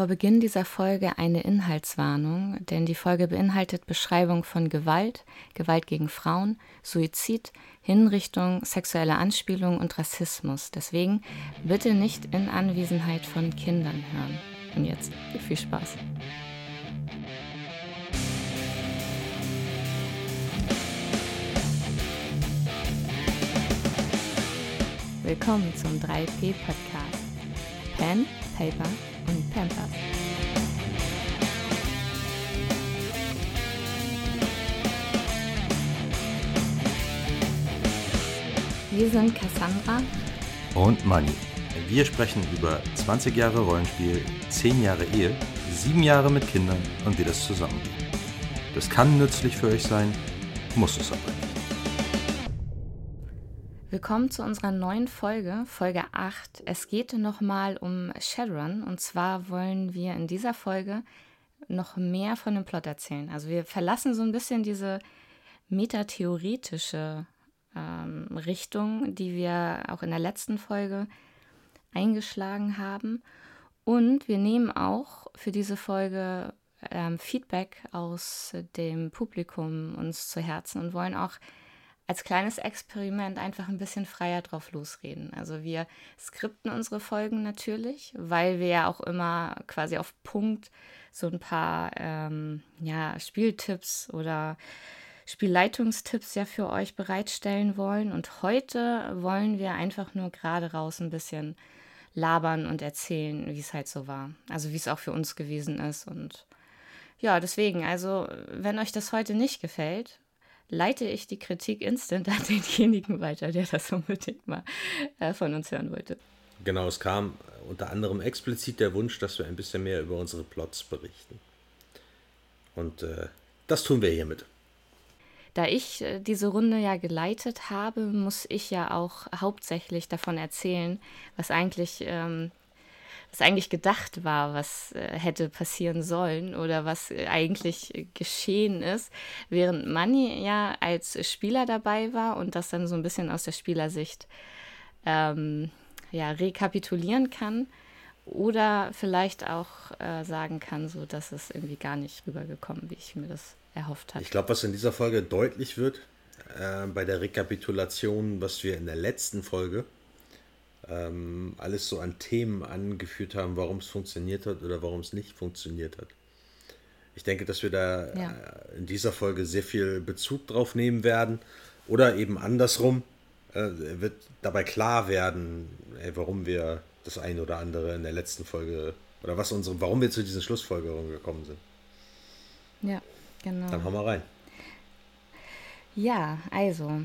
Vor Beginn dieser Folge eine Inhaltswarnung, denn die Folge beinhaltet Beschreibung von Gewalt, Gewalt gegen Frauen, Suizid, Hinrichtung, sexuelle Anspielung und Rassismus. Deswegen bitte nicht in Anwesenheit von Kindern hören. Und jetzt viel Spaß. Willkommen zum 3P-Podcast. Pen, Paper und Pampers. Wir sind Cassandra und Manni. Wir sprechen über 20 Jahre Rollenspiel, 10 Jahre Ehe, 7 Jahre mit Kindern und wie das zusammengeht. Das kann nützlich für euch sein, muss es aber nicht. Willkommen zu unserer neuen Folge, Folge 8. Es geht nochmal um Shadowrun und zwar wollen wir in dieser Folge noch mehr von dem Plot erzählen. Also wir verlassen so ein bisschen diese metatheoretische ähm, Richtung, die wir auch in der letzten Folge eingeschlagen haben. Und wir nehmen auch für diese Folge ähm, Feedback aus dem Publikum uns zu Herzen und wollen auch als kleines Experiment einfach ein bisschen freier drauf losreden. Also wir skripten unsere Folgen natürlich, weil wir ja auch immer quasi auf Punkt so ein paar ähm, ja, Spieltipps oder Spielleitungstipps ja für euch bereitstellen wollen. Und heute wollen wir einfach nur gerade raus ein bisschen labern und erzählen, wie es halt so war. Also wie es auch für uns gewesen ist. Und ja, deswegen, also wenn euch das heute nicht gefällt, leite ich die Kritik instant an denjenigen weiter, der das unbedingt mal äh, von uns hören wollte. Genau, es kam unter anderem explizit der Wunsch, dass wir ein bisschen mehr über unsere Plots berichten. Und äh, das tun wir hiermit. Da ich äh, diese Runde ja geleitet habe, muss ich ja auch hauptsächlich davon erzählen, was eigentlich ähm, was eigentlich gedacht war, was äh, hätte passieren sollen oder was äh, eigentlich geschehen ist, während Manny ja als Spieler dabei war und das dann so ein bisschen aus der Spielersicht ähm, ja, rekapitulieren kann oder vielleicht auch äh, sagen kann, so dass es irgendwie gar nicht rübergekommen, wie ich mir das erhofft habe. Ich glaube, was in dieser Folge deutlich wird, äh, bei der Rekapitulation, was wir in der letzten Folge ähm, alles so an Themen angeführt haben, warum es funktioniert hat oder warum es nicht funktioniert hat. Ich denke, dass wir da ja. äh, in dieser Folge sehr viel Bezug drauf nehmen werden oder eben andersrum äh, wird dabei klar werden, ey, warum wir das eine oder andere in der letzten Folge oder was unsere, warum wir zu diesen Schlussfolgerungen gekommen sind. Ja, genau. Dann hauen wir rein. Ja, also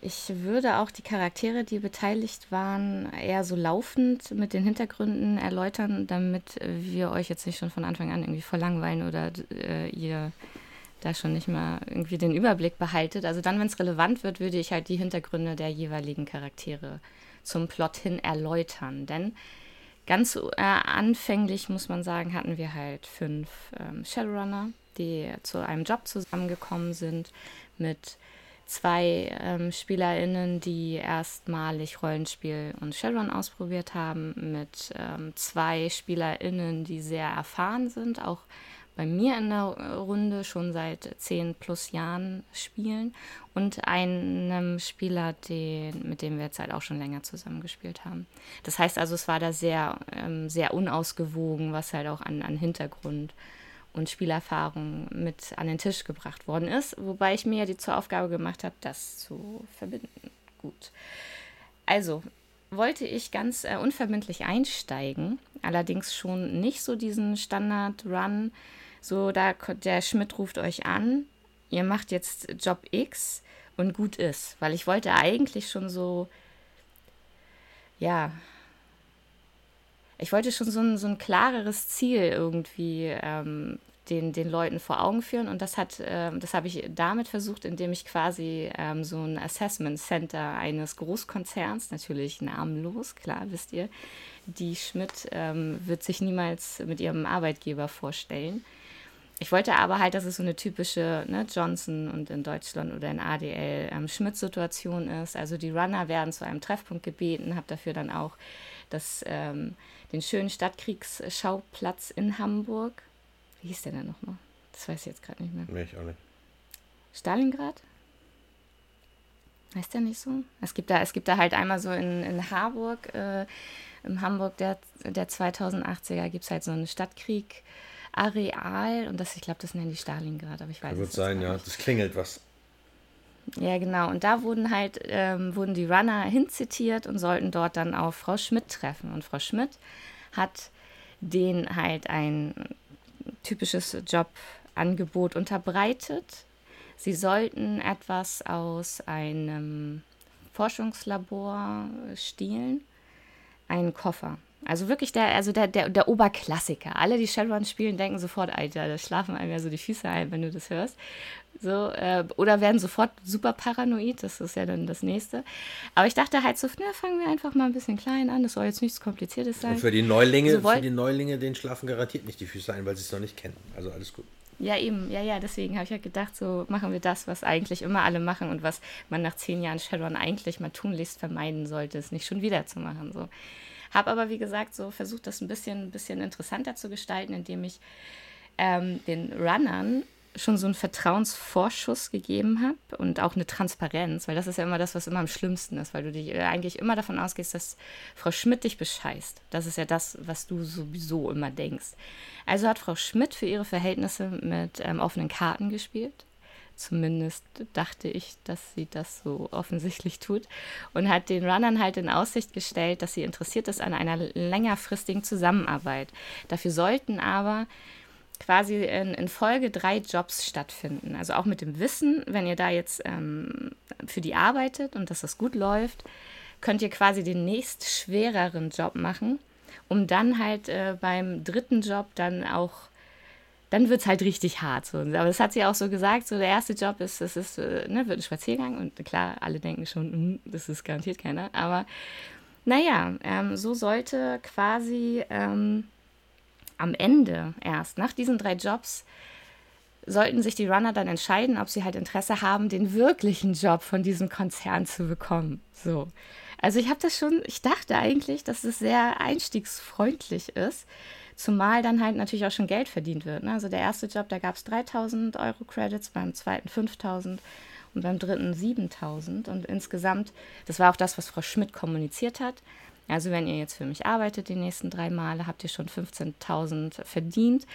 ich würde auch die Charaktere, die beteiligt waren, eher so laufend mit den Hintergründen erläutern, damit wir euch jetzt nicht schon von Anfang an irgendwie verlangweilen oder äh, ihr da schon nicht mal irgendwie den Überblick behaltet. Also dann, wenn es relevant wird, würde ich halt die Hintergründe der jeweiligen Charaktere zum Plot hin erläutern. Denn ganz äh, anfänglich, muss man sagen, hatten wir halt fünf ähm, Shadowrunner, die zu einem Job zusammengekommen sind mit zwei ähm, SpielerInnen, die erstmalig Rollenspiel und Shadowrun ausprobiert haben, mit ähm, zwei SpielerInnen, die sehr erfahren sind, auch bei mir in der Runde schon seit zehn plus Jahren spielen und einem Spieler, den, mit dem wir jetzt halt auch schon länger zusammengespielt haben. Das heißt also, es war da sehr, ähm, sehr unausgewogen, was halt auch an, an Hintergrund und Spielerfahrung mit an den Tisch gebracht worden ist, wobei ich mir ja die zur Aufgabe gemacht habe, das zu verbinden. Gut. Also wollte ich ganz äh, unverbindlich einsteigen, allerdings schon nicht so diesen Standard-Run, so da der Schmidt ruft euch an, ihr macht jetzt Job X und gut ist, weil ich wollte eigentlich schon so, ja, ich wollte schon so ein, so ein klareres Ziel irgendwie ähm, den, den Leuten vor Augen führen. Und das hat, ähm, das habe ich damit versucht, indem ich quasi ähm, so ein Assessment Center eines Großkonzerns, natürlich namenlos, klar, wisst ihr, die Schmidt ähm, wird sich niemals mit ihrem Arbeitgeber vorstellen. Ich wollte aber halt, dass es so eine typische ne, Johnson und in Deutschland oder in ADL ähm, Schmidt-Situation ist. Also die Runner werden zu einem Treffpunkt gebeten, habe dafür dann auch das, ähm, den schönen Stadtkriegsschauplatz in Hamburg. Wie hieß der denn nochmal? Das weiß ich jetzt gerade nicht mehr. Nee, ich auch nicht. Stalingrad? Heißt der nicht so? Es gibt da, es gibt da halt einmal so in, in Harburg, äh, im Hamburg der, der 2080er gibt es halt so einen Stadtkrieg-Areal und das, ich glaube, das nennen die Stalingrad, aber ich weiß nicht. Wird sein, ja. Das klingelt was. Ja, genau. Und da wurden halt, ähm, wurden die Runner hinzitiert und sollten dort dann auf Frau Schmidt treffen. Und Frau Schmidt hat denen halt ein typisches Jobangebot unterbreitet. Sie sollten etwas aus einem Forschungslabor stehlen, einen Koffer. Also wirklich der, also der, der, der Oberklassiker. Alle, die Shadowrun spielen, denken sofort, Alter, da schlafen einem ja so die Füße ein, wenn du das hörst. So, äh, oder werden sofort super paranoid, das ist ja dann das nächste. Aber ich dachte halt so, na, fangen wir einfach mal ein bisschen klein an, das soll jetzt nichts Kompliziertes sein. Und für die Neulinge, so für die Neulinge, denen schlafen garantiert nicht die Füße ein, weil sie es noch nicht kennen. Also alles gut. Ja, eben, ja, ja, deswegen habe ich ja halt gedacht, so machen wir das, was eigentlich immer alle machen und was man nach zehn Jahren Shadowrun eigentlich mal tunlichst vermeiden sollte, es nicht schon wieder zu machen. So. Habe aber, wie gesagt, so versucht, das ein bisschen, ein bisschen interessanter zu gestalten, indem ich ähm, den Runnern schon so einen Vertrauensvorschuss gegeben habe und auch eine Transparenz, weil das ist ja immer das, was immer am schlimmsten ist, weil du dich äh, eigentlich immer davon ausgehst, dass Frau Schmidt dich bescheißt. Das ist ja das, was du sowieso immer denkst. Also hat Frau Schmidt für ihre Verhältnisse mit ähm, offenen Karten gespielt. Zumindest dachte ich, dass sie das so offensichtlich tut. Und hat den Runnern halt in Aussicht gestellt, dass sie interessiert ist an einer längerfristigen Zusammenarbeit. Dafür sollten aber quasi in, in, Folge drei Jobs stattfinden. Also auch mit dem Wissen, wenn ihr da jetzt ähm, für die arbeitet und dass das gut läuft, könnt ihr quasi den nächst schwereren Job machen, um dann halt äh, beim dritten Job dann auch dann wird es halt richtig hart. So. Aber das hat sie auch so gesagt, so der erste Job ist, es ist, äh, ne, wird ein Spaziergang und klar, alle denken schon, hm, das ist garantiert keiner. Aber naja, ähm, so sollte quasi ähm, am Ende erst, nach diesen drei Jobs, sollten sich die Runner dann entscheiden, ob sie halt Interesse haben, den wirklichen Job von diesem Konzern zu bekommen. So. Also ich habe das schon, ich dachte eigentlich, dass es sehr einstiegsfreundlich ist Zumal dann halt natürlich auch schon Geld verdient wird. Ne? Also der erste Job, da gab es 3000 Euro Credits, beim zweiten 5000 und beim dritten 7000. Und insgesamt, das war auch das, was Frau Schmidt kommuniziert hat. Also wenn ihr jetzt für mich arbeitet die nächsten drei Male, habt ihr schon 15.000 verdient,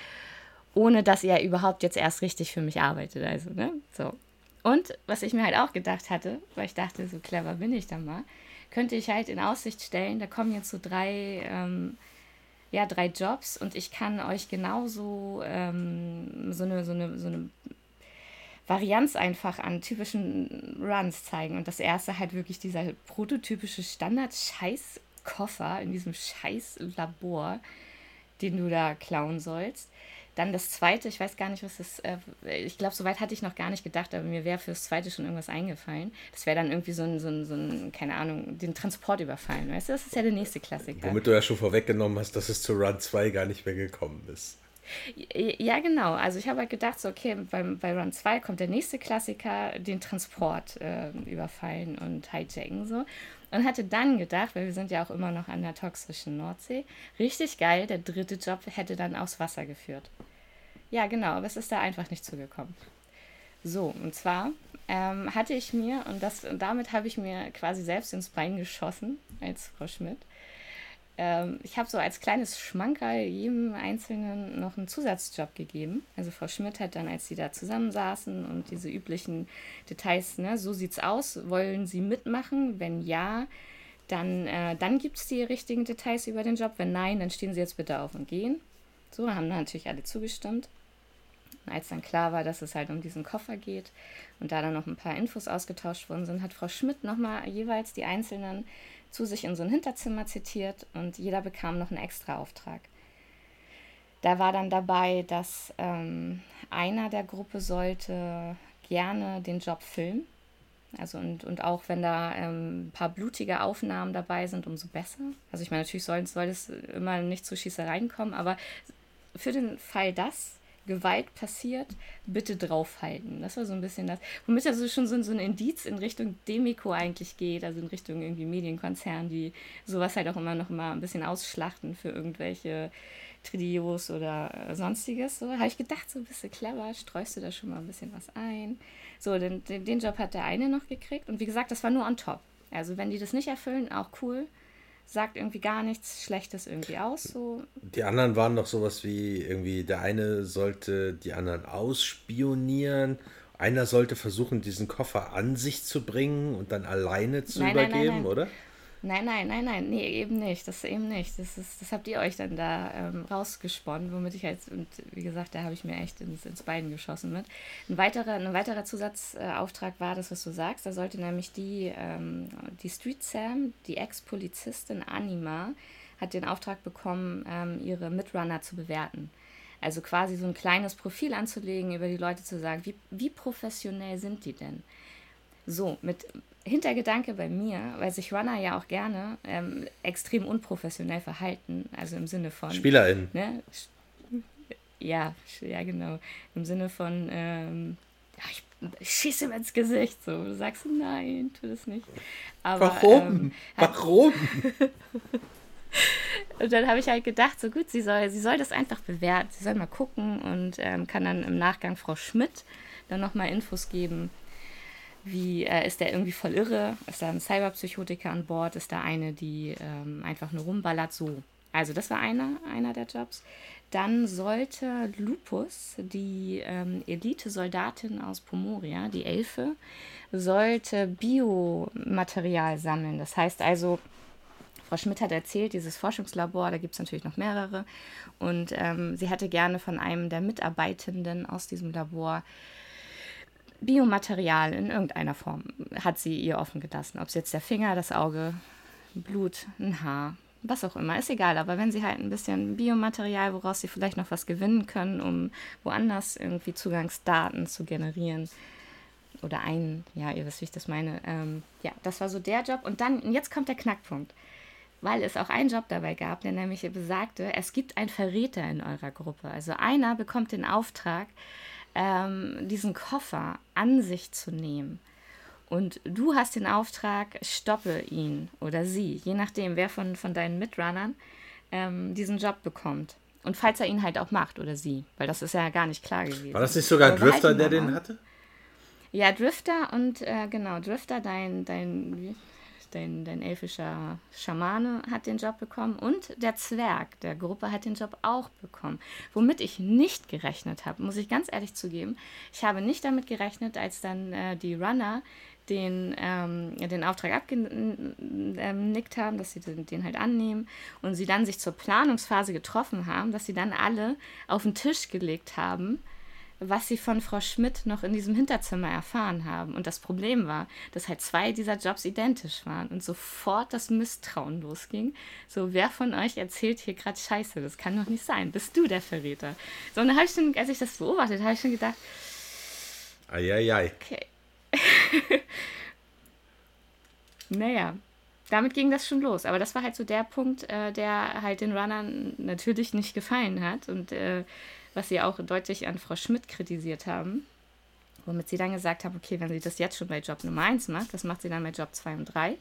ohne dass ihr überhaupt jetzt erst richtig für mich arbeitet. Also, ne? So. Und was ich mir halt auch gedacht hatte, weil ich dachte, so clever bin ich dann mal, könnte ich halt in Aussicht stellen, da kommen jetzt so drei ähm, ja, drei Jobs und ich kann euch genauso ähm, so, eine, so, eine, so eine Varianz einfach an typischen Runs zeigen. Und das erste halt wirklich dieser prototypische Standard-Scheiß-Koffer in diesem Scheiß-Labor, den du da klauen sollst. Dann das zweite, ich weiß gar nicht, was das, äh, ich glaube, soweit hatte ich noch gar nicht gedacht, aber mir wäre fürs zweite schon irgendwas eingefallen. Das wäre dann irgendwie so ein, so, ein, so ein, keine Ahnung, den Transport überfallen, weißt du? Das ist ja der nächste Klassiker. Womit du ja schon vorweggenommen hast, dass es zu Run 2 gar nicht mehr gekommen ist. Ja, genau. Also ich habe halt gedacht, so, okay, beim, bei Run 2 kommt der nächste Klassiker, den Transport äh, überfallen und hijacken so. Und hatte dann gedacht, weil wir sind ja auch immer noch an der toxischen Nordsee, richtig geil, der dritte Job hätte dann aufs Wasser geführt. Ja, genau, aber es ist da einfach nicht zugekommen. So, und zwar ähm, hatte ich mir, und, das, und damit habe ich mir quasi selbst ins Bein geschossen, als Frau Schmidt. Ähm, ich habe so als kleines Schmankerl jedem Einzelnen noch einen Zusatzjob gegeben. Also Frau Schmidt hat dann, als sie da zusammensaßen und diese üblichen Details, ne, so sieht's aus, wollen Sie mitmachen? Wenn ja, dann, äh, dann gibt es die richtigen Details über den Job. Wenn nein, dann stehen Sie jetzt bitte auf und gehen. So haben natürlich alle zugestimmt. Und als dann klar war, dass es halt um diesen Koffer geht und da dann noch ein paar Infos ausgetauscht worden sind, hat Frau Schmidt nochmal jeweils die Einzelnen zu sich in so ein Hinterzimmer zitiert und jeder bekam noch einen extra Auftrag. Da war dann dabei, dass ähm, einer der Gruppe sollte gerne den Job filmen. Also und, und auch wenn da ähm, ein paar blutige Aufnahmen dabei sind, umso besser. Also ich meine, natürlich soll, soll es immer nicht zu Schießereien kommen, aber für den Fall das Gewalt passiert, bitte draufhalten. Das war so ein bisschen das, womit also schon so, so ein Indiz in Richtung Demiko eigentlich geht, also in Richtung irgendwie Medienkonzern, die sowas halt auch immer noch mal ein bisschen ausschlachten für irgendwelche Trios oder äh, sonstiges. So habe ich gedacht, so ein bisschen clever, streust du da schon mal ein bisschen was ein. So, den, den Job hat der eine noch gekriegt und wie gesagt, das war nur on top. Also wenn die das nicht erfüllen, auch cool sagt irgendwie gar nichts Schlechtes irgendwie aus. So. Die anderen waren doch sowas wie irgendwie, der eine sollte die anderen ausspionieren, einer sollte versuchen, diesen Koffer an sich zu bringen und dann alleine zu nein, übergeben, nein, nein, oder? Nein, nein, nein, nein, nee, eben nicht. Das eben nicht. Das, ist, das habt ihr euch dann da ähm, rausgesponnen, womit ich jetzt, und wie gesagt, da habe ich mir echt ins, ins Bein geschossen mit. Ein weiterer, ein weiterer Zusatzauftrag war das, was du sagst. Da sollte nämlich die, ähm, die Street Sam, die Ex-Polizistin Anima, hat den Auftrag bekommen, ähm, ihre Mitrunner zu bewerten. Also quasi so ein kleines Profil anzulegen, über die Leute zu sagen, wie, wie professionell sind die denn? So, mit Hintergedanke bei mir, weil sich Runner ja auch gerne ähm, extrem unprofessionell verhalten, also im Sinne von. SpielerInnen. Ne? Ja, ja, genau. Im Sinne von, ähm, ja, ich, ich schieße ihm ins Gesicht. So, du sagst, nein, tu das nicht. Aber, Warum? Ähm, Warum? und dann habe ich halt gedacht, so gut, sie soll, sie soll das einfach bewerten. Sie soll mal gucken und ähm, kann dann im Nachgang Frau Schmidt dann nochmal Infos geben wie äh, ist der irgendwie voll irre? Ist da ein Cyberpsychotiker an Bord? Ist da eine, die ähm, einfach nur rumballert? So. Also das war einer, einer der Jobs. Dann sollte Lupus, die ähm, Elite-Soldatin aus Pomoria, die Elfe, sollte Biomaterial sammeln. Das heißt also, Frau Schmidt hat erzählt, dieses Forschungslabor, da gibt es natürlich noch mehrere. Und ähm, sie hätte gerne von einem der Mitarbeitenden aus diesem Labor Biomaterial in irgendeiner Form hat sie ihr offen gelassen. Ob es jetzt der Finger, das Auge, Blut, ein Haar, was auch immer, ist egal. Aber wenn sie halt ein bisschen Biomaterial, woraus sie vielleicht noch was gewinnen können, um woanders irgendwie Zugangsdaten zu generieren oder ein, ja, ihr wisst, wie ich das meine. Ähm, ja, das war so der Job. Und dann, jetzt kommt der Knackpunkt. Weil es auch einen Job dabei gab, der nämlich besagte, es gibt einen Verräter in eurer Gruppe. Also einer bekommt den Auftrag, ähm, diesen Koffer an sich zu nehmen. Und du hast den Auftrag, stoppe ihn oder sie, je nachdem, wer von, von deinen Mitrunnern ähm, diesen Job bekommt. Und falls er ihn halt auch macht oder sie, weil das ist ja gar nicht klar gewesen. War das nicht sogar Drifter, der den hatte? Ja, Drifter und äh, genau, Drifter, dein, dein, dein, dein elfischer Schamane hat den Job bekommen und der Zwerg der Gruppe hat den Job auch bekommen. Womit ich nicht gerechnet habe, muss ich ganz ehrlich zugeben. Ich habe nicht damit gerechnet, als dann äh, die Runner den, ähm, den Auftrag abgenickt haben, dass sie den, den, halt annehmen und sie dann sich zur Planungsphase getroffen haben, dass sie dann alle auf den Tisch gelegt haben was sie von Frau Schmidt noch in diesem Hinterzimmer erfahren haben. Und das Problem war, dass halt zwei dieser Jobs identisch waren und sofort das Misstrauen losging. So, wer von euch erzählt hier gerade Scheiße? Das kann doch nicht sein. Bist du der Verräter? So, und dann habe ich schon, als ich das beobachtet habe, ich schon gedacht, Eieiei. Okay. naja, damit ging das schon los. Aber das war halt so der Punkt, äh, der halt den Runnern natürlich nicht gefallen hat. Und äh, was sie auch deutlich an Frau Schmidt kritisiert haben. Womit sie dann gesagt haben, okay, wenn sie das jetzt schon bei Job Nummer 1 macht, das macht sie dann bei Job 2 und 3.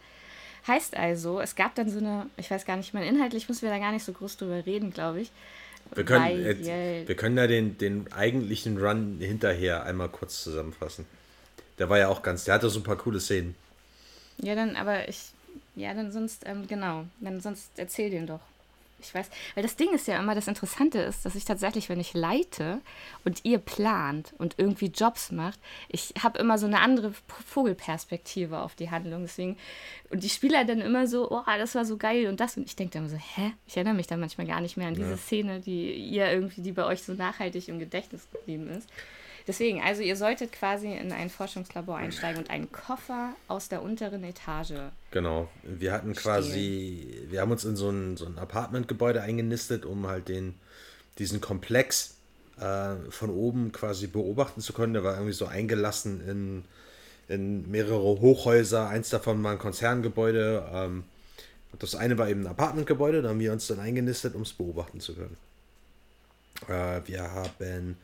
Heißt also, es gab dann so eine, ich weiß gar nicht, mehr, inhaltlich müssen wir da gar nicht so groß drüber reden, glaube ich. Wir können, weil, jetzt, wir können ja den, den eigentlichen Run hinterher einmal kurz zusammenfassen. Der war ja auch ganz, der hatte so ein paar coole Szenen. Ja, dann, aber ich, ja, dann sonst, ähm, genau, dann sonst erzähl den doch ich weiß, weil das Ding ist ja immer, das Interessante ist, dass ich tatsächlich, wenn ich leite und ihr plant und irgendwie Jobs macht, ich habe immer so eine andere Vogelperspektive auf die Handlung. Deswegen, und die Spieler dann immer so, oh, das war so geil und das. Und ich denke dann so, hä? Ich erinnere mich dann manchmal gar nicht mehr an diese ja. Szene, die ihr irgendwie, die bei euch so nachhaltig im Gedächtnis geblieben ist. Deswegen, also ihr solltet quasi in ein Forschungslabor einsteigen und einen Koffer aus der unteren Etage. Genau. Wir hatten quasi, stehen. wir haben uns in so ein, so ein Apartmentgebäude eingenistet, um halt den, diesen Komplex äh, von oben quasi beobachten zu können. Der war irgendwie so eingelassen in, in mehrere Hochhäuser. Eins davon war ein Konzerngebäude. Ähm, das eine war eben ein Apartmentgebäude. Da haben wir uns dann eingenistet, um es beobachten zu können. Äh, wir haben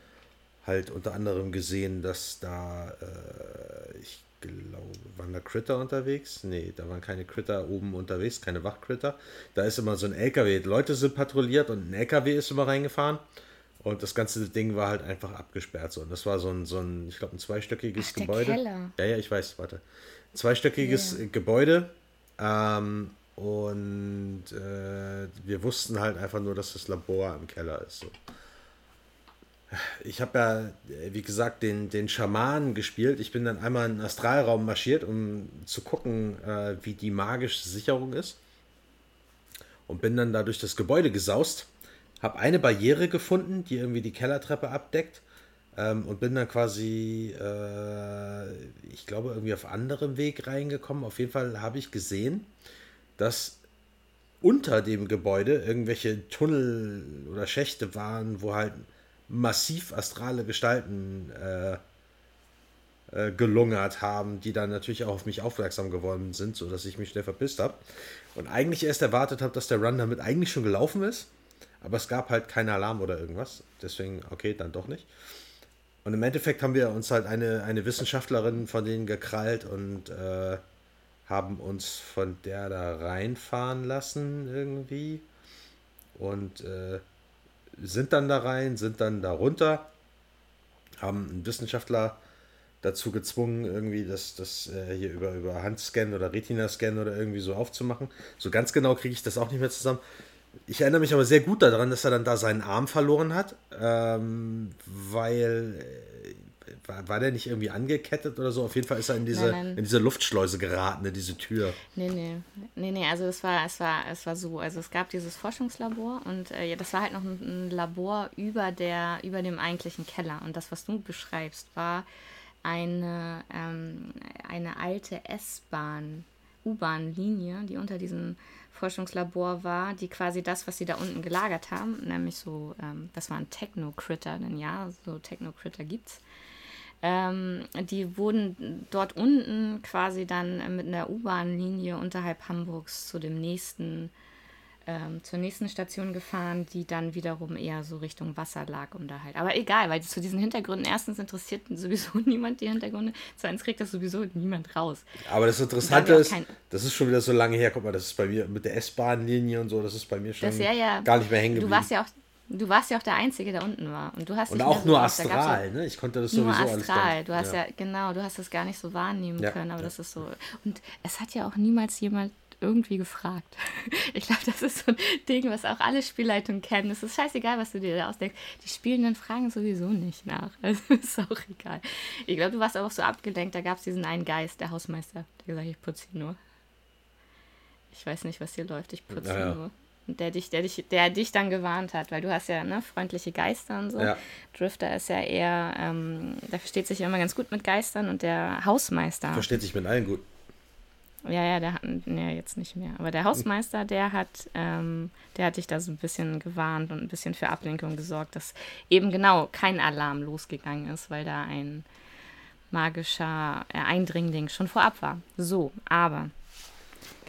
halt unter anderem gesehen, dass da, äh, ich glaube, waren da Critter unterwegs? Nee, da waren keine Critter oben unterwegs, keine Wachcritter. Da ist immer so ein LKW. Leute sind patrouilliert und ein LKW ist immer reingefahren. Und das ganze Ding war halt einfach abgesperrt. So. Und das war so ein, so ein ich glaube, ein zweistöckiges Ach, Gebäude. Keller. Ja, ja, ich weiß, warte. Zweistöckiges ja. Gebäude. Ähm, und äh, wir wussten halt einfach nur, dass das Labor im Keller ist. So. Ich habe ja, wie gesagt, den, den Schamanen gespielt. Ich bin dann einmal in den Astralraum marschiert, um zu gucken, äh, wie die magische Sicherung ist. Und bin dann da durch das Gebäude gesaust habe eine Barriere gefunden, die irgendwie die Kellertreppe abdeckt. Ähm, und bin dann quasi, äh, ich glaube, irgendwie auf anderem Weg reingekommen. Auf jeden Fall habe ich gesehen, dass unter dem Gebäude irgendwelche Tunnel oder Schächte waren, wo halt massiv astrale Gestalten äh, äh, gelungert haben, die dann natürlich auch auf mich aufmerksam geworden sind, sodass ich mich schnell verpisst habe. Und eigentlich erst erwartet habe, dass der Run damit eigentlich schon gelaufen ist. Aber es gab halt keinen Alarm oder irgendwas. Deswegen, okay, dann doch nicht. Und im Endeffekt haben wir uns halt eine, eine Wissenschaftlerin von denen gekrallt und äh, haben uns von der da reinfahren lassen irgendwie. Und äh, sind dann da rein, sind dann da runter, haben einen Wissenschaftler dazu gezwungen, irgendwie das, das äh, hier über, über Handscan oder Retina-Scan oder irgendwie so aufzumachen. So ganz genau kriege ich das auch nicht mehr zusammen. Ich erinnere mich aber sehr gut daran, dass er dann da seinen Arm verloren hat, ähm, weil äh, war, war, der nicht irgendwie angekettet oder so? Auf jeden Fall ist er in diese, nein, nein. In diese Luftschleuse geraten, in diese Tür. Nee, nee. Nee, nee, also es war, es war, es war so. Also es gab dieses Forschungslabor und äh, das war halt noch ein, ein, Labor über der, über dem eigentlichen Keller. Und das, was du beschreibst, war eine, ähm, eine alte S-Bahn, U-Bahn-Linie, die unter diesem Forschungslabor war, die quasi das, was sie da unten gelagert haben, nämlich so, ähm, das waren Techno-Critter, denn ja, so Techno-Critter gibt's. Ähm, die wurden dort unten quasi dann mit einer U-Bahn-Linie unterhalb Hamburgs zu dem nächsten ähm, zur nächsten Station gefahren, die dann wiederum eher so Richtung Wasser lag halt. Aber egal, weil zu diesen Hintergründen erstens interessiert sowieso niemand die Hintergründe, zweitens kriegt das sowieso niemand raus. Aber das Interessante ist, das ist schon wieder so lange her, guck mal, das ist bei mir mit der S-Bahn-Linie und so, das ist bei mir schon das, ja, ja, gar nicht mehr hängen geblieben. Du warst ja auch Du warst ja auch der Einzige, der unten war. Und du hast und auch nur astral, ja, ne? Ich konnte das sowieso nur astral. alles. Du hast ja. ja. genau, du hast das gar nicht so wahrnehmen ja, können, aber das ist so. Und es hat ja auch niemals jemand irgendwie gefragt. Ich glaube, das ist so ein Ding, was auch alle Spielleitungen kennen. Es ist scheißegal, was du dir da ausdenkst. Die Spielenden fragen sowieso nicht nach. Also ist auch egal. Ich glaube, du warst aber auch so abgelenkt. Da gab es diesen einen Geist, der Hausmeister, der gesagt ich putze ihn nur. Ich weiß nicht, was hier läuft. Ich putze ja, nur. Der dich, der dich, der dich dann gewarnt hat, weil du hast ja ne, freundliche Geister und so. Ja. Drifter ist ja eher, ähm, der versteht sich immer ganz gut mit Geistern und der Hausmeister. Versteht sich mit allen gut. Ja, ja, der hat, nee, jetzt nicht mehr. Aber der Hausmeister, der hat, ähm, der hat dich da so ein bisschen gewarnt und ein bisschen für Ablenkung gesorgt, dass eben genau kein Alarm losgegangen ist, weil da ein magischer Eindringling schon vorab war. So, aber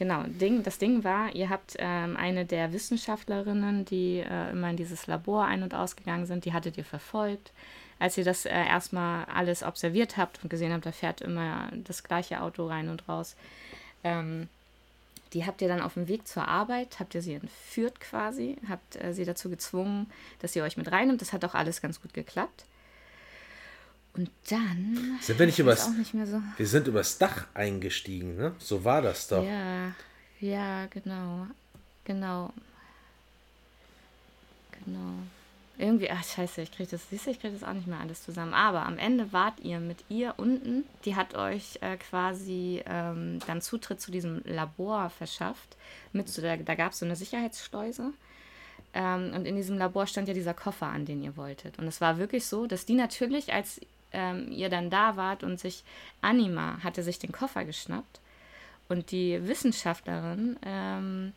genau, Ding, das Ding war, ihr habt ähm, eine der Wissenschaftlerinnen, die äh, immer in dieses Labor ein- und ausgegangen sind, die hattet ihr verfolgt. Als ihr das äh, erstmal alles observiert habt und gesehen habt, da fährt immer das gleiche Auto rein und raus, ähm, die habt ihr dann auf dem Weg zur Arbeit, habt ihr sie entführt quasi, habt äh, sie dazu gezwungen, dass ihr euch mit reinnimmt. Das hat auch alles ganz gut geklappt. Und dann. Sind wir nicht übers. Nicht so. Wir sind übers Dach eingestiegen, ne? So war das doch. Ja, ja, genau. Genau. Genau irgendwie, ach scheiße, ich kriege das, siehst du, ich kriege das auch nicht mehr alles zusammen. Aber am Ende wart ihr mit ihr unten, die hat euch äh, quasi ähm, dann Zutritt zu diesem Labor verschafft. Mit so der, da gab es so eine Sicherheitsschleuse. Ähm, und in diesem Labor stand ja dieser Koffer, an den ihr wolltet. Und es war wirklich so, dass die natürlich, als ähm, ihr dann da wart und sich Anima hatte sich den Koffer geschnappt und die Wissenschaftlerin ähm,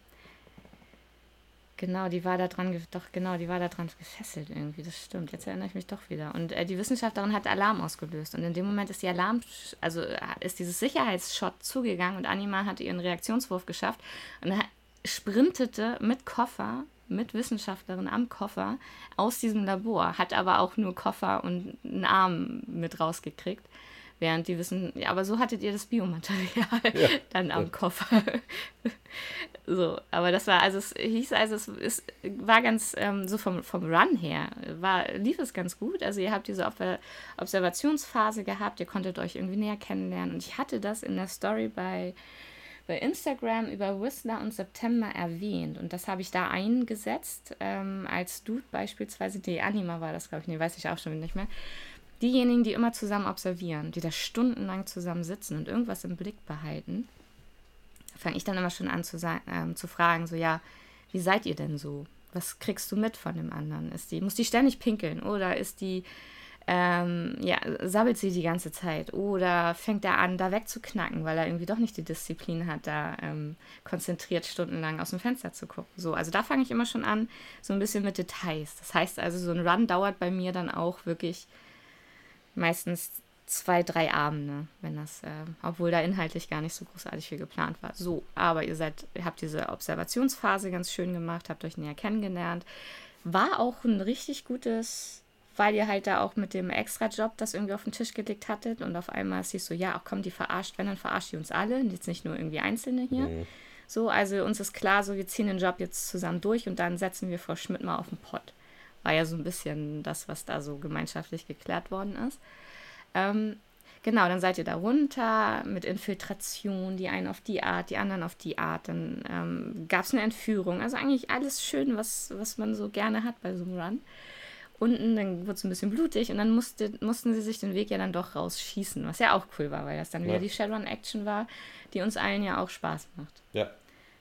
Genau, die war da dran, doch genau, die war da dran gefesselt irgendwie, das stimmt. Jetzt erinnere ich mich doch wieder. Und äh, die Wissenschaftlerin hat Alarm ausgelöst. Und in dem Moment ist die Alarm, also äh, ist dieses Sicherheitsshot zugegangen und Anima hat ihren Reaktionswurf geschafft und sprintete mit Koffer mit Wissenschaftlerin am Koffer aus diesem Labor, hat aber auch nur Koffer und einen Arm mit rausgekriegt. Während die wissen, ja, aber so hattet ihr das Biomaterial ja. dann am ja. Koffer. so, aber das war, also es hieß, also es ist, war ganz, ähm, so vom, vom Run her, war, lief es ganz gut. Also ihr habt diese Observationsphase gehabt, ihr konntet euch irgendwie näher kennenlernen. Und ich hatte das in der Story bei, bei Instagram über Whistler und September erwähnt. Und das habe ich da eingesetzt, ähm, als Dude beispielsweise, die Anima war das, glaube ich, nee, weiß ich auch schon nicht mehr diejenigen, die immer zusammen observieren, die da stundenlang zusammen sitzen und irgendwas im Blick behalten, fange ich dann immer schon an zu, ähm, zu fragen, so ja, wie seid ihr denn so? Was kriegst du mit von dem anderen? Ist die, muss die ständig pinkeln oder ist die, ähm, ja, sabbelt sie die ganze Zeit oder fängt er an, da wegzuknacken, weil er irgendwie doch nicht die Disziplin hat, da ähm, konzentriert stundenlang aus dem Fenster zu gucken. So, also da fange ich immer schon an, so ein bisschen mit Details. Das heißt also, so ein Run dauert bei mir dann auch wirklich meistens zwei, drei Abende, wenn das, äh, obwohl da inhaltlich gar nicht so großartig viel geplant war. So, aber ihr seid, ihr habt diese Observationsphase ganz schön gemacht, habt euch näher kennengelernt. War auch ein richtig gutes, weil ihr halt da auch mit dem Extra-Job das irgendwie auf den Tisch gelegt hattet und auf einmal siehst du, ja, auch komm, die verarscht, wenn, dann verarscht die uns alle, und jetzt nicht nur irgendwie Einzelne hier. Mhm. So, also uns ist klar, so wir ziehen den Job jetzt zusammen durch und dann setzen wir Frau Schmidt mal auf den Pott. War ja so ein bisschen das, was da so gemeinschaftlich geklärt worden ist. Ähm, genau, dann seid ihr da runter mit Infiltration, die einen auf die Art, die anderen auf die Art. Dann ähm, gab es eine Entführung. Also eigentlich alles schön, was, was man so gerne hat bei so einem Run. Unten, dann wurde es ein bisschen blutig und dann musste, mussten sie sich den Weg ja dann doch rausschießen, was ja auch cool war, weil das dann ja. wieder die Shadowrun-Action war, die uns allen ja auch Spaß macht. Ja.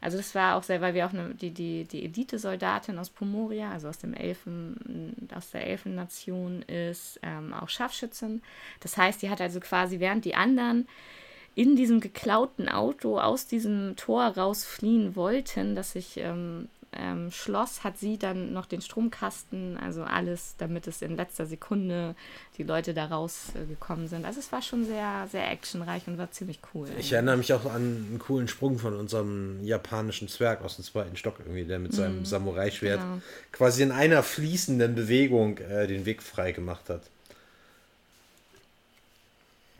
Also das war auch sehr, weil wir auch eine, die, die, die Elite-Soldatin aus Pomoria, also aus dem Elfen, aus der Elfennation ist, ähm, auch Scharfschützin. Das heißt, die hat also quasi, während die anderen in diesem geklauten Auto aus diesem Tor rausfliehen wollten, das sich ähm, ähm, Schloss hat sie dann noch den Stromkasten, also alles, damit es in letzter Sekunde die Leute da rausgekommen äh, sind. Also es war schon sehr, sehr actionreich und war ziemlich cool. Ich erinnere mich auch an einen coolen Sprung von unserem japanischen Zwerg aus dem zweiten Stock irgendwie, der mit mhm, seinem Samurai-Schwert genau. quasi in einer fließenden Bewegung äh, den Weg frei gemacht hat.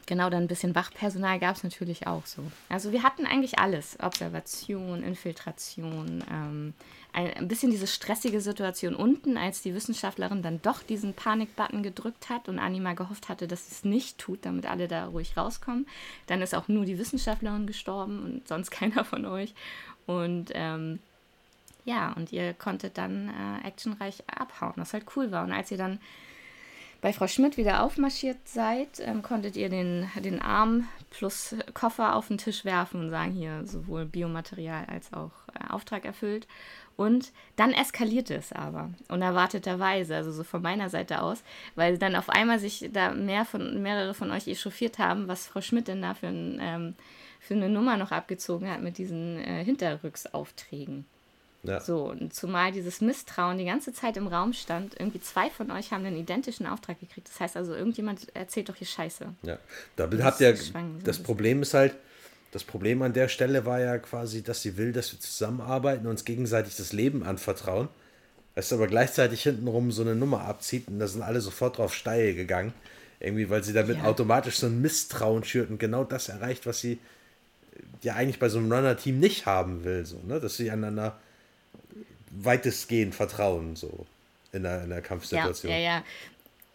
Genau, dann ein bisschen Wachpersonal gab es natürlich auch so. Also wir hatten eigentlich alles. Observation, Infiltration, ähm, ein, bisschen diese stressige Situation unten, als die Wissenschaftlerin dann doch diesen Panikbutton gedrückt hat und Anima gehofft hatte, dass sie es nicht tut, damit alle da ruhig rauskommen. Dann ist auch nur die Wissenschaftlerin gestorben und sonst keiner von euch. Und ähm, ja, und ihr konntet dann äh, actionreich abhauen, was halt cool war. Und als ihr dann bei Frau Schmidt wieder aufmarschiert seid, ähm, konntet ihr den, den Arm plus Koffer auf den Tisch werfen und sagen, hier sowohl Biomaterial als auch äh, Auftrag erfüllt. Und dann eskalierte es aber, unerwarteterweise, also so von meiner Seite aus, weil dann auf einmal sich da mehr von, mehrere von euch echauffiert haben, was Frau Schmidt denn da für, ein, ähm, für eine Nummer noch abgezogen hat mit diesen äh, Hinterrücksaufträgen. Ja. So, und zumal dieses Misstrauen die ganze Zeit im Raum stand, irgendwie zwei von euch haben einen identischen Auftrag gekriegt. Das heißt also, irgendjemand erzählt doch hier Scheiße. Ja, da habt ihr, das Problem ist halt, das Problem an der Stelle war ja quasi, dass sie will, dass wir zusammenarbeiten und uns gegenseitig das Leben anvertrauen. Es aber gleichzeitig hintenrum so eine Nummer abzieht und da sind alle sofort drauf steil gegangen. Irgendwie, weil sie damit ja. automatisch so ein Misstrauen schürt und genau das erreicht, was sie ja eigentlich bei so einem Runner-Team nicht haben will. So, ne? Dass sie einander weitestgehend vertrauen, so in der, in der Kampfsituation. Ja, ja, ja.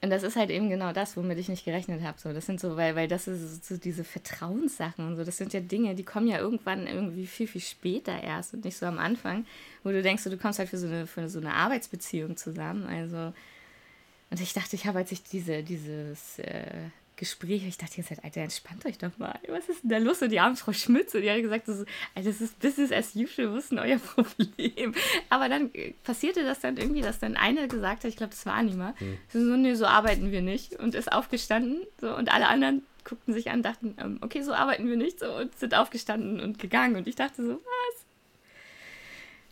Und das ist halt eben genau das, womit ich nicht gerechnet habe. So, das sind so, weil, weil das ist so diese Vertrauenssachen und so. Das sind ja Dinge, die kommen ja irgendwann irgendwie viel, viel später erst und nicht so am Anfang, wo du denkst, so, du kommst halt für so eine, für so eine Arbeitsbeziehung zusammen. Also, und ich dachte, ich habe, als ich diese, dieses äh, Gespräch. Ich dachte jetzt, Alter, entspannt euch doch mal. Was ist denn da los? Und die arme Frau Schmitz, und die hat gesagt, das ist, Alter, das ist Business as usual, was ist denn euer Problem? Aber dann äh, passierte das dann irgendwie, dass dann eine gesagt hat, ich glaube, das war Anima, hm. so, nee, so arbeiten wir nicht. Und ist aufgestanden, so, und alle anderen guckten sich an, dachten, ähm, okay, so arbeiten wir nicht, so, und sind aufgestanden und gegangen. Und ich dachte so, was?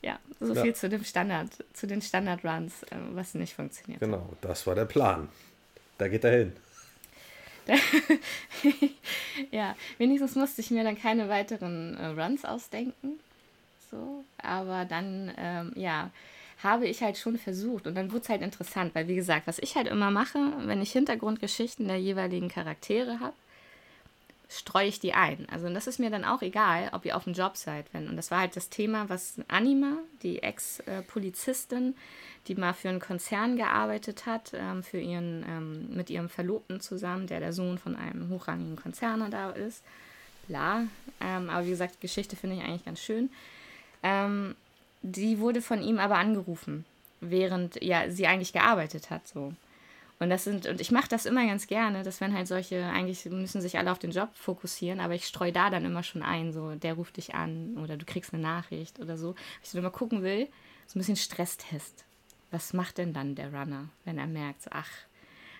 Ja, so ja. viel zu dem Standard, zu den Standard-Runs, äh, was nicht funktioniert. Genau, das war der Plan. Da geht er hin. ja, wenigstens musste ich mir dann keine weiteren äh, Runs ausdenken. So, aber dann, ähm, ja, habe ich halt schon versucht. Und dann wurde es halt interessant, weil wie gesagt, was ich halt immer mache, wenn ich Hintergrundgeschichten der jeweiligen Charaktere habe, streue ich die ein. Also und das ist mir dann auch egal, ob ihr auf dem Job seid. Wenn, und das war halt das Thema, was Anima, die Ex-Polizistin, die mal für einen Konzern gearbeitet hat, ähm, für ihren, ähm, mit ihrem Verlobten zusammen, der der Sohn von einem hochrangigen Konzerner da ist. Bla. Ähm, aber wie gesagt, die Geschichte finde ich eigentlich ganz schön. Ähm, die wurde von ihm aber angerufen, während ja sie eigentlich gearbeitet hat. So. Und das sind, und ich mache das immer ganz gerne, dass wenn halt solche, eigentlich müssen sich alle auf den Job fokussieren, aber ich streue da dann immer schon ein, so, der ruft dich an oder du kriegst eine Nachricht oder so. Ich dann immer gucken will, so ein bisschen Stresstest. Was macht denn dann der Runner, wenn er merkt, so, ach,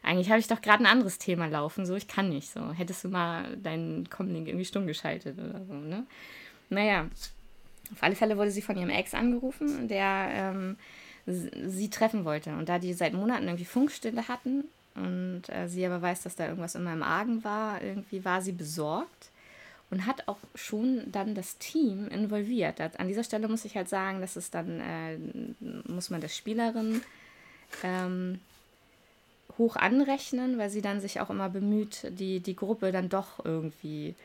eigentlich habe ich doch gerade ein anderes Thema laufen, so, ich kann nicht, so. Hättest du mal deinen Comlink irgendwie stumm geschaltet oder so, ne? Naja, auf alle Fälle wurde sie von ihrem Ex angerufen, der ähm, sie treffen wollte. Und da die seit Monaten irgendwie Funkstille hatten und äh, sie aber weiß, dass da irgendwas in meinem Argen war, irgendwie war sie besorgt und hat auch schon dann das Team involviert. An dieser Stelle muss ich halt sagen, dass es dann, äh, muss man der Spielerin ähm, hoch anrechnen, weil sie dann sich auch immer bemüht, die, die Gruppe dann doch irgendwie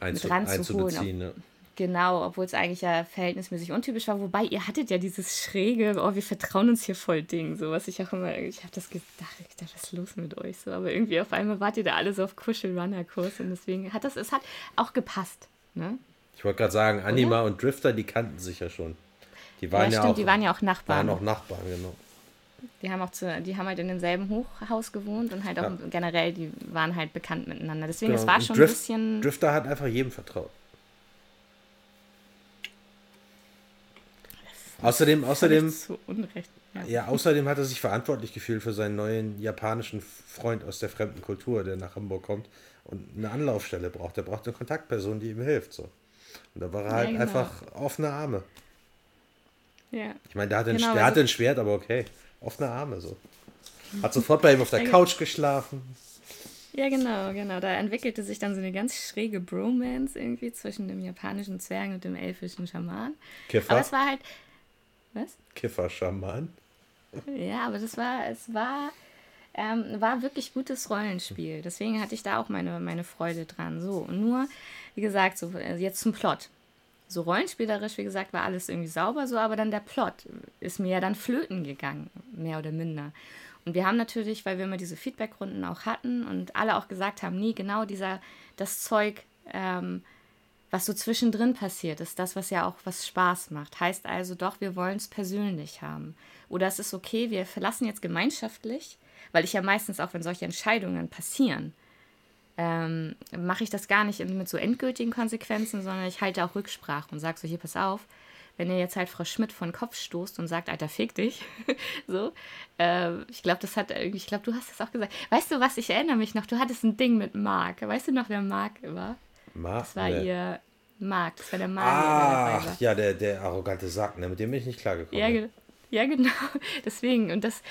Einzu ranzuholen. Ne? Genau, obwohl es eigentlich ja verhältnismäßig untypisch war. Wobei, ihr hattet ja dieses schräge, oh, wir vertrauen uns hier voll Ding, so was ich auch immer, ich habe das gedacht, ich dachte, was ist los mit euch so? Aber irgendwie auf einmal wart ihr da alle so auf Kuschel-Runner-Kurs und deswegen hat das, es hat auch gepasst, ne? Ich wollte gerade sagen, Anima Oder? und Drifter, die kannten sich ja schon. Die waren ja, ja stimmt, auch, die waren ja auch Nachbarn. Waren auch Nachbarn, genau. Die haben auch zu, die haben halt in demselben Hochhaus gewohnt und halt auch ja. generell, die waren halt bekannt miteinander. Deswegen, genau. es war schon Drift, ein bisschen. Drifter hat einfach jedem vertraut. Außerdem, außerdem, Unrecht, ja. ja. außerdem hat er sich verantwortlich gefühlt für seinen neuen japanischen Freund aus der fremden Kultur, der nach Hamburg kommt und eine Anlaufstelle braucht. Er braucht eine Kontaktperson, die ihm hilft. So. Und da war er halt ja, genau. einfach offene Arme. Ja. Ich meine, der, hat genau, der hatte ein Schwert, aber okay. Offene Arme so. Hat sofort bei ihm auf der Couch geschlafen. Ja, genau, genau. Da entwickelte sich dann so eine ganz schräge Bromance irgendwie zwischen dem japanischen Zwerg und dem elfischen Schaman. Kiffer. Aber es war halt, was? Kiffer-Schaman. Ja, aber das war, es war, ähm, war wirklich gutes Rollenspiel. Deswegen hatte ich da auch meine, meine Freude dran. So, und nur, wie gesagt, so, äh, jetzt zum Plot. So rollenspielerisch, wie gesagt, war alles irgendwie sauber, so, aber dann der Plot ist mir ja dann flöten gegangen, mehr oder minder. Und wir haben natürlich, weil wir immer diese Feedbackrunden auch hatten und alle auch gesagt haben, nie genau dieser, das Zeug, ähm, was so zwischendrin passiert, ist das, was ja auch was Spaß macht. Heißt also doch, wir wollen es persönlich haben. Oder es ist okay, wir verlassen jetzt gemeinschaftlich, weil ich ja meistens auch, wenn solche Entscheidungen passieren, ähm, mache ich das gar nicht mit so endgültigen Konsequenzen, sondern ich halte auch Rücksprache und sage so, hier, pass auf, wenn ihr jetzt halt Frau Schmidt von Kopf stoßt und sagt, Alter, fick dich, so, äh, ich glaube, das hat ich glaube, du hast das auch gesagt. Weißt du was, ich erinnere mich noch, du hattest ein Ding mit Marc. Weißt du noch, wer Marc war? Marc? Das war ihr Marc, das war der Magier. Ach, ja, der, der arrogante Sack, ne? mit dem bin ich nicht klargekommen. Ja, ja, genau. Deswegen, und das,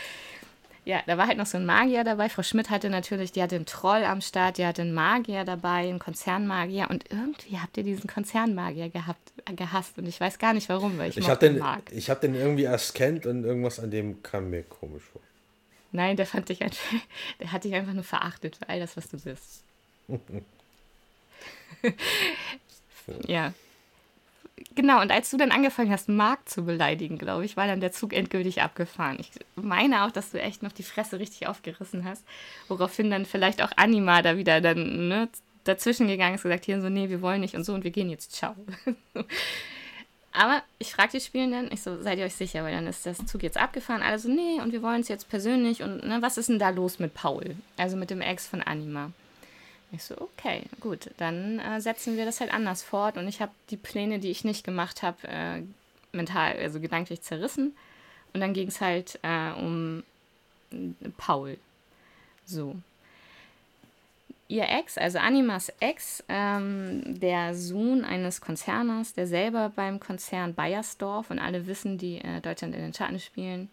ja, da war halt noch so ein Magier dabei. Frau Schmidt hatte natürlich, die hatte einen Troll am Start, die hatte einen Magier dabei, einen Konzernmagier. Und irgendwie habt ihr diesen Konzernmagier gehabt, gehasst. Und ich weiß gar nicht warum, weil ich, ich den mag. Ich habe den irgendwie erst kennt und irgendwas an dem kam mir komisch vor. Nein, der fand dich einfach, der hat dich einfach nur verachtet für all das, was du bist. ja. Genau, und als du dann angefangen hast, Marc zu beleidigen, glaube ich, war dann der Zug endgültig abgefahren. Ich meine auch, dass du echt noch die Fresse richtig aufgerissen hast, woraufhin dann vielleicht auch Anima da wieder dann ne, dazwischen gegangen ist, gesagt, hier so, nee, wir wollen nicht und so und wir gehen jetzt, ciao. Aber ich frage die Spielenden, ich so, seid ihr euch sicher, weil dann ist das Zug jetzt abgefahren. Alle so, nee, und wir wollen es jetzt persönlich und ne, was ist denn da los mit Paul? Also mit dem Ex von Anima. Ich so, okay, gut, dann äh, setzen wir das halt anders fort. Und ich habe die Pläne, die ich nicht gemacht habe, äh, mental, also gedanklich zerrissen. Und dann ging es halt äh, um äh, Paul. So. Ihr Ex, also Animas Ex, ähm, der Sohn eines Konzerners, der selber beim Konzern Bayersdorf und alle wissen, die äh, Deutschland in den Schatten spielen,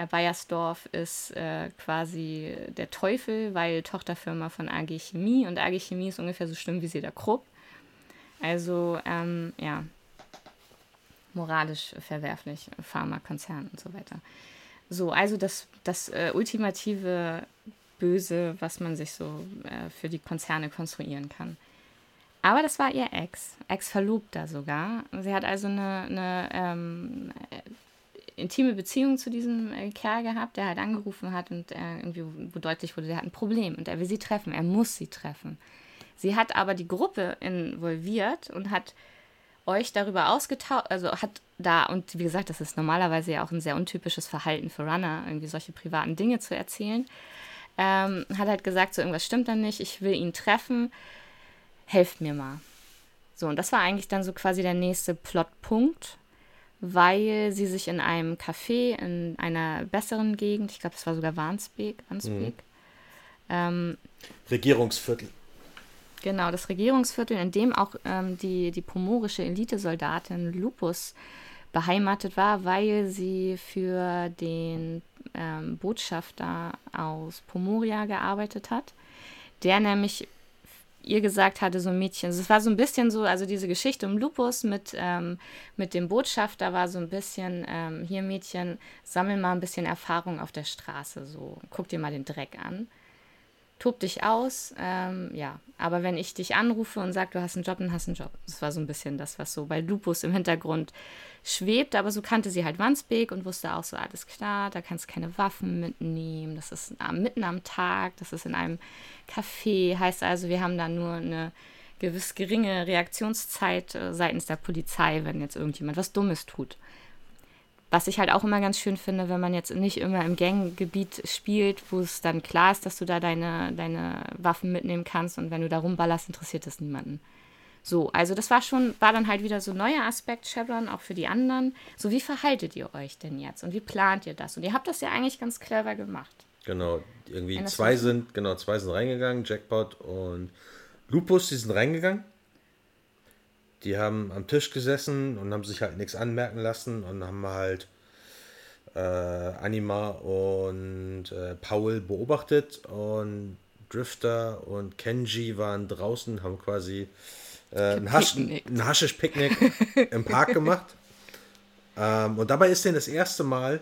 äh, Bayersdorf ist äh, quasi der Teufel, weil Tochterfirma von AG Chemie und AG Chemie ist ungefähr so schlimm wie sie der Krupp. Also, ähm, ja. moralisch verwerflich, Pharmakonzern und so weiter. So, also das, das äh, ultimative Böse, was man sich so äh, für die Konzerne konstruieren kann. Aber das war ihr Ex, Ex-Verlobter sogar. Sie hat also eine, eine ähm, intime Beziehung zu diesem äh, Kerl gehabt, der halt angerufen hat und äh, irgendwie, wo deutlich wurde, der hat ein Problem und er will sie treffen, er muss sie treffen. Sie hat aber die Gruppe involviert und hat euch darüber ausgetauscht, also hat da, und wie gesagt, das ist normalerweise ja auch ein sehr untypisches Verhalten für Runner, irgendwie solche privaten Dinge zu erzählen, ähm, hat halt gesagt, so irgendwas stimmt dann nicht, ich will ihn treffen, helft mir mal. So, und das war eigentlich dann so quasi der nächste Plotpunkt weil sie sich in einem Café in einer besseren Gegend, ich glaube, es war sogar Warnsbeek, Warnsbeek mhm. ähm, Regierungsviertel. Genau, das Regierungsviertel, in dem auch ähm, die, die pomorische Elitesoldatin Lupus beheimatet war, weil sie für den ähm, Botschafter aus Pomoria gearbeitet hat, der nämlich ihr gesagt hatte, so ein Mädchen. Also es war so ein bisschen so, also diese Geschichte um Lupus mit, ähm, mit dem Botschafter war so ein bisschen, ähm, hier Mädchen, sammel mal ein bisschen Erfahrung auf der Straße, so guck dir mal den Dreck an tob dich aus, ähm, ja. Aber wenn ich dich anrufe und sage, du hast einen Job, dann hast du einen Job. Das war so ein bisschen das, was so bei Lupus im Hintergrund schwebt. Aber so kannte sie halt Wandsbek und wusste auch so, alles klar, da kannst du keine Waffen mitnehmen. Das ist mitten am Tag, das ist in einem Café. Heißt also, wir haben da nur eine gewiss geringe Reaktionszeit äh, seitens der Polizei, wenn jetzt irgendjemand was Dummes tut. Was ich halt auch immer ganz schön finde, wenn man jetzt nicht immer im Ganggebiet spielt, wo es dann klar ist, dass du da deine, deine Waffen mitnehmen kannst und wenn du da rumballerst, interessiert das niemanden. So, also das war schon, war dann halt wieder so ein neuer Aspekt Chevron, auch für die anderen. So, wie verhaltet ihr euch denn jetzt und wie plant ihr das? Und ihr habt das ja eigentlich ganz clever gemacht. Genau, irgendwie zwei sind, genau, zwei sind reingegangen, Jackpot und Lupus, die sind reingegangen die haben am Tisch gesessen und haben sich halt nichts anmerken lassen und haben halt äh, Anima und äh, Paul beobachtet und Drifter und Kenji waren draußen, haben quasi äh, ein, Hasch, ein Haschisch-Picknick im Park gemacht. Ähm, und dabei ist denen das erste Mal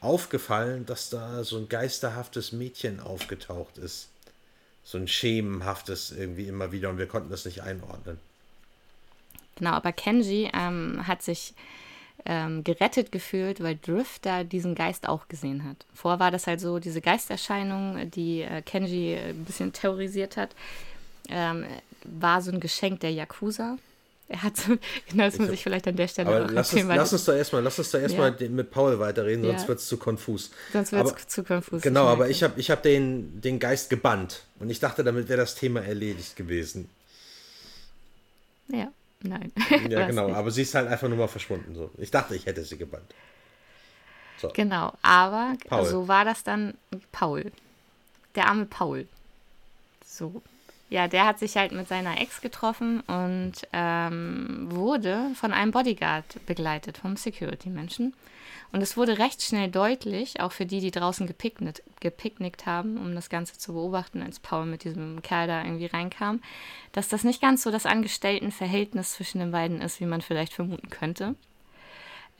aufgefallen, dass da so ein geisterhaftes Mädchen aufgetaucht ist. So ein schemenhaftes irgendwie immer wieder und wir konnten das nicht einordnen. Genau, aber Kenji ähm, hat sich ähm, gerettet gefühlt, weil Drifter diesen Geist auch gesehen hat. Vorher war das halt so, diese Geisterscheinung, die äh, Kenji ein bisschen terrorisiert hat, ähm, war so ein Geschenk der Yakuza. Er hat so, genau, das muss ich vielleicht an der Stelle aber lass erzählen. Uns, lass uns da erstmal, lass uns da erstmal ja. mit Paul weiterreden, sonst ja. wird es zu konfus. Sonst wird es zu konfus. Genau, aber ich habe ich hab den, den Geist gebannt und ich dachte, damit wäre das Thema erledigt gewesen. Ja. Nein. Ja, genau, nicht. aber sie ist halt einfach nur mal verschwunden. So. Ich dachte, ich hätte sie gebannt. So. Genau, aber Paul. so war das dann Paul. Der arme Paul. So. Ja, der hat sich halt mit seiner Ex getroffen und ähm, wurde von einem Bodyguard begleitet, vom Security-Menschen. Und es wurde recht schnell deutlich, auch für die, die draußen gepicknickt, gepicknickt haben, um das Ganze zu beobachten, als Paul mit diesem Kerl da irgendwie reinkam, dass das nicht ganz so das Angestelltenverhältnis zwischen den beiden ist, wie man vielleicht vermuten könnte.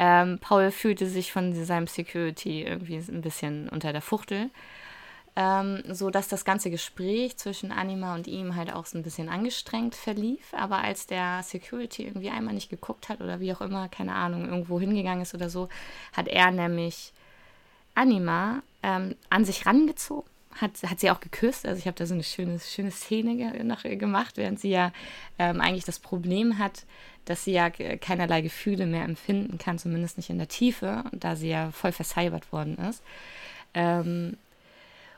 Ähm, Paul fühlte sich von seinem Security irgendwie ein bisschen unter der Fuchtel ähm, so dass das ganze Gespräch zwischen Anima und ihm halt auch so ein bisschen angestrengt verlief. Aber als der Security irgendwie einmal nicht geguckt hat oder wie auch immer, keine Ahnung, irgendwo hingegangen ist oder so, hat er nämlich Anima ähm, an sich rangezogen. Hat, hat sie auch geküsst. Also ich habe da so eine schöne, schöne Szene ge noch gemacht, während sie ja ähm, eigentlich das Problem hat, dass sie ja keinerlei Gefühle mehr empfinden kann, zumindest nicht in der Tiefe, da sie ja voll versalbert worden ist. Ähm,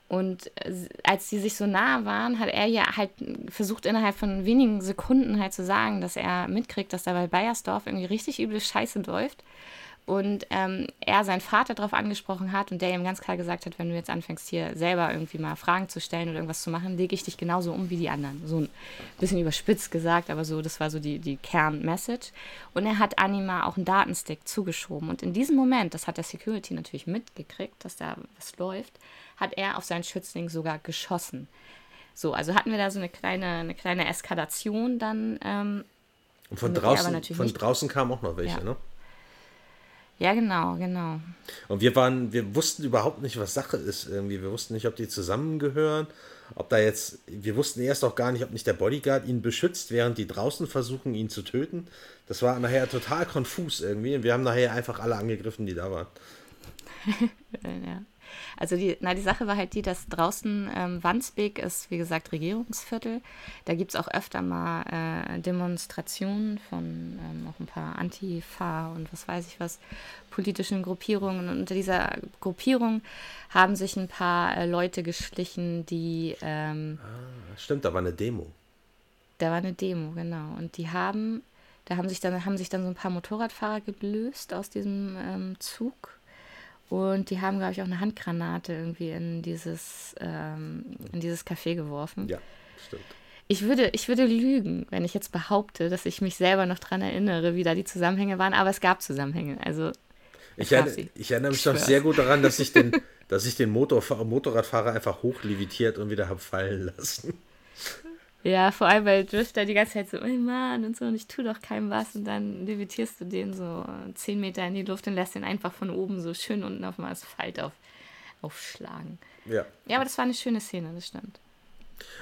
und äh, als sie sich so nah waren, hat er ja halt versucht, innerhalb von wenigen Sekunden halt zu sagen, dass er mitkriegt, dass da bei Bayersdorf irgendwie richtig üble Scheiße läuft. Und ähm, er seinen Vater darauf angesprochen hat und der ihm ganz klar gesagt hat, wenn du jetzt anfängst, hier selber irgendwie mal Fragen zu stellen oder irgendwas zu machen, lege ich dich genauso um wie die anderen. So ein bisschen überspitzt gesagt, aber so, das war so die, die Kernmessage. Und er hat Anima auch einen Datenstick zugeschoben. Und in diesem Moment, das hat der Security natürlich mitgekriegt, dass da was läuft, hat er auf seinen Schützling sogar geschossen. So, also hatten wir da so eine kleine, eine kleine Eskalation dann. Ähm, und von draußen, von draußen kamen auch noch welche, ja. ne? Ja, genau, genau. Und wir waren, wir wussten überhaupt nicht, was Sache ist irgendwie. Wir wussten nicht, ob die zusammengehören, ob da jetzt, wir wussten erst auch gar nicht, ob nicht der Bodyguard ihn beschützt, während die draußen versuchen, ihn zu töten. Das war nachher total konfus irgendwie. Und wir haben nachher einfach alle angegriffen, die da waren. ja. Also die, na, die Sache war halt die, dass draußen ähm, Wandsbek ist, wie gesagt, Regierungsviertel. Da gibt es auch öfter mal äh, Demonstrationen von ähm, auch ein paar Antifa und was weiß ich was, politischen Gruppierungen. Und unter dieser Gruppierung haben sich ein paar äh, Leute geschlichen, die... Ähm, ah, stimmt, da war eine Demo. Da war eine Demo, genau. Und die haben... Da haben sich dann, haben sich dann so ein paar Motorradfahrer gelöst aus diesem ähm, Zug und die haben, glaube ich, auch eine Handgranate irgendwie in dieses, ähm, in dieses Café geworfen. Ja, stimmt. Ich würde, ich würde lügen, wenn ich jetzt behaupte, dass ich mich selber noch daran erinnere, wie da die Zusammenhänge waren, aber es gab Zusammenhänge. Also ich, erinnere, ich erinnere mich noch sehr gut daran, dass ich den, dass ich den Motor, Motorradfahrer einfach hochlevitiert und wieder habe fallen lassen. Ja, vor allem, weil Drifter die ganze Zeit so, oh Mann und so, und ich tue doch keinem was. Und dann levitierst du den so zehn Meter in die Luft und lässt den einfach von oben so schön unten auf dem Asphalt auf, aufschlagen. Ja. Ja, aber das war eine schöne Szene, das stimmt.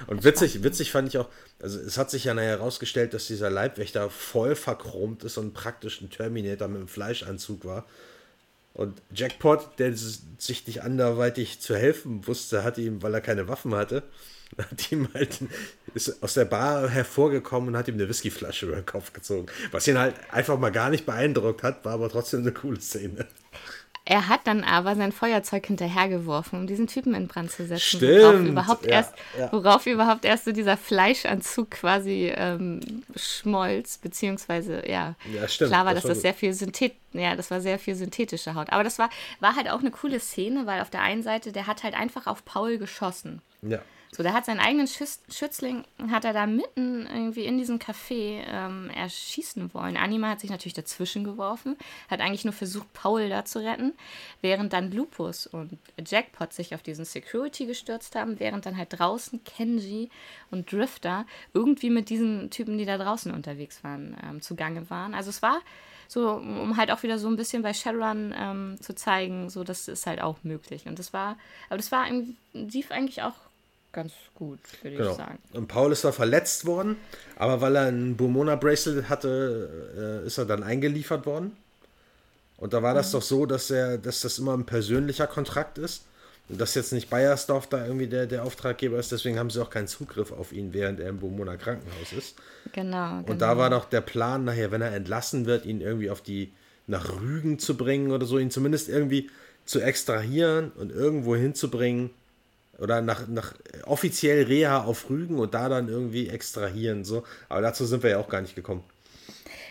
Und witzig, witzig fand ich auch, also es hat sich ja nachher herausgestellt, dass dieser Leibwächter voll verchromt ist und praktisch ein Terminator mit einem Fleischanzug war. Und Jackpot, der sich nicht anderweitig zu helfen wusste, hat ihm, weil er keine Waffen hatte, hat ihm halt, ist aus der Bar hervorgekommen und hat ihm eine Whiskyflasche über den Kopf gezogen. Was ihn halt einfach mal gar nicht beeindruckt hat, war aber trotzdem eine coole Szene. Er hat dann aber sein Feuerzeug hinterhergeworfen, um diesen Typen in Brand zu setzen. Stimmt. Worauf überhaupt, ja, erst, ja. worauf überhaupt erst so dieser Fleischanzug quasi ähm, schmolz, beziehungsweise, ja, ja stimmt, klar war, das dass war das sehr viel Synthet ja, das war sehr viel synthetische Haut. Aber das war, war halt auch eine coole Szene, weil auf der einen Seite, der hat halt einfach auf Paul geschossen. Ja. So, der hat seinen eigenen Schütz Schützling, hat er da mitten irgendwie in diesem Café ähm, erschießen wollen. Anima hat sich natürlich dazwischen geworfen, hat eigentlich nur versucht, Paul da zu retten, während dann Lupus und Jackpot sich auf diesen Security gestürzt haben, während dann halt draußen Kenji und Drifter irgendwie mit diesen Typen, die da draußen unterwegs waren, ähm, zugange waren. Also es war so, um halt auch wieder so ein bisschen bei Shadowrun ähm, zu zeigen, so das ist halt auch möglich. Und das war, aber das war lief eigentlich auch ganz gut, würde genau. ich sagen. Und Paul ist da verletzt worden, aber weil er ein Bumona-Bracelet hatte, äh, ist er dann eingeliefert worden. Und da war das mhm. doch so, dass er, dass das immer ein persönlicher Kontrakt ist. Und dass jetzt nicht Bayersdorf da irgendwie der, der Auftraggeber ist, deswegen haben sie auch keinen Zugriff auf ihn, während er im Bumona Krankenhaus ist. Genau. Und da war doch der Plan, nachher, wenn er entlassen wird, ihn irgendwie auf die, nach Rügen zu bringen oder so, ihn zumindest irgendwie zu extrahieren und irgendwo hinzubringen, oder nach, nach offiziell Reha auf Rügen und da dann irgendwie extrahieren. So. Aber dazu sind wir ja auch gar nicht gekommen.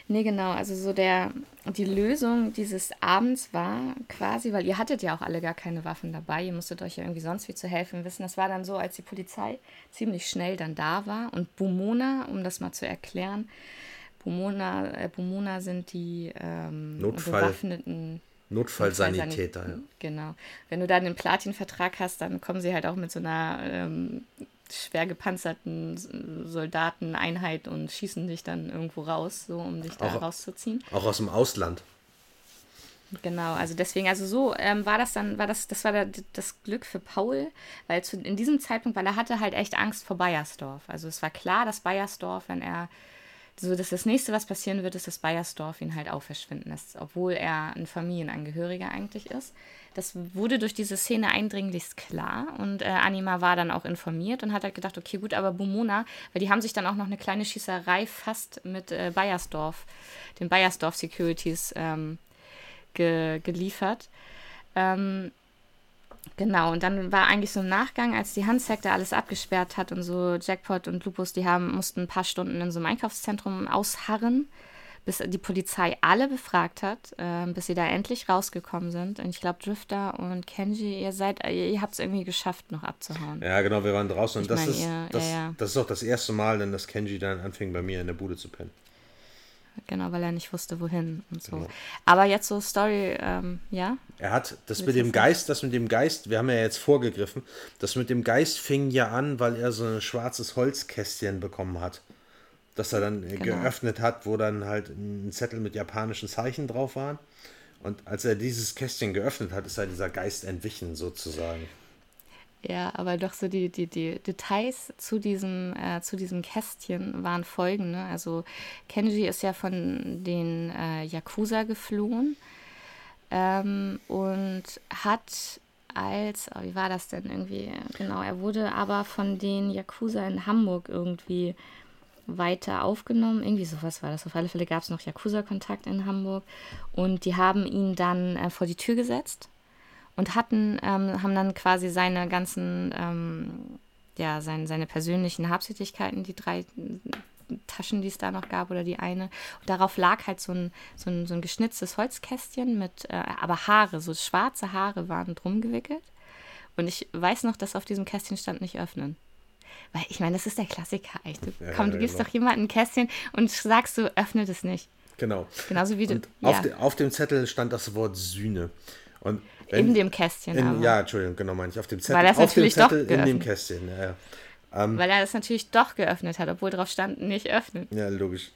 Nee, genau. Also so der, die Lösung dieses Abends war quasi, weil ihr hattet ja auch alle gar keine Waffen dabei, ihr musstet euch ja irgendwie sonst wie zu helfen wissen. Das war dann so, als die Polizei ziemlich schnell dann da war und Bumona, um das mal zu erklären, Bumona, äh, Bumona sind die ähm, bewaffneten Notfallsanitäter. Notfallsanit ja. Genau. Wenn du da einen Platinvertrag hast, dann kommen sie halt auch mit so einer ähm, schwer gepanzerten Soldateneinheit und schießen dich dann irgendwo raus, so um dich da auch, rauszuziehen. Auch aus dem Ausland. Genau, also deswegen, also so ähm, war das dann, war das, das war der, das Glück für Paul, weil zu, in diesem Zeitpunkt, weil er hatte halt echt Angst vor Bayersdorf. Also es war klar, dass Bayersdorf, wenn er so dass das nächste, was passieren wird, ist, dass Bayersdorf ihn halt auch verschwinden lässt, obwohl er ein Familienangehöriger eigentlich ist. Das wurde durch diese Szene eindringlichst klar und äh, Anima war dann auch informiert und hat halt gedacht, okay, gut, aber Bumona, weil die haben sich dann auch noch eine kleine Schießerei fast mit äh, Bayersdorf, den Bayersdorf Securities ähm, ge geliefert. Ähm, Genau, und dann war eigentlich so ein Nachgang, als die Handsekte alles abgesperrt hat und so Jackpot und Lupus, die haben, mussten ein paar Stunden in so einem Einkaufszentrum ausharren, bis die Polizei alle befragt hat, äh, bis sie da endlich rausgekommen sind. Und ich glaube, Drifter und Kenji, ihr seid, ihr habt es irgendwie geschafft, noch abzuhauen. Ja, genau, wir waren draußen ich und das, mein, ist, ihr, das, ja, ja. das ist auch das erste Mal, denn dass Kenji dann anfing, bei mir in der Bude zu pennen. Genau, weil er nicht wusste, wohin und so. Genau. Aber jetzt so Story, ähm, ja? Er hat das mit dem Geist, das mit dem Geist, wir haben ja jetzt vorgegriffen, das mit dem Geist fing ja an, weil er so ein schwarzes Holzkästchen bekommen hat. Das er dann genau. geöffnet hat, wo dann halt ein Zettel mit japanischen Zeichen drauf waren. Und als er dieses Kästchen geöffnet hat, ist er dieser Geist entwichen sozusagen. Ja, aber doch so die, die, die Details zu diesem, äh, zu diesem Kästchen waren folgende. Also Kenji ist ja von den äh, Yakuza geflohen ähm, und hat als, oh, wie war das denn irgendwie? Genau, er wurde aber von den Yakuza in Hamburg irgendwie weiter aufgenommen. Irgendwie sowas war das. Auf alle Fälle gab es noch Yakuza-Kontakt in Hamburg und die haben ihn dann äh, vor die Tür gesetzt und hatten, ähm, haben dann quasi seine ganzen, ähm, ja, sein, seine persönlichen Habsüchtigkeiten, die drei Taschen, die es da noch gab, oder die eine. Und darauf lag halt so ein, so ein, so ein geschnitztes Holzkästchen mit, äh, aber Haare, so schwarze Haare waren drum gewickelt. Und ich weiß noch, dass auf diesem Kästchen stand nicht öffnen. Weil ich meine, das ist der Klassiker. Echt. Du, ja, komm, du gibst genau. doch jemandem ein Kästchen und sagst du, öffne das nicht. Genau. Genauso wie du. Ja. Auf, de, auf, dem Zettel stand das Wort Sühne. Und wenn, in dem Kästchen. In, ja, Entschuldigung, genau, meine ich. Auf dem Zettel. Weil das auf natürlich Zettel doch in dem Kästchen, ja, ja. Ähm, Weil er das natürlich doch geöffnet hat, obwohl drauf stand, nicht öffnen. Ja, logisch.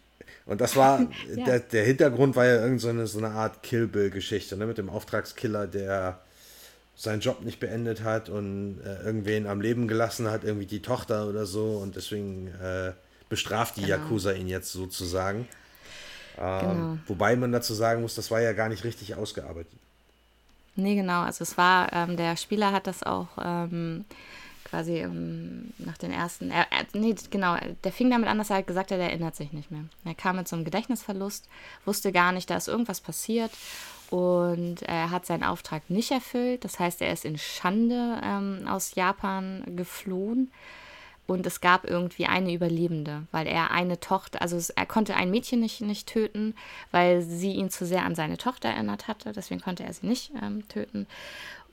Und das war, ja. der, der Hintergrund war ja irgendeine so, eine, Art Kill Bill-Geschichte, ne, mit dem Auftragskiller, der seinen Job nicht beendet hat und äh, irgendwen am Leben gelassen hat, irgendwie die Tochter oder so und deswegen äh, bestraft die genau. Yakuza ihn jetzt sozusagen. Ähm, genau. Wobei man dazu sagen muss, das war ja gar nicht richtig ausgearbeitet. Nee, genau. Also es war, ähm, der Spieler hat das auch ähm, quasi ähm, nach den ersten, er, er, nee, genau, der fing damit an, dass er halt gesagt hat, er erinnert sich nicht mehr. Er kam mit so einem Gedächtnisverlust, wusste gar nicht, da ist irgendwas passiert und er hat seinen Auftrag nicht erfüllt. Das heißt, er ist in Schande ähm, aus Japan geflohen. Und es gab irgendwie eine Überlebende, weil er eine Tochter, also er konnte ein Mädchen nicht, nicht töten, weil sie ihn zu sehr an seine Tochter erinnert hatte. Deswegen konnte er sie nicht ähm, töten.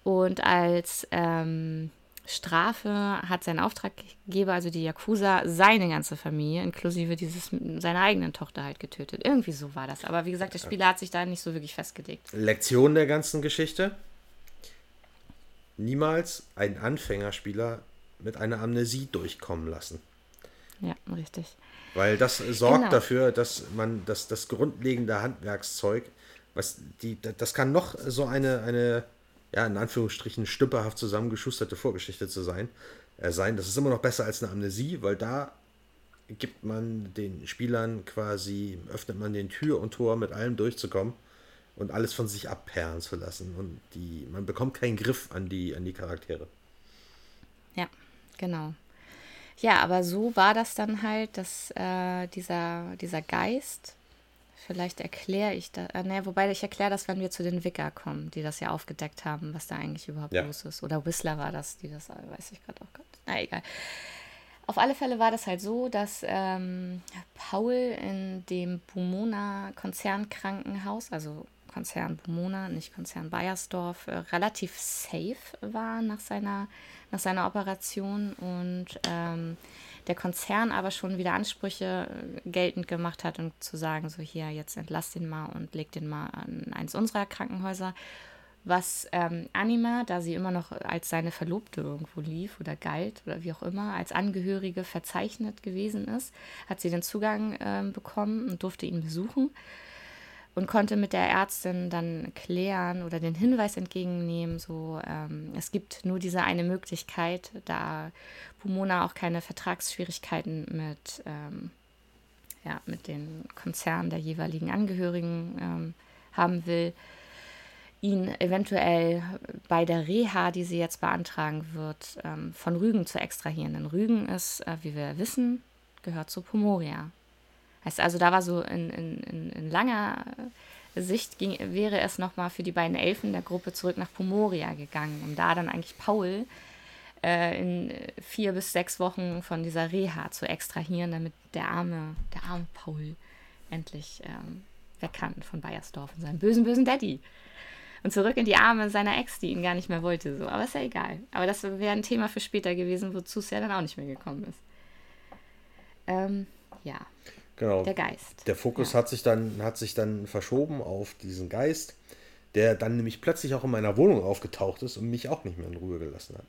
Und als ähm, Strafe hat sein Auftraggeber, also die Yakuza, seine ganze Familie, inklusive dieses, seiner eigenen Tochter halt getötet. Irgendwie so war das. Aber wie gesagt, der Spieler hat sich da nicht so wirklich festgelegt. Lektion der ganzen Geschichte? Niemals einen Anfängerspieler mit einer Amnesie durchkommen lassen. Ja, richtig. Weil das sorgt genau. dafür, dass man das, das grundlegende Handwerkszeug, was die, das kann noch so eine, eine ja, in Anführungsstrichen stümperhaft zusammengeschusterte Vorgeschichte zu sein, äh, sein. Das ist immer noch besser als eine Amnesie, weil da gibt man den Spielern quasi, öffnet man den Tür und Tor, mit allem durchzukommen und alles von sich abperren zu lassen. Und die, man bekommt keinen Griff an die, an die Charaktere. Ja, genau. Ja, aber so war das dann halt, dass äh, dieser, dieser Geist Vielleicht erkläre ich das. Äh, ne, wobei ich erkläre das, wenn wir zu den Wicker kommen, die das ja aufgedeckt haben, was da eigentlich überhaupt ja. los ist. Oder Whistler war das, die das, äh, weiß ich gerade auch gerade. Na egal. Auf alle Fälle war das halt so, dass ähm, Paul in dem Bumona Konzernkrankenhaus, also Konzern Bumona, nicht Konzern Bayersdorf, äh, relativ safe war nach seiner, nach seiner Operation und ähm, der Konzern aber schon wieder Ansprüche äh, geltend gemacht hat und zu sagen, so hier, jetzt entlass den mal und leg den mal an eins unserer Krankenhäuser. Was ähm, Anima, da sie immer noch als seine Verlobte irgendwo lief oder galt oder wie auch immer, als Angehörige verzeichnet gewesen ist, hat sie den Zugang äh, bekommen und durfte ihn besuchen und konnte mit der Ärztin dann klären oder den Hinweis entgegennehmen, so ähm, es gibt nur diese eine Möglichkeit, da Pomona auch keine Vertragsschwierigkeiten mit, ähm, ja, mit den Konzernen der jeweiligen Angehörigen ähm, haben will, ihn eventuell bei der Reha, die sie jetzt beantragen wird, ähm, von Rügen zu extrahieren. Denn Rügen ist, äh, wie wir wissen, gehört zu Pomoria. Heißt also, da war so in, in, in langer Sicht ging, wäre es nochmal für die beiden Elfen der Gruppe zurück nach Pomoria gegangen, um da dann eigentlich Paul äh, in vier bis sechs Wochen von dieser Reha zu extrahieren, damit der arme, der arme Paul endlich ähm, weg kann von Bayersdorf und seinem bösen, bösen Daddy. Und zurück in die Arme seiner Ex, die ihn gar nicht mehr wollte. So. Aber ist ja egal. Aber das wäre ein Thema für später gewesen, wozu es ja dann auch nicht mehr gekommen ist. Ähm, ja. Genau. Der Geist. Der Fokus ja. hat, sich dann, hat sich dann verschoben auf diesen Geist, der dann nämlich plötzlich auch in meiner Wohnung aufgetaucht ist und mich auch nicht mehr in Ruhe gelassen hat.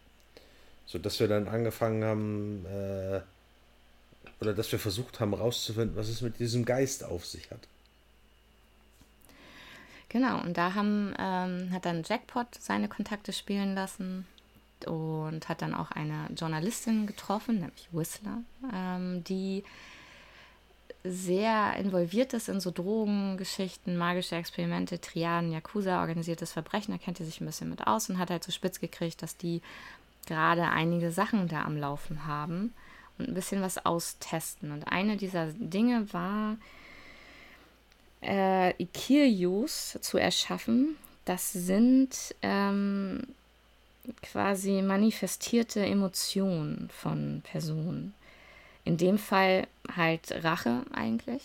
So dass wir dann angefangen haben, äh, oder dass wir versucht haben herauszufinden, was es mit diesem Geist auf sich hat. Genau, und da haben, ähm, hat dann Jackpot seine Kontakte spielen lassen und hat dann auch eine Journalistin getroffen, nämlich Whistler, ähm, die sehr involviert ist in so Drogengeschichten, magische Experimente, Triaden, Yakuza, organisiertes Verbrechen. Da kennt ihr sich ein bisschen mit aus und hat halt so spitz gekriegt, dass die gerade einige Sachen da am Laufen haben und ein bisschen was austesten. Und eine dieser Dinge war, äh, Ikirios zu erschaffen. Das sind ähm, quasi manifestierte Emotionen von Personen. In dem Fall halt Rache eigentlich.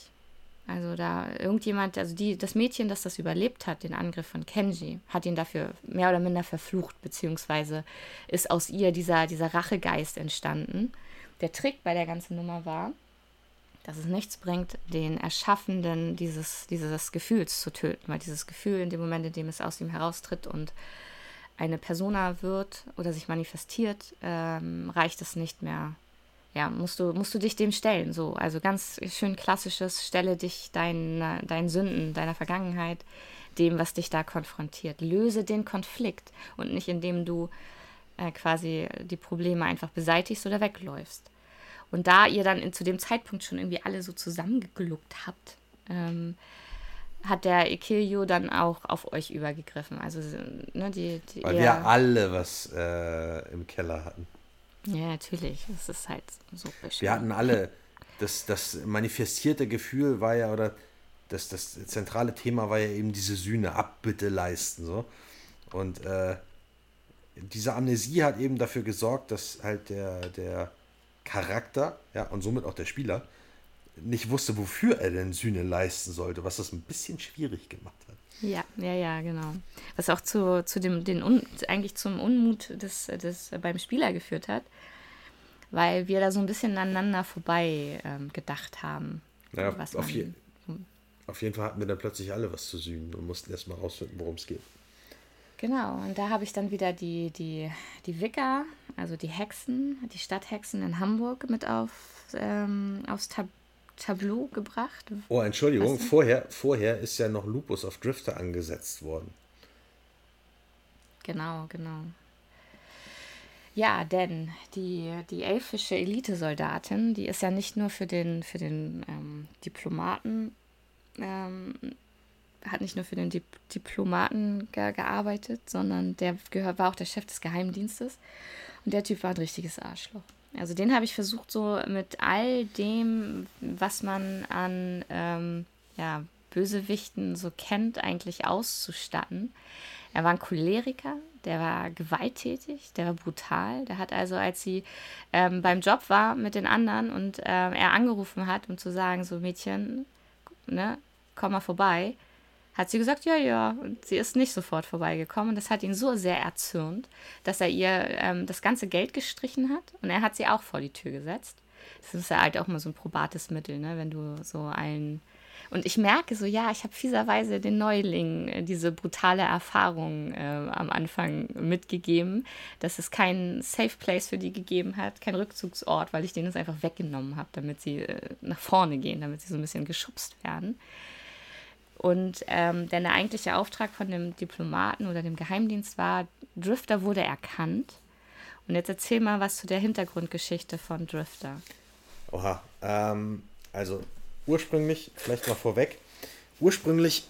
Also da irgendjemand, also die, das Mädchen, das das überlebt hat, den Angriff von Kenji, hat ihn dafür mehr oder minder verflucht, beziehungsweise ist aus ihr dieser, dieser Rachegeist entstanden. Der Trick bei der ganzen Nummer war, dass es nichts bringt, den Erschaffenden dieses, dieses Gefühls zu töten, weil dieses Gefühl in dem Moment, in dem es aus ihm heraustritt und eine Persona wird oder sich manifestiert, ähm, reicht es nicht mehr. Ja, musst du, musst du dich dem stellen. So, also ganz schön klassisches, stelle dich deinen, deinen Sünden, deiner Vergangenheit, dem, was dich da konfrontiert. Löse den Konflikt und nicht indem du äh, quasi die Probleme einfach beseitigst oder wegläufst. Und da ihr dann in, zu dem Zeitpunkt schon irgendwie alle so zusammengegluckt habt, ähm, hat der Ikiryu dann auch auf euch übergegriffen. Also, ne, die, die Weil wir alle was äh, im Keller hatten. Ja, natürlich. Das ist halt so bescheuert. Wir hatten alle, das, das manifestierte Gefühl war ja, oder das, das zentrale Thema war ja eben diese Sühne, Abbitte leisten. So. Und äh, diese Amnesie hat eben dafür gesorgt, dass halt der, der Charakter, ja, und somit auch der Spieler, nicht wusste, wofür er denn Sühne leisten sollte, was das ein bisschen schwierig gemacht hat. Ja, ja, ja, genau. Was auch zu, zu dem, den Un, eigentlich zum Unmut des, des beim Spieler geführt hat, weil wir da so ein bisschen aneinander vorbei ähm, gedacht haben. Ja, was auf, je, auf jeden Fall hatten wir dann plötzlich alle was zu sühnen und mussten erstmal rausfinden, worum es geht. Genau, und da habe ich dann wieder die, die, die Wicker, also die Hexen, die Stadthexen in Hamburg mit auf, ähm, aufs Tab Tableau gebracht. Oh, Entschuldigung, vorher, vorher ist ja noch Lupus auf Drifter angesetzt worden. Genau, genau. Ja, denn die, die elfische Elitesoldatin, die ist ja nicht nur für den, für den ähm, Diplomaten ähm, hat nicht nur für den Dip Diplomaten ge gearbeitet, sondern der war auch der Chef des Geheimdienstes. Und der Typ war ein richtiges Arschloch. Also den habe ich versucht, so mit all dem, was man an ähm, ja, Bösewichten so kennt, eigentlich auszustatten. Er war ein Choleriker, der war gewalttätig, der war brutal. Der hat also, als sie ähm, beim Job war mit den anderen und ähm, er angerufen hat, um zu sagen, so Mädchen, ne, komm mal vorbei, hat sie gesagt, ja, ja. Und sie ist nicht sofort vorbeigekommen. Und das hat ihn so sehr erzürnt, dass er ihr ähm, das ganze Geld gestrichen hat. Und er hat sie auch vor die Tür gesetzt. Das ist ja halt auch mal so ein probates Mittel, ne? wenn du so einen. Und ich merke so, ja, ich habe fieserweise den Neulingen äh, diese brutale Erfahrung äh, am Anfang mitgegeben, dass es keinen Safe Place für die gegeben hat, kein Rückzugsort, weil ich denen das einfach weggenommen habe, damit sie äh, nach vorne gehen, damit sie so ein bisschen geschubst werden. Und ähm, denn der eigentliche Auftrag von dem Diplomaten oder dem Geheimdienst war, Drifter wurde erkannt. Und jetzt erzähl mal was zu der Hintergrundgeschichte von Drifter. Oha, ähm, also ursprünglich, vielleicht mal vorweg, ursprünglich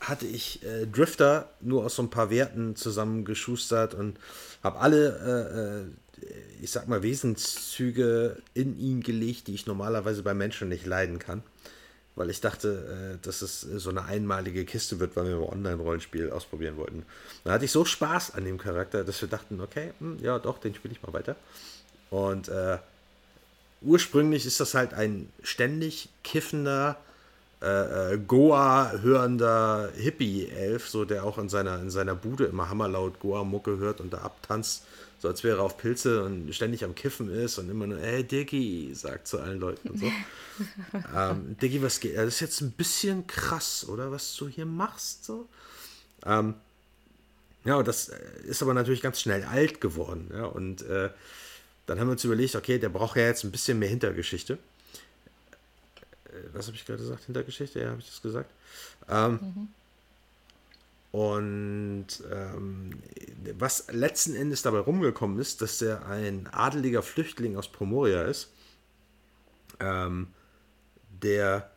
hatte ich äh, Drifter nur aus so ein paar Werten zusammengeschustert und habe alle, äh, äh, ich sag mal, Wesenszüge in ihn gelegt, die ich normalerweise bei Menschen nicht leiden kann weil ich dachte, äh, dass es so eine einmalige Kiste wird, weil wir mal Online-Rollenspiel ausprobieren wollten. Da hatte ich so Spaß an dem Charakter, dass wir dachten, okay, hm, ja doch, den spiele ich mal weiter. Und äh, ursprünglich ist das halt ein ständig kiffender, äh, äh Goa-hörender Hippie-Elf, so der auch in seiner, in seiner Bude immer hammerlaut Goa-Mucke hört und da abtanzt so als wäre er auf Pilze und ständig am Kiffen ist und immer nur, ey Diggi, sagt zu allen Leuten und so. ähm, Diggi, was geht? Das ist jetzt ein bisschen krass, oder? Was du hier machst, so. Ähm, ja, das ist aber natürlich ganz schnell alt geworden, ja, und äh, dann haben wir uns überlegt, okay, der braucht ja jetzt ein bisschen mehr Hintergeschichte. Äh, was habe ich gerade gesagt? Hintergeschichte? Ja, habe ich das gesagt? Ähm, mhm. Und ähm, was letzten Endes dabei rumgekommen ist, dass er ein adeliger Flüchtling aus Pomoria ist, ähm, der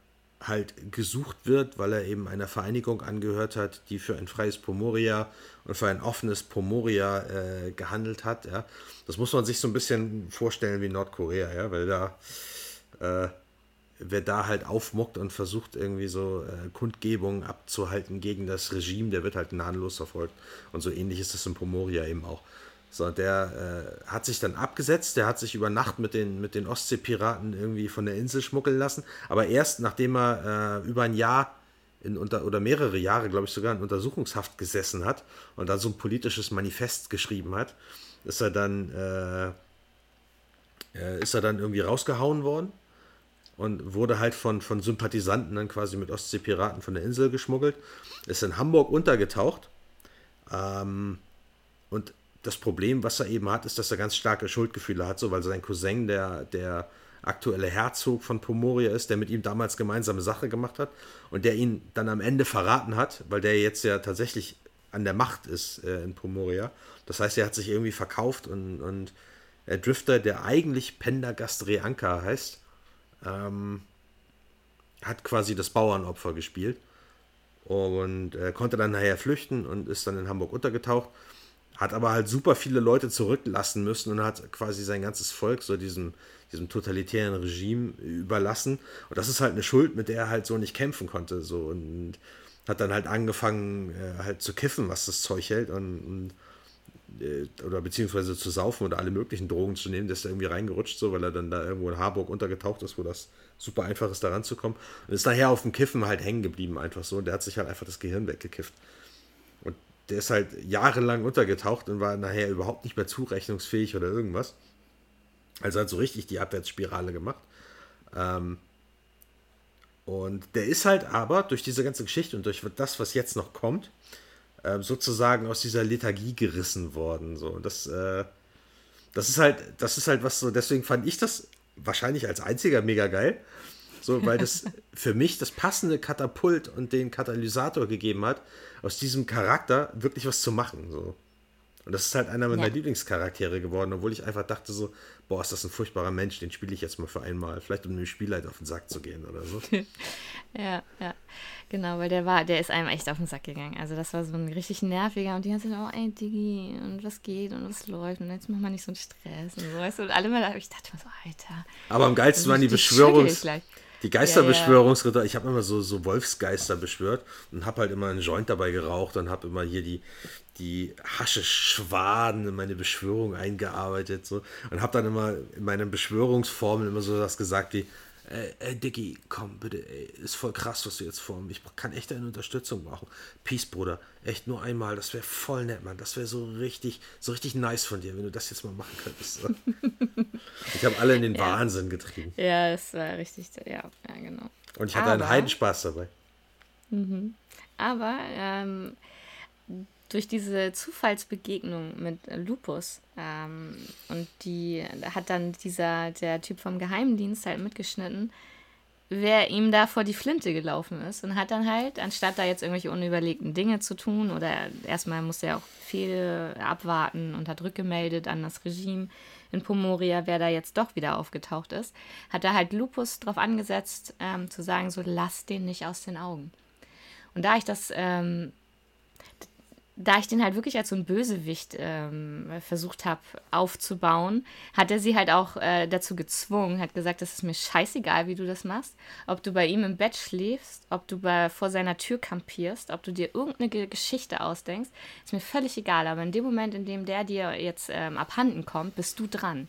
halt gesucht wird, weil er eben einer Vereinigung angehört hat, die für ein freies Pomoria und für ein offenes Pomoria äh, gehandelt hat. Ja. Das muss man sich so ein bisschen vorstellen wie Nordkorea, ja, weil da äh, wer da halt aufmockt und versucht irgendwie so äh, Kundgebungen abzuhalten gegen das Regime, der wird halt gnadenlos verfolgt. Und so ähnlich ist es in Pomoria eben auch. So, der äh, hat sich dann abgesetzt, der hat sich über Nacht mit den, mit den Ostseepiraten irgendwie von der Insel schmuggeln lassen, aber erst nachdem er äh, über ein Jahr in unter, oder mehrere Jahre, glaube ich, sogar in Untersuchungshaft gesessen hat und dann so ein politisches Manifest geschrieben hat, ist er dann, äh, äh ist er dann irgendwie rausgehauen worden und wurde halt von, von Sympathisanten dann quasi mit Ostseepiraten von der Insel geschmuggelt, ist in Hamburg untergetaucht ähm, und das Problem, was er eben hat, ist, dass er ganz starke Schuldgefühle hat, so weil sein Cousin der, der aktuelle Herzog von Pomoria ist, der mit ihm damals gemeinsame Sache gemacht hat und der ihn dann am Ende verraten hat, weil der jetzt ja tatsächlich an der Macht ist äh, in Pomoria. Das heißt, er hat sich irgendwie verkauft und, und der Drifter, der eigentlich Pendergast Reanka heißt, ähm, hat quasi das Bauernopfer gespielt und äh, konnte dann nachher flüchten und ist dann in Hamburg untergetaucht hat aber halt super viele Leute zurücklassen müssen und hat quasi sein ganzes Volk so diesem, diesem totalitären Regime überlassen. Und das ist halt eine Schuld, mit der er halt so nicht kämpfen konnte. So und hat dann halt angefangen, äh, halt zu kiffen, was das Zeug hält und, und oder beziehungsweise zu saufen oder alle möglichen Drogen zu nehmen, der ist da irgendwie reingerutscht, so, weil er dann da irgendwo in Harburg untergetaucht ist, wo das super einfach ist, da ranzukommen. Und ist nachher auf dem Kiffen halt hängen geblieben, einfach so. Und der hat sich halt einfach das Gehirn weggekifft der ist halt jahrelang untergetaucht und war nachher überhaupt nicht mehr zurechnungsfähig oder irgendwas. Also hat so richtig die Abwärtsspirale gemacht. Ähm, und der ist halt aber durch diese ganze Geschichte und durch das, was jetzt noch kommt, äh, sozusagen aus dieser Lethargie gerissen worden. So. Und das, äh, das ist halt, das ist halt was so, deswegen fand ich das wahrscheinlich als einziger mega geil. So, weil das für mich das passende Katapult und den Katalysator gegeben hat, aus diesem Charakter wirklich was zu machen. So. Und das ist halt einer meiner ja. Lieblingscharaktere geworden, obwohl ich einfach dachte so, boah, ist das ein furchtbarer Mensch, den spiele ich jetzt mal für einmal. Vielleicht um dem Spielleiter auf den Sack zu gehen oder so. ja, ja. Genau, weil der war, der ist einem echt auf den Sack gegangen. Also das war so ein richtig nerviger und die ganze Zeit, oh ey Digi, und was geht und was läuft und jetzt mach mal nicht so einen Stress und so, weißt du, und alle mal, ich dachte mir so, Alter. Aber am geilsten waren die Beschwörungs... Die Geisterbeschwörungsritter, ja, ja. ich habe immer so, so Wolfsgeister beschwört und habe halt immer einen Joint dabei geraucht und habe immer hier die, die Hasche-Schwaden in meine Beschwörung eingearbeitet so, und habe dann immer in meinen Beschwörungsformeln immer so was gesagt wie, ey, ey Dicky, komm bitte, ey, ist voll krass, was du jetzt vorhast. Ich kann echt deine Unterstützung brauchen. Peace, Bruder. Echt nur einmal, das wäre voll nett, Mann. Das wäre so richtig, so richtig nice von dir, wenn du das jetzt mal machen könntest. Ich habe alle in den ja. Wahnsinn getrieben. Ja, es war richtig, ja, ja, genau. Und ich hatte Aber, einen Heidenspaß dabei. Mhm. Aber ähm, durch diese Zufallsbegegnung mit Lupus ähm, und die hat dann dieser, der Typ vom Geheimdienst halt mitgeschnitten, wer ihm da vor die Flinte gelaufen ist und hat dann halt, anstatt da jetzt irgendwelche unüberlegten Dinge zu tun oder erstmal musste er auch viel abwarten und hat rückgemeldet an das Regime in Pomoria, wer da jetzt doch wieder aufgetaucht ist, hat er halt Lupus drauf angesetzt, ähm, zu sagen, so lass den nicht aus den Augen. Und da ich das ähm, da ich den halt wirklich als so ein Bösewicht ähm, versucht habe aufzubauen, hat er sie halt auch äh, dazu gezwungen, hat gesagt, das ist mir scheißegal, wie du das machst, ob du bei ihm im Bett schläfst, ob du bei, vor seiner Tür kampierst, ob du dir irgendeine Geschichte ausdenkst, ist mir völlig egal, aber in dem Moment, in dem der dir jetzt ähm, abhanden kommt, bist du dran.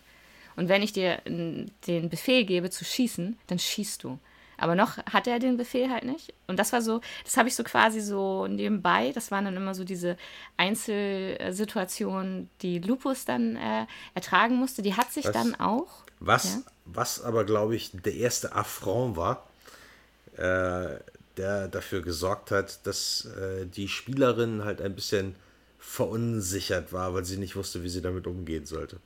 Und wenn ich dir den Befehl gebe zu schießen, dann schießt du. Aber noch hatte er den Befehl halt nicht. Und das war so, das habe ich so quasi so nebenbei. Das waren dann immer so diese Einzelsituationen, die Lupus dann äh, ertragen musste. Die hat sich was, dann auch. Was, ja? was aber, glaube ich, der erste Affront war, äh, der dafür gesorgt hat, dass äh, die Spielerin halt ein bisschen verunsichert war, weil sie nicht wusste, wie sie damit umgehen sollte.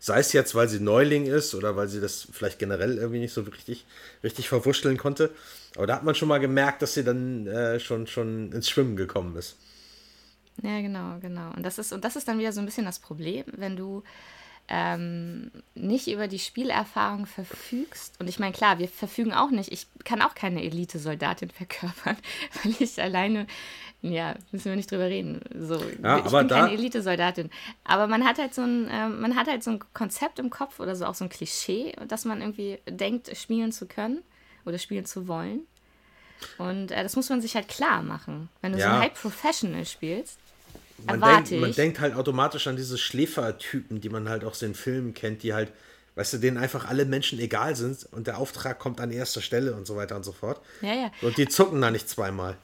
Sei es jetzt, weil sie Neuling ist oder weil sie das vielleicht generell irgendwie nicht so richtig, richtig verwurschteln konnte. Aber da hat man schon mal gemerkt, dass sie dann äh, schon, schon ins Schwimmen gekommen ist. Ja, genau, genau. Und das ist, und das ist dann wieder so ein bisschen das Problem, wenn du ähm, nicht über die Spielerfahrung verfügst. Und ich meine, klar, wir verfügen auch nicht. Ich kann auch keine Elite-Soldatin verkörpern, weil ich alleine, ja, müssen wir nicht drüber reden. So, ja, ich bin keine Elite-Soldatin. Aber man hat halt so ein, äh, man hat halt so ein Konzept im Kopf oder so auch so ein Klischee, dass man irgendwie denkt, spielen zu können oder spielen zu wollen. Und äh, das muss man sich halt klar machen. Wenn du ja. so ein High Professional spielst, man denkt, man denkt halt automatisch an diese Schläfertypen, die man halt aus den Filmen kennt, die halt, weißt du, denen einfach alle Menschen egal sind und der Auftrag kommt an erster Stelle und so weiter und so fort. Ja, ja. Und die zucken da nicht zweimal.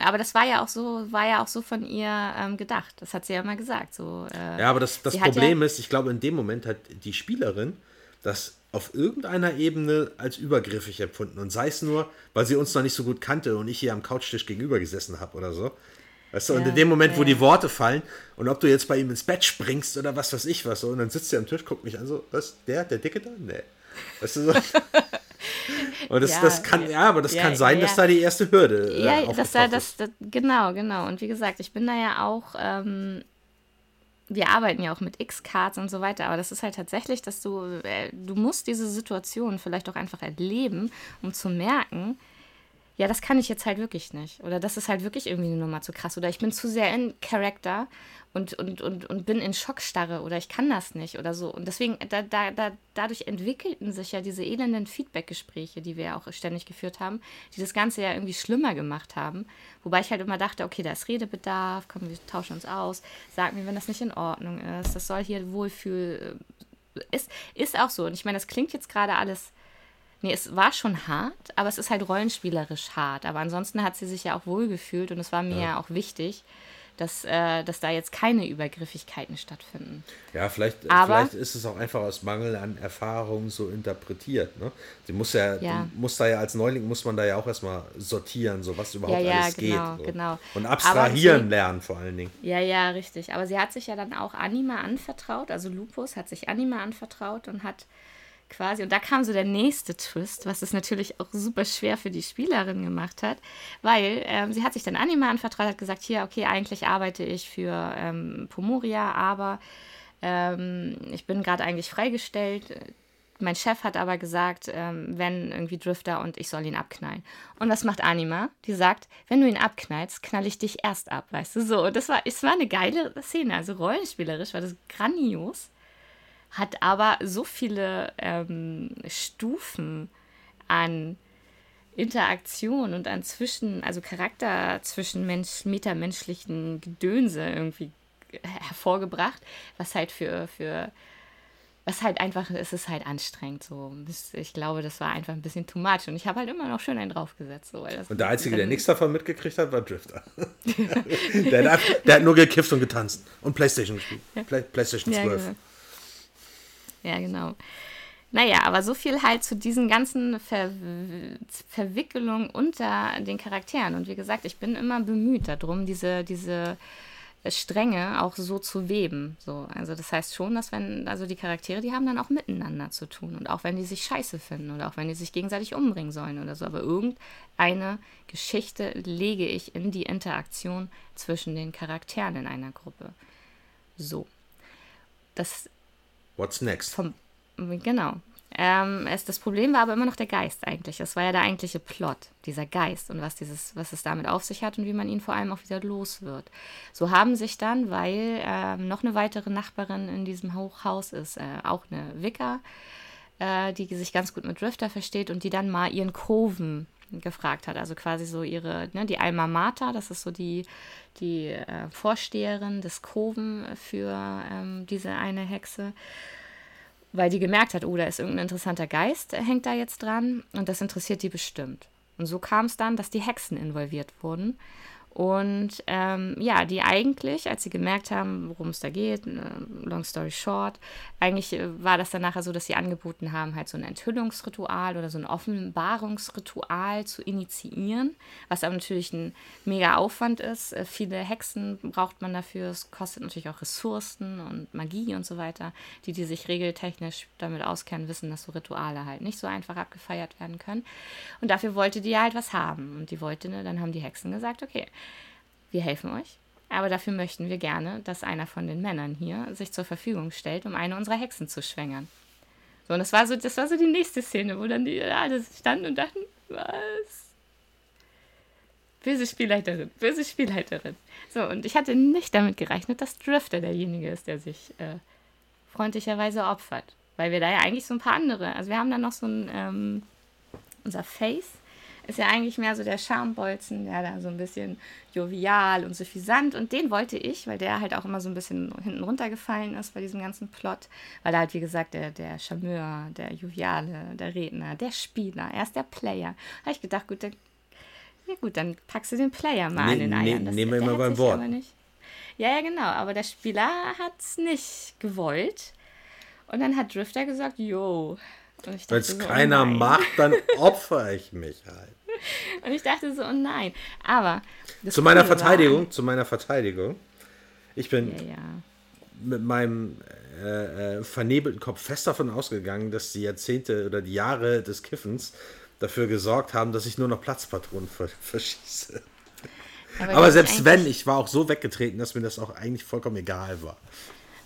Aber das war ja auch so, war ja auch so von ihr ähm, gedacht. Das hat sie ja mal gesagt. So, äh, ja, aber das, das Problem ja ist, ich glaube, in dem Moment hat die Spielerin das auf irgendeiner Ebene als übergriffig empfunden. Und sei es nur, weil sie uns noch nicht so gut kannte und ich hier am Couchtisch gegenüber gesessen habe oder so. Weißt du, ja, und in dem Moment, ja. wo die Worte fallen und ob du jetzt bei ihm ins Bett springst oder was weiß ich was, so, und dann sitzt er am Tisch, guckt mich an, so, was, der, der Dicke da? Nee. Weißt du so? Und das, ja, das kann, ja, aber das ja, kann sein, ja, dass da die erste Hürde. Äh, ja, das, da, das, das, genau, genau. Und wie gesagt, ich bin da ja auch, ähm, wir arbeiten ja auch mit X-Cards und so weiter, aber das ist halt tatsächlich, dass du, äh, du musst diese Situation vielleicht auch einfach erleben, um zu merken, ja, das kann ich jetzt halt wirklich nicht. Oder das ist halt wirklich irgendwie eine Nummer zu krass. Oder ich bin zu sehr in Charakter und, und, und, und bin in Schockstarre oder ich kann das nicht oder so. Und deswegen, da, da, da, dadurch entwickelten sich ja diese elenden Feedback-Gespräche, die wir ja auch ständig geführt haben, die das Ganze ja irgendwie schlimmer gemacht haben. Wobei ich halt immer dachte, okay, da ist Redebedarf, komm, wir tauschen uns aus, sag mir, wenn das nicht in Ordnung ist, das soll hier Wohlfühl. Äh, ist, ist auch so. Und ich meine, das klingt jetzt gerade alles Nee, es war schon hart, aber es ist halt rollenspielerisch hart. Aber ansonsten hat sie sich ja auch wohlgefühlt und es war mir ja, ja auch wichtig, dass, äh, dass da jetzt keine Übergriffigkeiten stattfinden. Ja, vielleicht, aber, vielleicht ist es auch einfach aus Mangel an Erfahrung so interpretiert. Ne? Sie muss ja, ja. muss da ja als Neuling muss man da ja auch erstmal sortieren, so was überhaupt ja, ja, alles genau, geht. So. Genau. Und abstrahieren sie, lernen vor allen Dingen. Ja, ja, richtig. Aber sie hat sich ja dann auch Anima anvertraut, also Lupus hat sich Anima anvertraut und hat quasi. Und da kam so der nächste Twist, was es natürlich auch super schwer für die Spielerin gemacht hat, weil ähm, sie hat sich dann Anima anvertraut, hat gesagt, hier, okay, eigentlich arbeite ich für ähm, Pomoria, aber ähm, ich bin gerade eigentlich freigestellt. Mein Chef hat aber gesagt, ähm, wenn irgendwie Drifter und ich soll ihn abknallen. Und was macht Anima? Die sagt, wenn du ihn abknallst, knall ich dich erst ab, weißt du so. Und das war, es war eine geile Szene, also rollenspielerisch war das grandios hat aber so viele ähm, Stufen an Interaktion und an Zwischen, also Charakter zwischen Mensch, metamenschlichen Gedönse irgendwie hervorgebracht, was halt für, für was halt einfach, es ist halt anstrengend so. Ich glaube, das war einfach ein bisschen too much und ich habe halt immer noch schön einen draufgesetzt. So, und der Einzige, der nichts davon mitgekriegt hat, war Drifter. der, hat, der, hat, nur gekifft und getanzt und Playstation gespielt. Play, Playstation 12. Ja, genau. Ja, genau. Naja, aber so viel halt zu diesen ganzen Ver Verwicklungen unter den Charakteren. Und wie gesagt, ich bin immer bemüht darum, diese, diese Stränge auch so zu weben. So, also das heißt schon, dass wenn, also die Charaktere, die haben dann auch miteinander zu tun. Und auch wenn die sich scheiße finden oder auch wenn die sich gegenseitig umbringen sollen oder so. Aber irgendeine Geschichte lege ich in die Interaktion zwischen den Charakteren in einer Gruppe. So. Das What's next? Vom, genau. Ähm, es, das Problem war aber immer noch der Geist eigentlich. Das war ja der eigentliche Plot, dieser Geist und was, dieses, was es damit auf sich hat und wie man ihn vor allem auch wieder los wird. So haben sich dann, weil ähm, noch eine weitere Nachbarin in diesem Hochhaus ist, äh, auch eine Wicker, äh, die sich ganz gut mit Drifter versteht und die dann mal ihren Koven gefragt hat. Also quasi so ihre, ne, die Alma Mater, das ist so die, die äh, Vorsteherin des Koven für ähm, diese eine Hexe, weil die gemerkt hat, oh, da ist irgendein interessanter Geist, äh, hängt da jetzt dran und das interessiert die bestimmt. Und so kam es dann, dass die Hexen involviert wurden und ähm, ja, die eigentlich, als sie gemerkt haben, worum es da geht, äh, long story short, eigentlich äh, war das dann nachher so, dass sie angeboten haben, halt so ein Enthüllungsritual oder so ein Offenbarungsritual zu initiieren, was aber natürlich ein mega Aufwand ist. Äh, viele Hexen braucht man dafür. Es kostet natürlich auch Ressourcen und Magie und so weiter. Die, die sich regeltechnisch damit auskennen, wissen, dass so Rituale halt nicht so einfach abgefeiert werden können. Und dafür wollte die halt was haben. Und die wollte, ne, dann haben die Hexen gesagt, okay, wir helfen euch. Aber dafür möchten wir gerne, dass einer von den Männern hier sich zur Verfügung stellt, um eine unserer Hexen zu schwängern. So, und das war so, das war so die nächste Szene, wo dann die alle standen und dachten, was? Böse Spielleiterin, böse Spielleiterin. So, und ich hatte nicht damit gerechnet, dass Drifter derjenige ist, der sich äh, freundlicherweise opfert. Weil wir da ja eigentlich so ein paar andere, also wir haben da noch so ein, ähm, unser Face ist ja eigentlich mehr so der Schambolzen, der da so ein bisschen jovial und suffisant. Und den wollte ich, weil der halt auch immer so ein bisschen hinten runtergefallen ist bei diesem ganzen Plot. Weil er halt, wie gesagt, der, der Charmeur, der Joviale, der Redner, der Spieler, er ist der Player. Da habe ich gedacht, gut, dann, ja gut, dann packst du den Player mal ne, an den Eiern. Das, nehmen wir immer beim Wort. Ja, ja, genau. Aber der Spieler hat es nicht gewollt. Und dann hat Drifter gesagt, yo. Wenn es so, keiner oh macht, dann opfer ich mich halt. Und ich dachte so, oh nein. Aber. Zu meiner Verteidigung, war, zu meiner Verteidigung. Ich bin ja, ja. mit meinem äh, äh, vernebelten Kopf fest davon ausgegangen, dass die Jahrzehnte oder die Jahre des Kiffens dafür gesorgt haben, dass ich nur noch Platzpatronen verschieße. Aber, Aber selbst wenn, ich war auch so weggetreten, dass mir das auch eigentlich vollkommen egal war.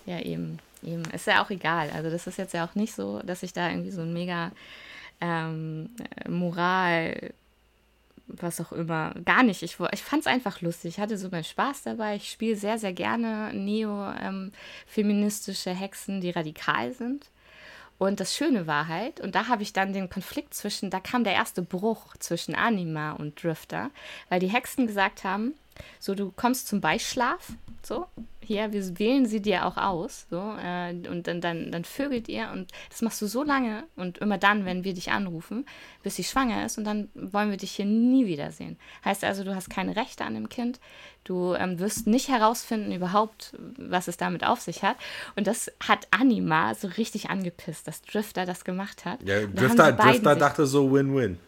Ja, eben. eben. Ist ja auch egal. Also das ist jetzt ja auch nicht so, dass ich da irgendwie so ein mega ähm, Moral was auch immer. Gar nicht. Ich, ich fand es einfach lustig. Ich hatte so meinen Spaß dabei. Ich spiele sehr, sehr gerne neo-feministische ähm, Hexen, die radikal sind. Und das Schöne war halt, und da habe ich dann den Konflikt zwischen, da kam der erste Bruch zwischen Anima und Drifter, weil die Hexen gesagt haben, so du kommst zum Beischlaf, so, hier, wir wählen sie dir auch aus, so, äh, und dann, dann, dann vögelt ihr und das machst du so lange und immer dann, wenn wir dich anrufen, bis sie schwanger ist und dann wollen wir dich hier nie wiedersehen. Heißt also, du hast keine Rechte an dem Kind, du ähm, wirst nicht herausfinden überhaupt, was es damit auf sich hat und das hat Anima so richtig angepisst, dass Drifter das gemacht hat. Ja, Drifter, Drifter dachte so Win-Win.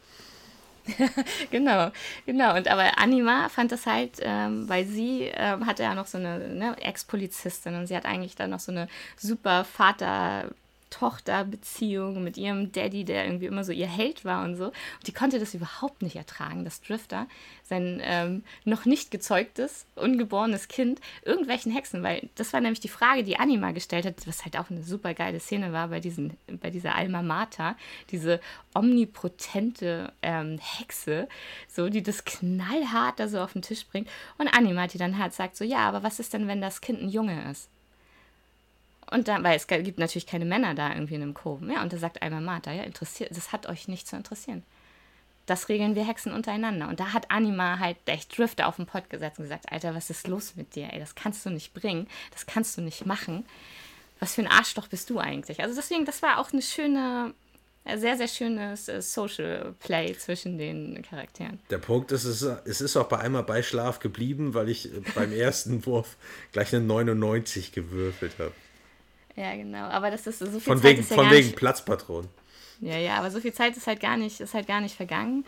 genau, genau. Und aber Anima fand das halt, ähm, weil sie ähm, hatte ja noch so eine ne, Ex-Polizistin und sie hat eigentlich dann noch so eine super Vater- Tochter-Beziehung mit ihrem Daddy, der irgendwie immer so ihr Held war und so. Und die konnte das überhaupt nicht ertragen, dass Drifter sein ähm, noch nicht gezeugtes, ungeborenes Kind irgendwelchen Hexen, weil das war nämlich die Frage, die Anima gestellt hat, was halt auch eine super geile Szene war bei, diesen, bei dieser Alma Mater, diese omnipotente ähm, Hexe, so, die das knallhart da so auf den Tisch bringt. Und Anima, die dann halt sagt so, ja, aber was ist denn, wenn das Kind ein Junge ist? Und dann, weil es gibt natürlich keine Männer da irgendwie in einem Kurven. Ja, und da sagt einmal Martha, ja, interessiert, das hat euch nicht zu interessieren. Das regeln wir Hexen untereinander. Und da hat Anima halt echt Drifter auf den Pott gesetzt und gesagt, Alter, was ist los mit dir? Ey, das kannst du nicht bringen, das kannst du nicht machen. Was für ein Arschloch bist du eigentlich? Also deswegen, das war auch eine schöne, sehr, sehr schönes äh, Social Play zwischen den Charakteren. Der Punkt ist, es ist, es ist auch bei einmal bei Schlaf geblieben, weil ich beim ersten Wurf gleich eine 99 gewürfelt habe. Ja, genau. Aber das ist so viel von Zeit wegen, ist ja Von wegen nicht, Platzpatron. Ja, ja, aber so viel Zeit ist halt gar nicht, ist halt gar nicht vergangen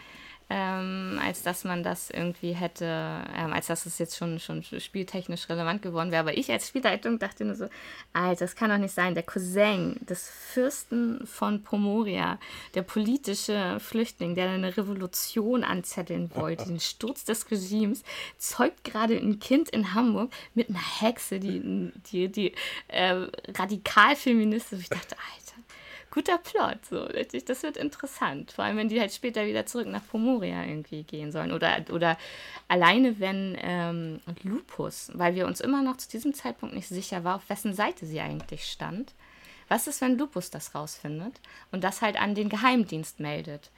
ähm, als dass man das irgendwie hätte, ähm, als dass es jetzt schon, schon spieltechnisch relevant geworden wäre. Aber ich als Spielleitung dachte nur so, Alter, das kann doch nicht sein. Der Cousin des Fürsten von Pomoria, der politische Flüchtling, der eine Revolution anzetteln wollte, den Sturz des Regimes, zeugt gerade ein Kind in Hamburg mit einer Hexe, die, die, die äh, radikal feministisch. Ich dachte, Alter guter Plot. So. Das wird interessant. Vor allem, wenn die halt später wieder zurück nach Pomoria irgendwie gehen sollen. Oder, oder alleine, wenn ähm, Lupus, weil wir uns immer noch zu diesem Zeitpunkt nicht sicher war, auf wessen Seite sie eigentlich stand. Was ist, wenn Lupus das rausfindet und das halt an den Geheimdienst meldet?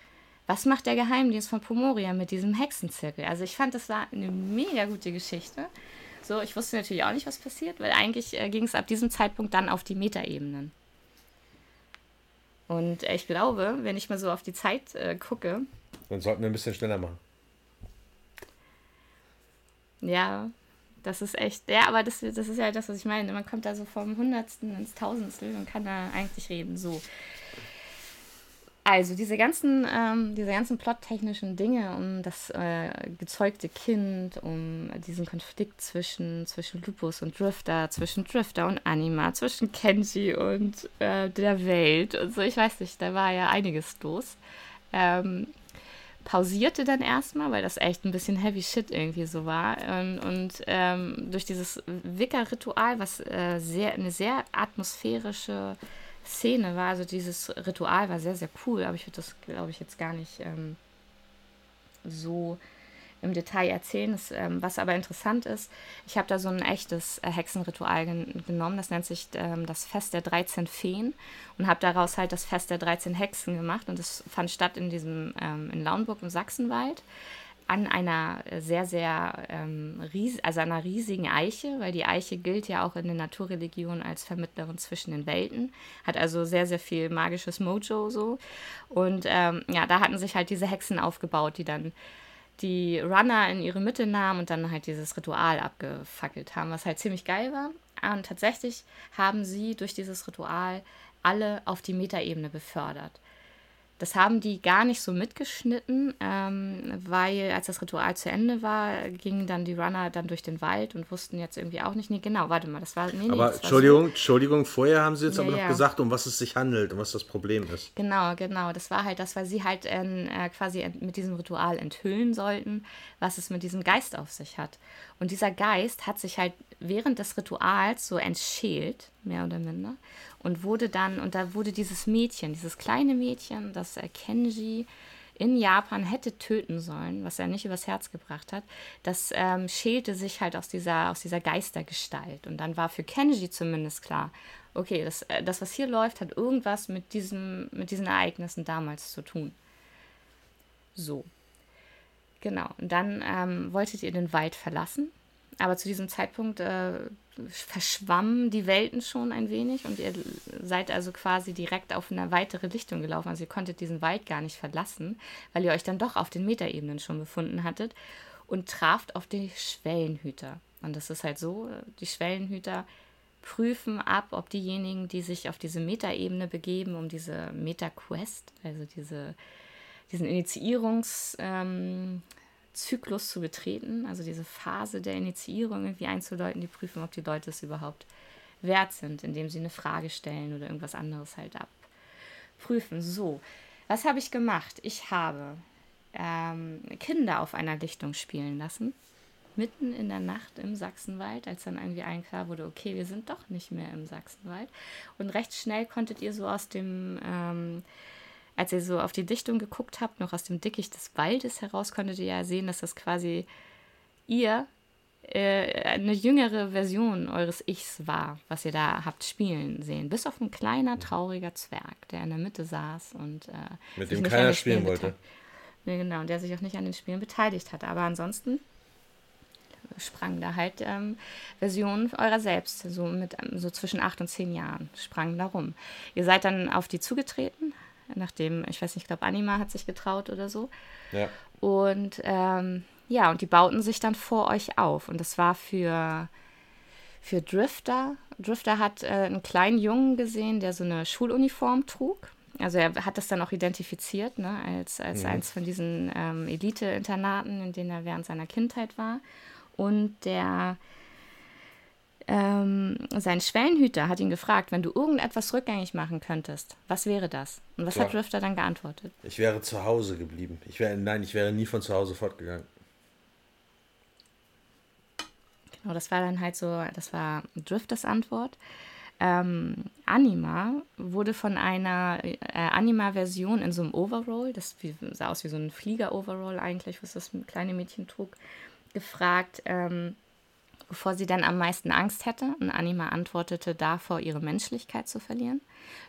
Was macht der Geheimdienst von Pomoria mit diesem Hexenzirkel? Also ich fand, das war eine mega gute Geschichte. So, ich wusste natürlich auch nicht, was passiert, weil eigentlich äh, ging es ab diesem Zeitpunkt dann auf die Metaebenen. Und äh, ich glaube, wenn ich mal so auf die Zeit äh, gucke. Dann sollten wir ein bisschen schneller machen. Ja, das ist echt. Ja, aber das, das ist ja das, was ich meine. Man kommt da so vom Hundertsten ins Tausendstel und kann da eigentlich reden. So. Also diese ganzen, ähm, diese ganzen plottechnischen Dinge um das äh, gezeugte Kind, um diesen Konflikt zwischen, zwischen Lupus und Drifter, zwischen Drifter und Anima, zwischen Kenji und äh, der Welt und so, ich weiß nicht, da war ja einiges los. Ähm, pausierte dann erstmal, weil das echt ein bisschen heavy shit irgendwie so war. Und, und ähm, durch dieses Wicker-Ritual, was äh, sehr, eine sehr atmosphärische Szene war, also dieses Ritual war sehr, sehr cool, aber ich würde das, glaube ich, jetzt gar nicht ähm, so im Detail erzählen. Das, ähm, was aber interessant ist, ich habe da so ein echtes äh, Hexenritual gen genommen. Das nennt sich ähm, das Fest der 13 Feen und habe daraus halt das Fest der 13 Hexen gemacht. Und das fand statt in diesem, ähm, in Lauenburg im Sachsenwald an einer sehr, sehr, ähm, ries also einer riesigen Eiche, weil die Eiche gilt ja auch in der Naturreligion als Vermittlerin zwischen den Welten, hat also sehr, sehr viel magisches Mojo so. Und ähm, ja, da hatten sich halt diese Hexen aufgebaut, die dann die Runner in ihre Mitte nahmen und dann halt dieses Ritual abgefackelt haben, was halt ziemlich geil war. Und tatsächlich haben sie durch dieses Ritual alle auf die Metaebene befördert. Das haben die gar nicht so mitgeschnitten, ähm, weil als das Ritual zu Ende war, gingen dann die Runner dann durch den Wald und wussten jetzt irgendwie auch nicht, nee, genau, warte mal, das war, nee, nee, Aber Entschuldigung, so. Entschuldigung, vorher haben sie jetzt ja, aber noch ja. gesagt, um was es sich handelt und was das Problem ist. Genau, genau, das war halt das, weil sie halt äh, quasi mit diesem Ritual enthüllen sollten, was es mit diesem Geist auf sich hat. Und dieser Geist hat sich halt während des Rituals so entschält, mehr oder minder, und wurde dann, und da wurde dieses Mädchen, dieses kleine Mädchen, das Kenji in Japan hätte töten sollen, was er nicht übers Herz gebracht hat, das ähm, schälte sich halt aus dieser, aus dieser Geistergestalt. Und dann war für Kenji zumindest klar, okay, das, äh, das, was hier läuft, hat irgendwas mit, diesem, mit diesen Ereignissen damals zu tun. So. Genau. Und dann ähm, wolltet ihr den Wald verlassen aber zu diesem Zeitpunkt äh, verschwammen die Welten schon ein wenig und ihr seid also quasi direkt auf eine weitere Lichtung gelaufen. Also ihr konntet diesen Wald gar nicht verlassen, weil ihr euch dann doch auf den Metaebenen schon befunden hattet und traft auf die Schwellenhüter. Und das ist halt so, die Schwellenhüter prüfen ab, ob diejenigen, die sich auf diese Metaebene begeben, um diese Meta-Quest, also diese, diesen Initiierungs, ähm, zu betreten, also diese Phase der Initiierung irgendwie einzuleiten, die prüfen, ob die Leute es überhaupt wert sind, indem sie eine Frage stellen oder irgendwas anderes halt abprüfen. So, was habe ich gemacht? Ich habe ähm, Kinder auf einer Lichtung spielen lassen, mitten in der Nacht im Sachsenwald, als dann irgendwie allen klar wurde, okay, wir sind doch nicht mehr im Sachsenwald. Und recht schnell konntet ihr so aus dem ähm, als ihr so auf die Dichtung geguckt habt, noch aus dem Dickicht des Waldes heraus, konntet ihr ja sehen, dass das quasi ihr äh, eine jüngere Version eures Ichs war, was ihr da habt spielen sehen. Bis auf ein kleiner, trauriger Zwerg, der in der Mitte saß und äh, mit dem keiner spielen wollte. Nee, genau, und der sich auch nicht an den Spielen beteiligt hat. Aber ansonsten sprang da halt ähm, Versionen eurer selbst, so mit so zwischen acht und zehn Jahren, sprangen da rum. Ihr seid dann auf die zugetreten, nachdem, ich weiß nicht, ich glaube, Anima hat sich getraut oder so. Ja. Und ähm, ja, und die bauten sich dann vor euch auf. Und das war für, für Drifter. Drifter hat äh, einen kleinen Jungen gesehen, der so eine Schuluniform trug. Also er hat das dann auch identifiziert, ne, als, als mhm. eins von diesen ähm, Elite-Internaten, in denen er während seiner Kindheit war. Und der ähm, sein Schwellenhüter hat ihn gefragt, wenn du irgendetwas rückgängig machen könntest, was wäre das? Und was Klar. hat Drifter dann geantwortet? Ich wäre zu Hause geblieben. Ich wäre, nein, ich wäre nie von zu Hause fortgegangen. Genau, das war dann halt so, das war Drifters Antwort. Ähm, Anima wurde von einer äh, Anima-Version in so einem Overall, das sah aus wie so ein Flieger-Overall eigentlich, was das kleine Mädchen trug, gefragt, ähm, bevor sie dann am meisten Angst hätte. Und Anima antwortete davor, ihre Menschlichkeit zu verlieren.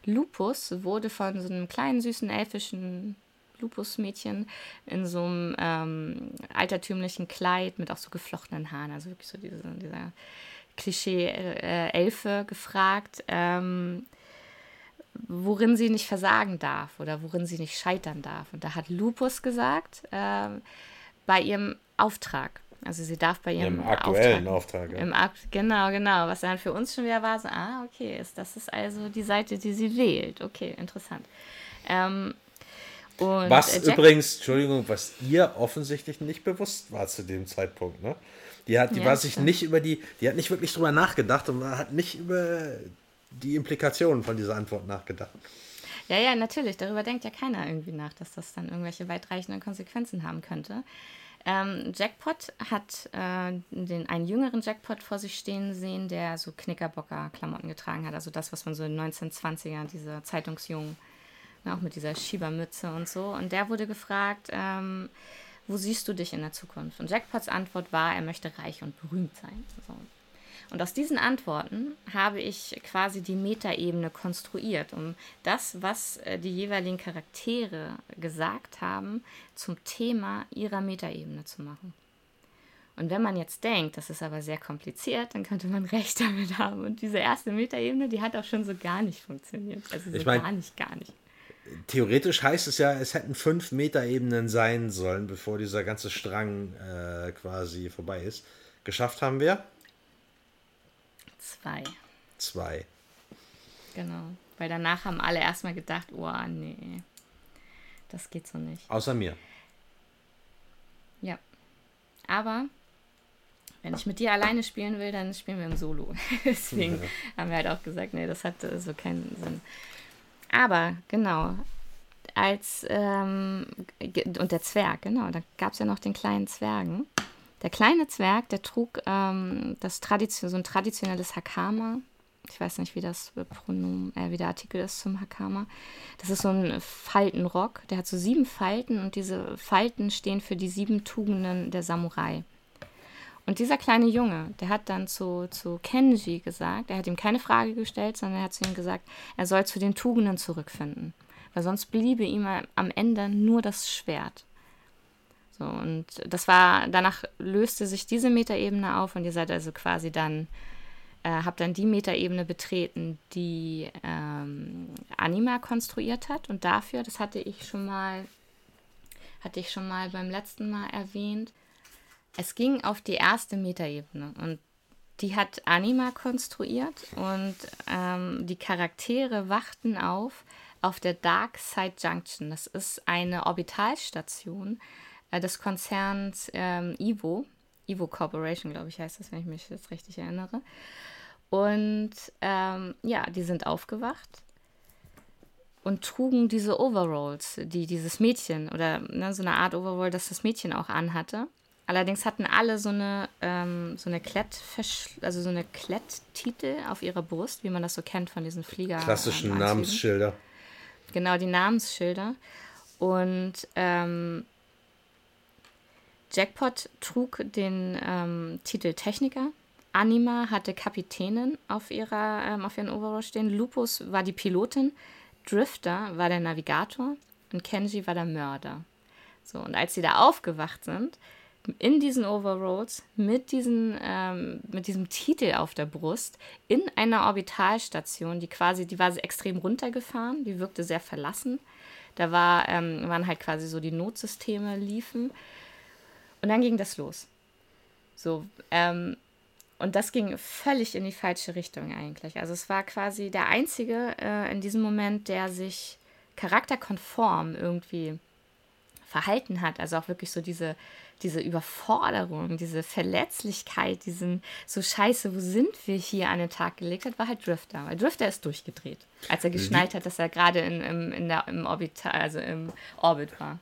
Lupus wurde von so einem kleinen, süßen, elfischen Lupus-Mädchen in so einem ähm, altertümlichen Kleid mit auch so geflochtenen Haaren, also wirklich so diese, dieser Klischee-Elfe äh, gefragt, ähm, worin sie nicht versagen darf oder worin sie nicht scheitern darf. Und da hat Lupus gesagt, äh, bei ihrem Auftrag. Also sie darf bei ihrem Im aktuellen Auftrag. Auftrag ja. Im Akt, genau, genau. Was dann für uns schon wieder war, so, ah, okay, ist, das ist also die Seite, die sie wählt. Okay, interessant. Ähm, und was äh, Jack, übrigens, Entschuldigung, was ihr offensichtlich nicht bewusst war zu dem Zeitpunkt, ne? Die hat, die ja, war sich stimmt. nicht über die, die hat nicht wirklich drüber nachgedacht und hat nicht über die Implikationen von dieser Antwort nachgedacht. Ja, ja, natürlich. Darüber denkt ja keiner irgendwie nach, dass das dann irgendwelche weitreichenden Konsequenzen haben könnte. Ähm, Jackpot hat äh, den, einen jüngeren Jackpot vor sich stehen sehen, der so Knickerbocker-Klamotten getragen hat. Also das, was man so in den 1920ern, diese Zeitungsjungen, ne, auch mit dieser Schiebermütze und so. Und der wurde gefragt, ähm, wo siehst du dich in der Zukunft? Und Jackpots Antwort war, er möchte reich und berühmt sein. So. Und aus diesen Antworten habe ich quasi die Metaebene konstruiert, um das, was äh, die jeweiligen Charaktere gesagt haben, zum Thema ihrer Metaebene zu machen. Und wenn man jetzt denkt, das ist aber sehr kompliziert, dann könnte man recht damit haben. Und diese erste Metaebene, die hat auch schon so gar nicht funktioniert. Also so ich mein, gar nicht, gar nicht. Theoretisch heißt es ja, es hätten fünf Metaebenen sein sollen, bevor dieser ganze Strang äh, quasi vorbei ist. Geschafft haben wir Zwei. Zwei. Genau. Weil danach haben alle erstmal gedacht, oh nee, das geht so nicht. Außer mir. Ja. Aber wenn ich mit dir alleine spielen will, dann spielen wir im Solo. Deswegen ja. haben wir halt auch gesagt, nee, das hat so keinen Sinn. Aber genau, als ähm, und der Zwerg, genau, da gab es ja noch den kleinen Zwergen. Der kleine Zwerg, der trug ähm, das Tradition, so ein traditionelles Hakama. Ich weiß nicht, wie das Pronomen, äh, wie der Artikel ist zum Hakama. Das ist so ein Faltenrock. Der hat so sieben Falten und diese Falten stehen für die sieben Tugenden der Samurai. Und dieser kleine Junge, der hat dann zu, zu Kenji gesagt, er hat ihm keine Frage gestellt, sondern er hat zu ihm gesagt, er soll zu den Tugenden zurückfinden. Weil sonst bliebe ihm am Ende nur das Schwert. So, und das war, danach löste sich diese Metaebene auf und ihr seid also quasi dann, äh, habt dann die Metaebene betreten, die ähm, Anima konstruiert hat. Und dafür, das hatte ich schon mal, hatte ich schon mal beim letzten Mal erwähnt, es ging auf die erste Metaebene und die hat Anima konstruiert und ähm, die Charaktere wachten auf auf der Dark Side Junction. Das ist eine Orbitalstation, äh, des Konzerns ähm, Ivo. Ivo Corporation, glaube ich, heißt das, wenn ich mich jetzt richtig erinnere. Und ähm, ja, die sind aufgewacht und trugen diese Overalls, die dieses Mädchen oder ne, so eine Art Overall, das das Mädchen auch anhatte. Allerdings hatten alle so eine, ähm, so eine Klett, also so eine Kletttitel auf ihrer Brust, wie man das so kennt von diesen Flieger. Klassischen Namensschilder. Genau, die Namensschilder. Und ähm, Jackpot trug den ähm, Titel Techniker. Anima hatte Kapitänin auf, ihrer, ähm, auf ihren Overall stehen. Lupus war die Pilotin. Drifter war der Navigator. Und Kenji war der Mörder. So, und als sie da aufgewacht sind, in diesen Overalls, mit, diesen, ähm, mit diesem Titel auf der Brust, in einer Orbitalstation, die quasi, die war extrem runtergefahren, die wirkte sehr verlassen. Da war, ähm, waren halt quasi so die Notsysteme liefen. Und dann ging das los. So, ähm, und das ging völlig in die falsche Richtung eigentlich. Also es war quasi der einzige äh, in diesem Moment, der sich charakterkonform irgendwie verhalten hat. Also auch wirklich so diese, diese Überforderung, diese Verletzlichkeit, diesen so scheiße, wo sind wir hier an den Tag gelegt hat, war halt Drifter. Weil Drifter ist durchgedreht, als er geschnallt hat, dass er gerade in, in, in der, im, Orbit, also im Orbit war.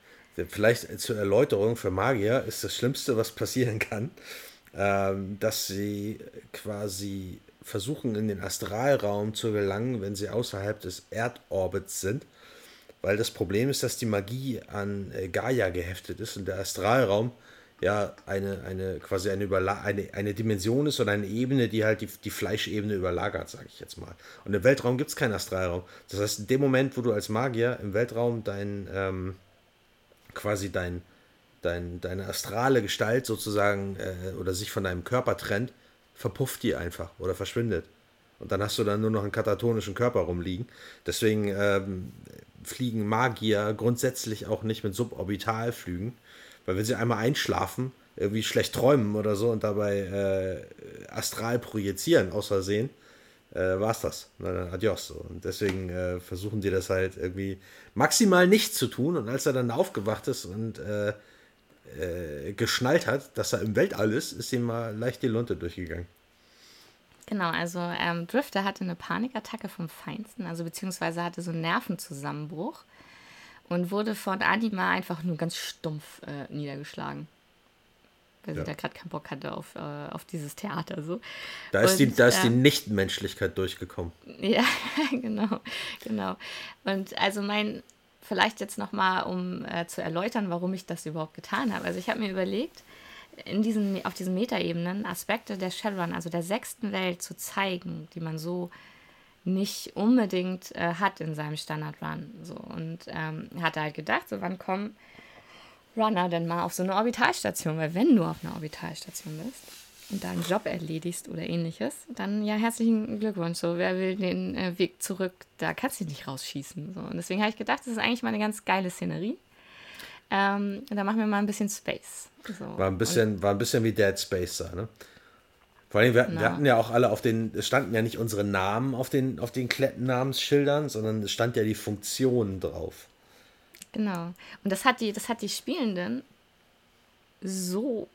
Vielleicht zur Erläuterung für Magier ist das Schlimmste, was passieren kann, ähm, dass sie quasi versuchen, in den Astralraum zu gelangen, wenn sie außerhalb des Erdorbits sind. Weil das Problem ist, dass die Magie an äh, Gaia geheftet ist und der Astralraum ja eine, eine quasi eine, Überla eine, eine Dimension ist oder eine Ebene, die halt die, die Fleischebene überlagert, sage ich jetzt mal. Und im Weltraum gibt es keinen Astralraum. Das heißt, in dem Moment, wo du als Magier im Weltraum dein, ähm, quasi dein, dein, deine astrale Gestalt sozusagen äh, oder sich von deinem Körper trennt, verpufft die einfach oder verschwindet. Und dann hast du dann nur noch einen katatonischen Körper rumliegen. Deswegen ähm, fliegen Magier grundsätzlich auch nicht mit Suborbitalflügen, weil wenn sie einmal einschlafen, irgendwie schlecht träumen oder so und dabei äh, astral projizieren, aus Versehen, äh, es das. Na, dann adios. So. Und deswegen äh, versuchen die das halt irgendwie maximal nicht zu tun. Und als er dann aufgewacht ist und äh, äh, geschnallt hat, dass er im Weltall ist, ist ihm mal leicht die Lunte durchgegangen. Genau, also ähm, Drifter hatte eine Panikattacke vom Feinsten, also beziehungsweise hatte so einen Nervenzusammenbruch und wurde von Anima einfach nur ganz stumpf äh, niedergeschlagen. Weil ja. sie da gerade keinen Bock hatte auf, äh, auf dieses Theater. So. Da ist, und, die, da ist die Nichtmenschlichkeit durchgekommen. Ja, genau, genau. Und also mein, vielleicht jetzt nochmal, um äh, zu erläutern, warum ich das überhaupt getan habe. Also ich habe mir überlegt, in diesen, auf diesen Metaebenen Aspekte der Shadowrun, also der sechsten Welt, zu zeigen, die man so nicht unbedingt äh, hat in seinem Standard-Run. So. Und ähm, hatte halt gedacht, so wann kommen Runner denn mal auf so eine Orbitalstation? Weil wenn du auf einer Orbitalstation bist und da einen Job erledigst oder ähnliches, dann ja herzlichen Glückwunsch. So, wer will den äh, Weg zurück? Da kannst du dich nicht rausschießen. So. Und deswegen habe ich gedacht, das ist eigentlich mal eine ganz geile Szenerie. Ähm, da machen wir mal ein bisschen Space. So. War, ein bisschen, war ein bisschen wie Dead Space da, ne? Vor allem, wir, hatten, wir hatten ja auch alle auf den, es standen ja nicht unsere Namen auf den, auf den Klettennamensschildern, sondern es stand ja die Funktion drauf. Genau. Und das hat die, das hat die Spielenden so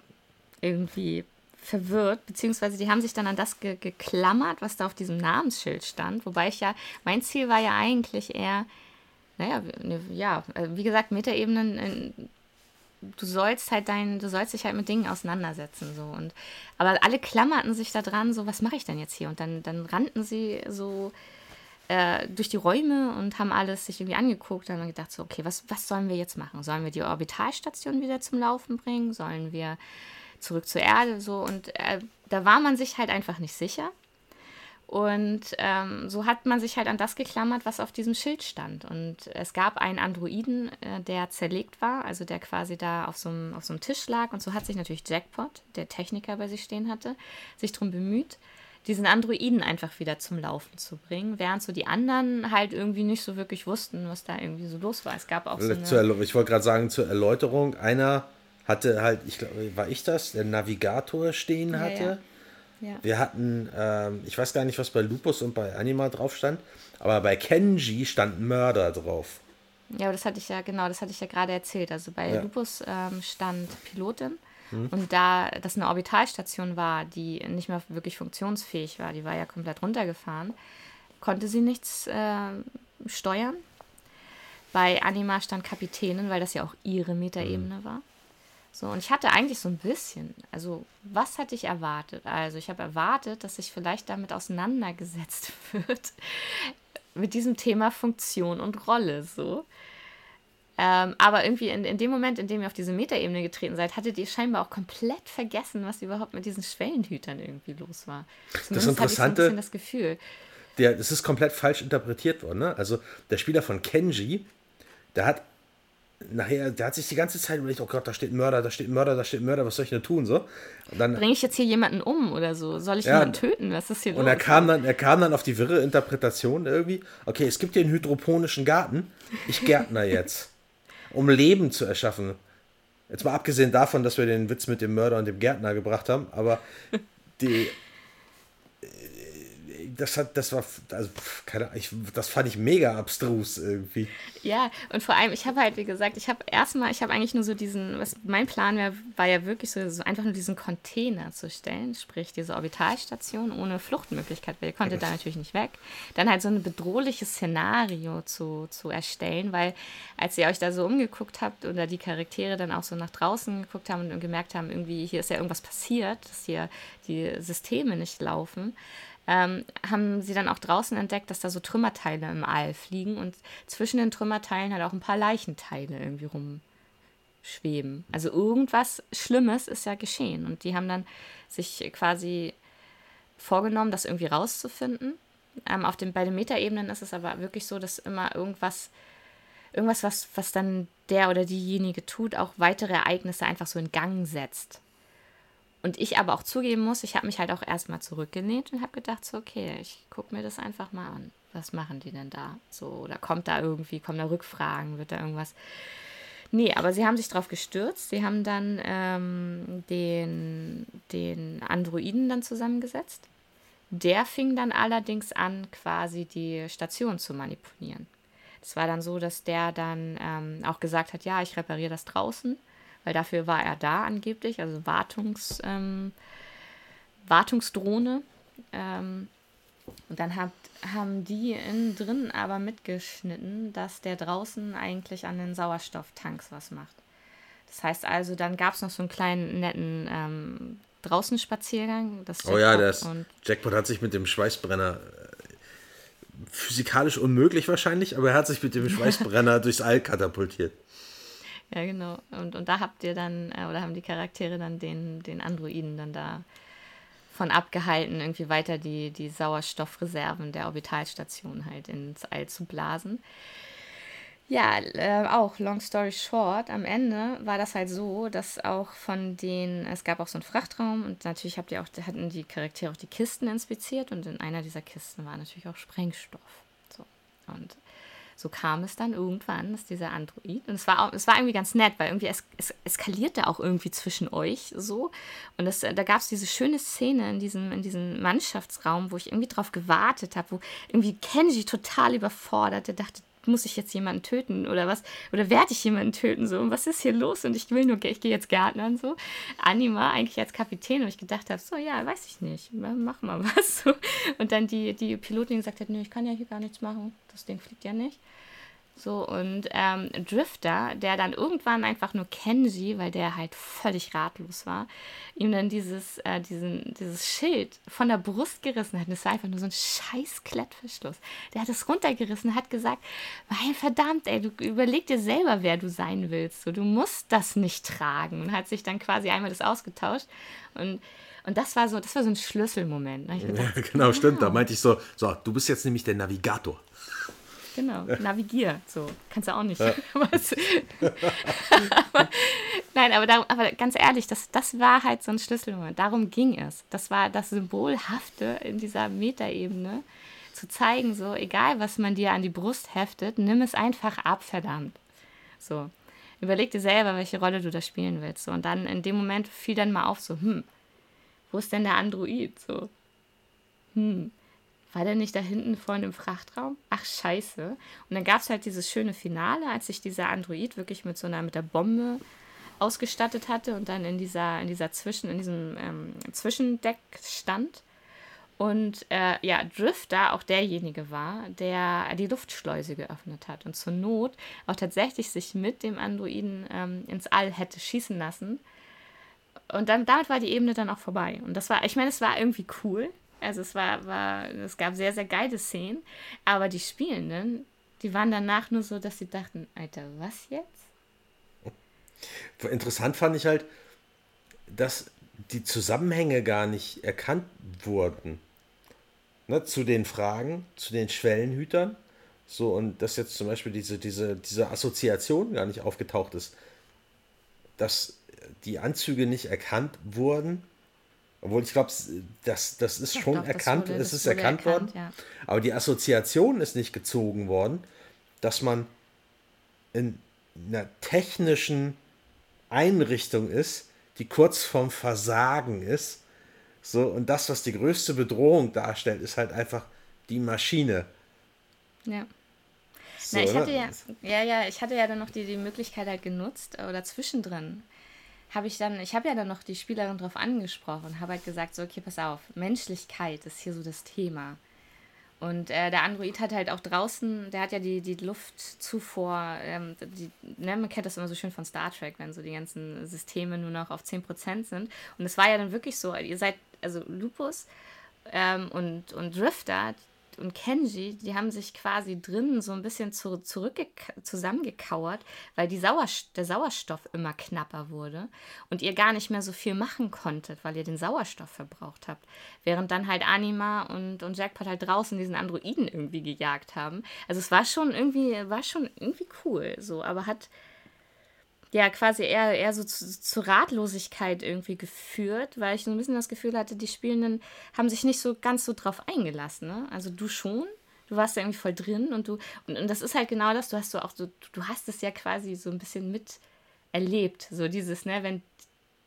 irgendwie verwirrt, beziehungsweise die haben sich dann an das ge geklammert, was da auf diesem Namensschild stand. Wobei ich ja, mein Ziel war ja eigentlich eher, naja, ne, ja, äh, wie gesagt, Metaebenen, äh, du sollst halt dein, du sollst dich halt mit Dingen auseinandersetzen. So. Und, aber alle klammerten sich da dran, so, was mache ich denn jetzt hier? Und dann, dann rannten sie so äh, durch die Räume und haben alles sich irgendwie angeguckt und haben gedacht, so, okay, was, was sollen wir jetzt machen? Sollen wir die Orbitalstation wieder zum Laufen bringen? Sollen wir zurück zur Erde? So, und äh, da war man sich halt einfach nicht sicher. Und ähm, so hat man sich halt an das geklammert, was auf diesem Schild stand. Und es gab einen Androiden, äh, der zerlegt war, also der quasi da auf so, einem, auf so einem Tisch lag. Und so hat sich natürlich Jackpot, der Techniker bei sich stehen hatte, sich darum bemüht, diesen Androiden einfach wieder zum Laufen zu bringen, während so die anderen halt irgendwie nicht so wirklich wussten, was da irgendwie so los war. Es gab auch so eine Ich wollte gerade sagen, zur Erläuterung, einer hatte halt, ich glaube, war ich das, der Navigator stehen hatte. Ja, ja ja. Wir hatten, ähm, ich weiß gar nicht, was bei Lupus und bei Anima drauf stand, aber bei Kenji stand Mörder drauf. Ja, aber das hatte ich ja, genau, das hatte ich ja gerade erzählt. Also bei. Lupus ähm, stand Pilotin. Mhm. Und da das eine Orbitalstation war, die nicht mehr wirklich funktionsfähig war, die war ja komplett runtergefahren, konnte sie nichts äh, steuern. Bei Anima stand Kapitänin, weil das ja auch ihre Metaebene mhm. war. So, und ich hatte eigentlich so ein bisschen, also was hatte ich erwartet? Also ich habe erwartet, dass sich vielleicht damit auseinandergesetzt wird, mit diesem Thema Funktion und Rolle so. Ähm, aber irgendwie in, in dem Moment, in dem ihr auf diese Metaebene getreten seid, hattet ihr scheinbar auch komplett vergessen, was überhaupt mit diesen Schwellenhütern irgendwie los war. Zumindest das Interessante, so ein das Gefühl. Der, das ist komplett falsch interpretiert worden. Ne? Also der Spieler von Kenji, der hat nachher, der hat sich die ganze Zeit überlegt, oh Gott, da steht ein Mörder, da steht ein Mörder, da steht ein Mörder, was soll ich denn tun? So. Bringe ich jetzt hier jemanden um oder so? Soll ich ja, jemanden töten? Was ist hier und los? Und er kam, dann, er kam dann auf die wirre Interpretation irgendwie, okay, es gibt hier einen hydroponischen Garten, ich gärtner jetzt, um Leben zu erschaffen. Jetzt mal abgesehen davon, dass wir den Witz mit dem Mörder und dem Gärtner gebracht haben, aber die, das hat, das war, also, keine ich, das fand ich mega abstrus irgendwie. Ja, und vor allem, ich habe halt, wie gesagt, ich habe erstmal, ich habe eigentlich nur so diesen, was mein Plan wär, war ja wirklich so, so, einfach nur diesen Container zu stellen, sprich diese Orbitalstation ohne Fluchtmöglichkeit, weil ihr konntet da natürlich nicht weg. Dann halt so ein bedrohliches Szenario zu, zu erstellen, weil als ihr euch da so umgeguckt habt oder die Charaktere dann auch so nach draußen geguckt haben und gemerkt haben, irgendwie hier ist ja irgendwas passiert, dass hier die Systeme nicht laufen, ähm, haben sie dann auch draußen entdeckt, dass da so Trümmerteile im All fliegen und zwischen den Trümmerteilen halt auch ein paar Leichenteile irgendwie rumschweben. Also irgendwas Schlimmes ist ja geschehen und die haben dann sich quasi vorgenommen, das irgendwie rauszufinden. Ähm, auf den, bei den Metaebenen ist es aber wirklich so, dass immer irgendwas, irgendwas, was, was dann der oder diejenige tut, auch weitere Ereignisse einfach so in Gang setzt. Und ich aber auch zugeben muss, ich habe mich halt auch erstmal zurückgenäht und habe gedacht, so, okay, ich gucke mir das einfach mal an. Was machen die denn da? So, oder kommt da irgendwie, kommen da Rückfragen, wird da irgendwas. Nee, aber sie haben sich drauf gestürzt. Sie haben dann ähm, den, den Androiden dann zusammengesetzt. Der fing dann allerdings an, quasi die Station zu manipulieren. Es war dann so, dass der dann ähm, auch gesagt hat, ja, ich repariere das draußen weil dafür war er da angeblich, also Wartungs, ähm, Wartungsdrohne. Ähm, und dann hat, haben die innen drin aber mitgeschnitten, dass der draußen eigentlich an den Sauerstofftanks was macht. Das heißt also, dann gab es noch so einen kleinen netten ähm, Draußenspaziergang. oh ja, das Jackpot hat sich mit dem Schweißbrenner äh, physikalisch unmöglich wahrscheinlich, aber er hat sich mit dem Schweißbrenner durchs All katapultiert. Ja, genau. Und, und da habt ihr dann, äh, oder haben die Charaktere dann den, den Androiden dann da von abgehalten, irgendwie weiter die, die Sauerstoffreserven der Orbitalstation halt ins All zu blasen. Ja, äh, auch long story short, am Ende war das halt so, dass auch von den, es gab auch so einen Frachtraum und natürlich habt ihr auch, hatten die Charaktere auch die Kisten inspiziert und in einer dieser Kisten war natürlich auch Sprengstoff. So. Und so kam es dann irgendwann, dass dieser Android, und es war, es war irgendwie ganz nett, weil irgendwie es, es eskalierte auch irgendwie zwischen euch so. Und das, da gab es diese schöne Szene in diesem, in diesem Mannschaftsraum, wo ich irgendwie drauf gewartet habe, wo irgendwie Kenji total überfordert, der dachte, muss ich jetzt jemanden töten oder was? Oder werde ich jemanden töten? So, und was ist hier los? Und ich will nur, ich gehe jetzt Gärtnern so. Anima eigentlich als Kapitän, und ich gedacht habe, so, ja, weiß ich nicht, mach mal was. So. Und dann die, die Pilotin gesagt hat, nö, ich kann ja hier gar nichts machen, das Ding fliegt ja nicht. So, und ähm, Drifter, der dann irgendwann einfach nur Kenji, weil der halt völlig ratlos war, ihm dann dieses, äh, diesen, dieses Schild von der Brust gerissen hat. das war einfach nur so ein scheiß Klettverschluss. Der hat es runtergerissen, hat gesagt, weil verdammt, ey, du überleg dir selber, wer du sein willst. So, du musst das nicht tragen. Und hat sich dann quasi einmal das ausgetauscht. Und und das war so, das war so ein Schlüsselmoment. Ne? Gedacht, ja, genau, wow. stimmt. Da meinte ich so, so, du bist jetzt nämlich der Navigator. Genau, navigier. So, kannst du auch nicht. Ja. aber, nein, aber, darum, aber ganz ehrlich, das, das war halt so ein Schlüsselmoment. Darum ging es. Das war das Symbolhafte in dieser Metaebene, zu zeigen, so, egal was man dir an die Brust heftet, nimm es einfach ab, verdammt. So. Überleg dir selber, welche Rolle du da spielen willst. So. Und dann in dem Moment fiel dann mal auf, so, hm, wo ist denn der Android? So, hm, war der nicht da hinten vor dem Frachtraum? Ach, scheiße. Und dann gab es halt dieses schöne Finale, als sich dieser Android wirklich mit so einer, mit der Bombe ausgestattet hatte und dann in dieser, in dieser Zwischen, in diesem ähm, Zwischendeck stand. Und äh, ja, Drifter auch derjenige war, der die Luftschleuse geöffnet hat und zur Not auch tatsächlich sich mit dem Androiden ähm, ins All hätte schießen lassen. Und dann damit war die Ebene dann auch vorbei. Und das war, ich meine, es war irgendwie cool, also es war, war, es gab sehr, sehr geile Szenen, aber die Spielenden, die waren danach nur so, dass sie dachten, Alter, was jetzt? Interessant fand ich halt, dass die Zusammenhänge gar nicht erkannt wurden. Ne, zu den Fragen, zu den Schwellenhütern. So, und dass jetzt zum Beispiel diese, diese, diese Assoziation gar nicht aufgetaucht ist. Dass die Anzüge nicht erkannt wurden obwohl ich glaube, das, das ist ja, schon doch, erkannt, wurde, es ist erkannt, erkannt, worden. Ja. Aber die Assoziation ist nicht gezogen worden, dass man in einer technischen Einrichtung ist, die kurz vorm Versagen ist. So, und das, was die größte Bedrohung darstellt, ist halt einfach die Maschine. Ja. So, Na, ich hatte ja, ja, ja, ich hatte ja dann noch die, die Möglichkeit halt genutzt oder zwischendrin habe ich dann, ich habe ja dann noch die Spielerin drauf angesprochen, habe halt gesagt, so, okay, pass auf, Menschlichkeit ist hier so das Thema. Und äh, der Android hat halt auch draußen, der hat ja die, die Luftzufuhr, ähm, die, ne, man kennt das immer so schön von Star Trek, wenn so die ganzen Systeme nur noch auf 10% sind. Und es war ja dann wirklich so, ihr seid, also Lupus ähm, und, und Drifter, und Kenji, die haben sich quasi drinnen so ein bisschen zu, zusammengekauert, weil Sauerst der Sauerstoff immer knapper wurde und ihr gar nicht mehr so viel machen konntet, weil ihr den Sauerstoff verbraucht habt. Während dann halt Anima und, und Jackpot halt draußen diesen Androiden irgendwie gejagt haben. Also es war schon irgendwie, war schon irgendwie cool, so, aber hat ja quasi eher, eher so zu, zu, Ratlosigkeit irgendwie geführt, weil ich so ein bisschen das Gefühl hatte, die Spielenden haben sich nicht so ganz so drauf eingelassen. Ne? Also du schon, du warst da irgendwie voll drin und du, und, und das ist halt genau das, du hast so auch so, du hast es ja quasi so ein bisschen miterlebt, so dieses, ne, wenn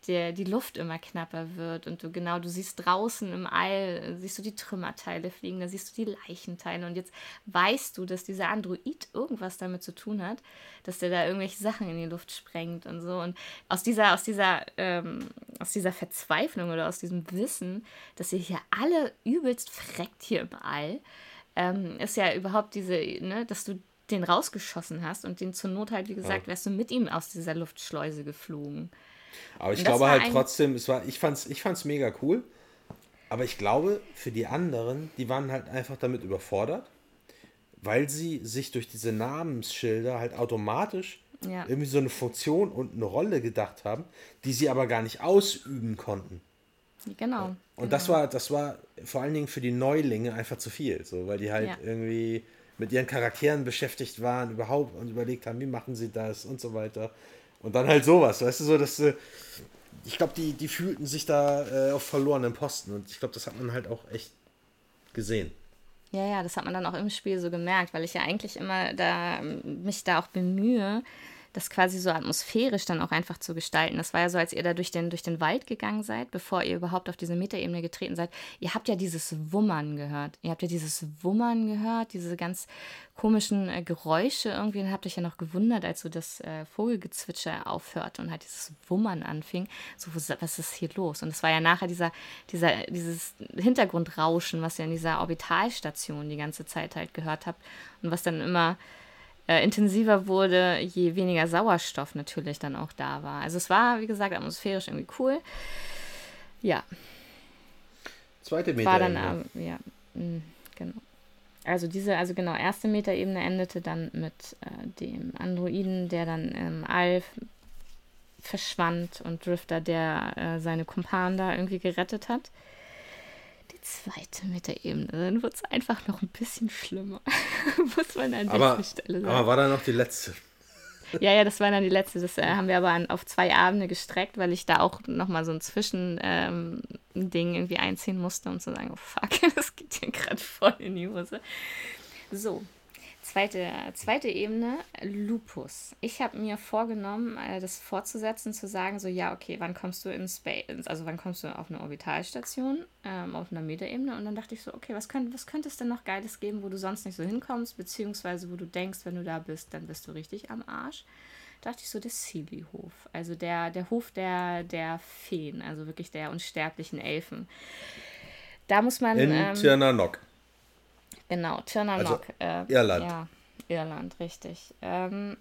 der, die Luft immer knapper wird und du genau, du siehst draußen im All, siehst du die Trümmerteile fliegen, da siehst du die Leichenteile und jetzt weißt du, dass dieser Android irgendwas damit zu tun hat, dass der da irgendwelche Sachen in die Luft sprengt und so und aus dieser, aus dieser, ähm, aus dieser Verzweiflung oder aus diesem Wissen, dass ihr hier alle übelst freckt hier im All, ähm, ist ja überhaupt diese, ne, dass du den rausgeschossen hast und den zur Not halt, wie gesagt, wärst du mit ihm aus dieser Luftschleuse geflogen. Aber ich glaube halt trotzdem, es war, ich fand's, ich fand's mega cool. Aber ich glaube, für die anderen, die waren halt einfach damit überfordert, weil sie sich durch diese Namensschilder halt automatisch ja. irgendwie so eine Funktion und eine Rolle gedacht haben, die sie aber gar nicht ausüben konnten. Genau. Und genau. das war, das war vor allen Dingen für die Neulinge einfach zu viel, so, weil die halt ja. irgendwie mit ihren Charakteren beschäftigt waren überhaupt und überlegt haben, wie machen sie das und so weiter. Und dann halt sowas, weißt du, so, dass äh, ich glaube, die, die fühlten sich da äh, auf verlorenen Posten und ich glaube, das hat man halt auch echt gesehen. Ja, ja, das hat man dann auch im Spiel so gemerkt, weil ich ja eigentlich immer da mich da auch bemühe, das quasi so atmosphärisch dann auch einfach zu gestalten. Das war ja so, als ihr da durch den, durch den Wald gegangen seid, bevor ihr überhaupt auf diese Metaebene getreten seid. Ihr habt ja dieses Wummern gehört. Ihr habt ja dieses Wummern gehört, diese ganz komischen äh, Geräusche irgendwie. Dann habt euch ja noch gewundert, als so das äh, Vogelgezwitscher aufhörte und halt dieses Wummern anfing. So, was ist hier los? Und es war ja nachher dieser, dieser, dieses Hintergrundrauschen, was ihr in dieser Orbitalstation die ganze Zeit halt gehört habt und was dann immer äh, intensiver wurde, je weniger Sauerstoff natürlich dann auch da war. Also es war, wie gesagt, atmosphärisch irgendwie cool. Ja. Zweite Meter. War dann, äh, ja, mh, mm, genau. Also diese, also genau, erste Metaebene endete dann mit äh, dem Androiden, der dann im All verschwand und Drifter, der äh, seine Kumpanen da irgendwie gerettet hat zweite Metaebene, dann wird es einfach noch ein bisschen schlimmer. Muss man an aber, Stelle sagen. Aber war da noch die letzte? ja, ja, das war dann die letzte. Das äh, haben wir aber an, auf zwei Abende gestreckt, weil ich da auch nochmal so ein Zwischending ähm, irgendwie einziehen musste, um zu sagen, oh fuck, das geht hier gerade voll in die Hose. So, Zweite, zweite Ebene, Lupus. Ich habe mir vorgenommen, äh, das fortzusetzen, zu sagen, so ja, okay, wann kommst du in Space, also wann kommst du auf eine Orbitalstation, ähm, auf einer Metaebene und dann dachte ich so, okay, was, könnt, was könnte es denn noch Geiles geben, wo du sonst nicht so hinkommst, beziehungsweise wo du denkst, wenn du da bist, dann bist du richtig am Arsch. Da dachte ich so, der Sealy-Hof, also der, der Hof der, der Feen, also wirklich der unsterblichen Elfen. Da muss man... In ähm, Tirnanok. Genau, Tirnanok. Also, äh, Irland. Ja, Irland, richtig. Ähm,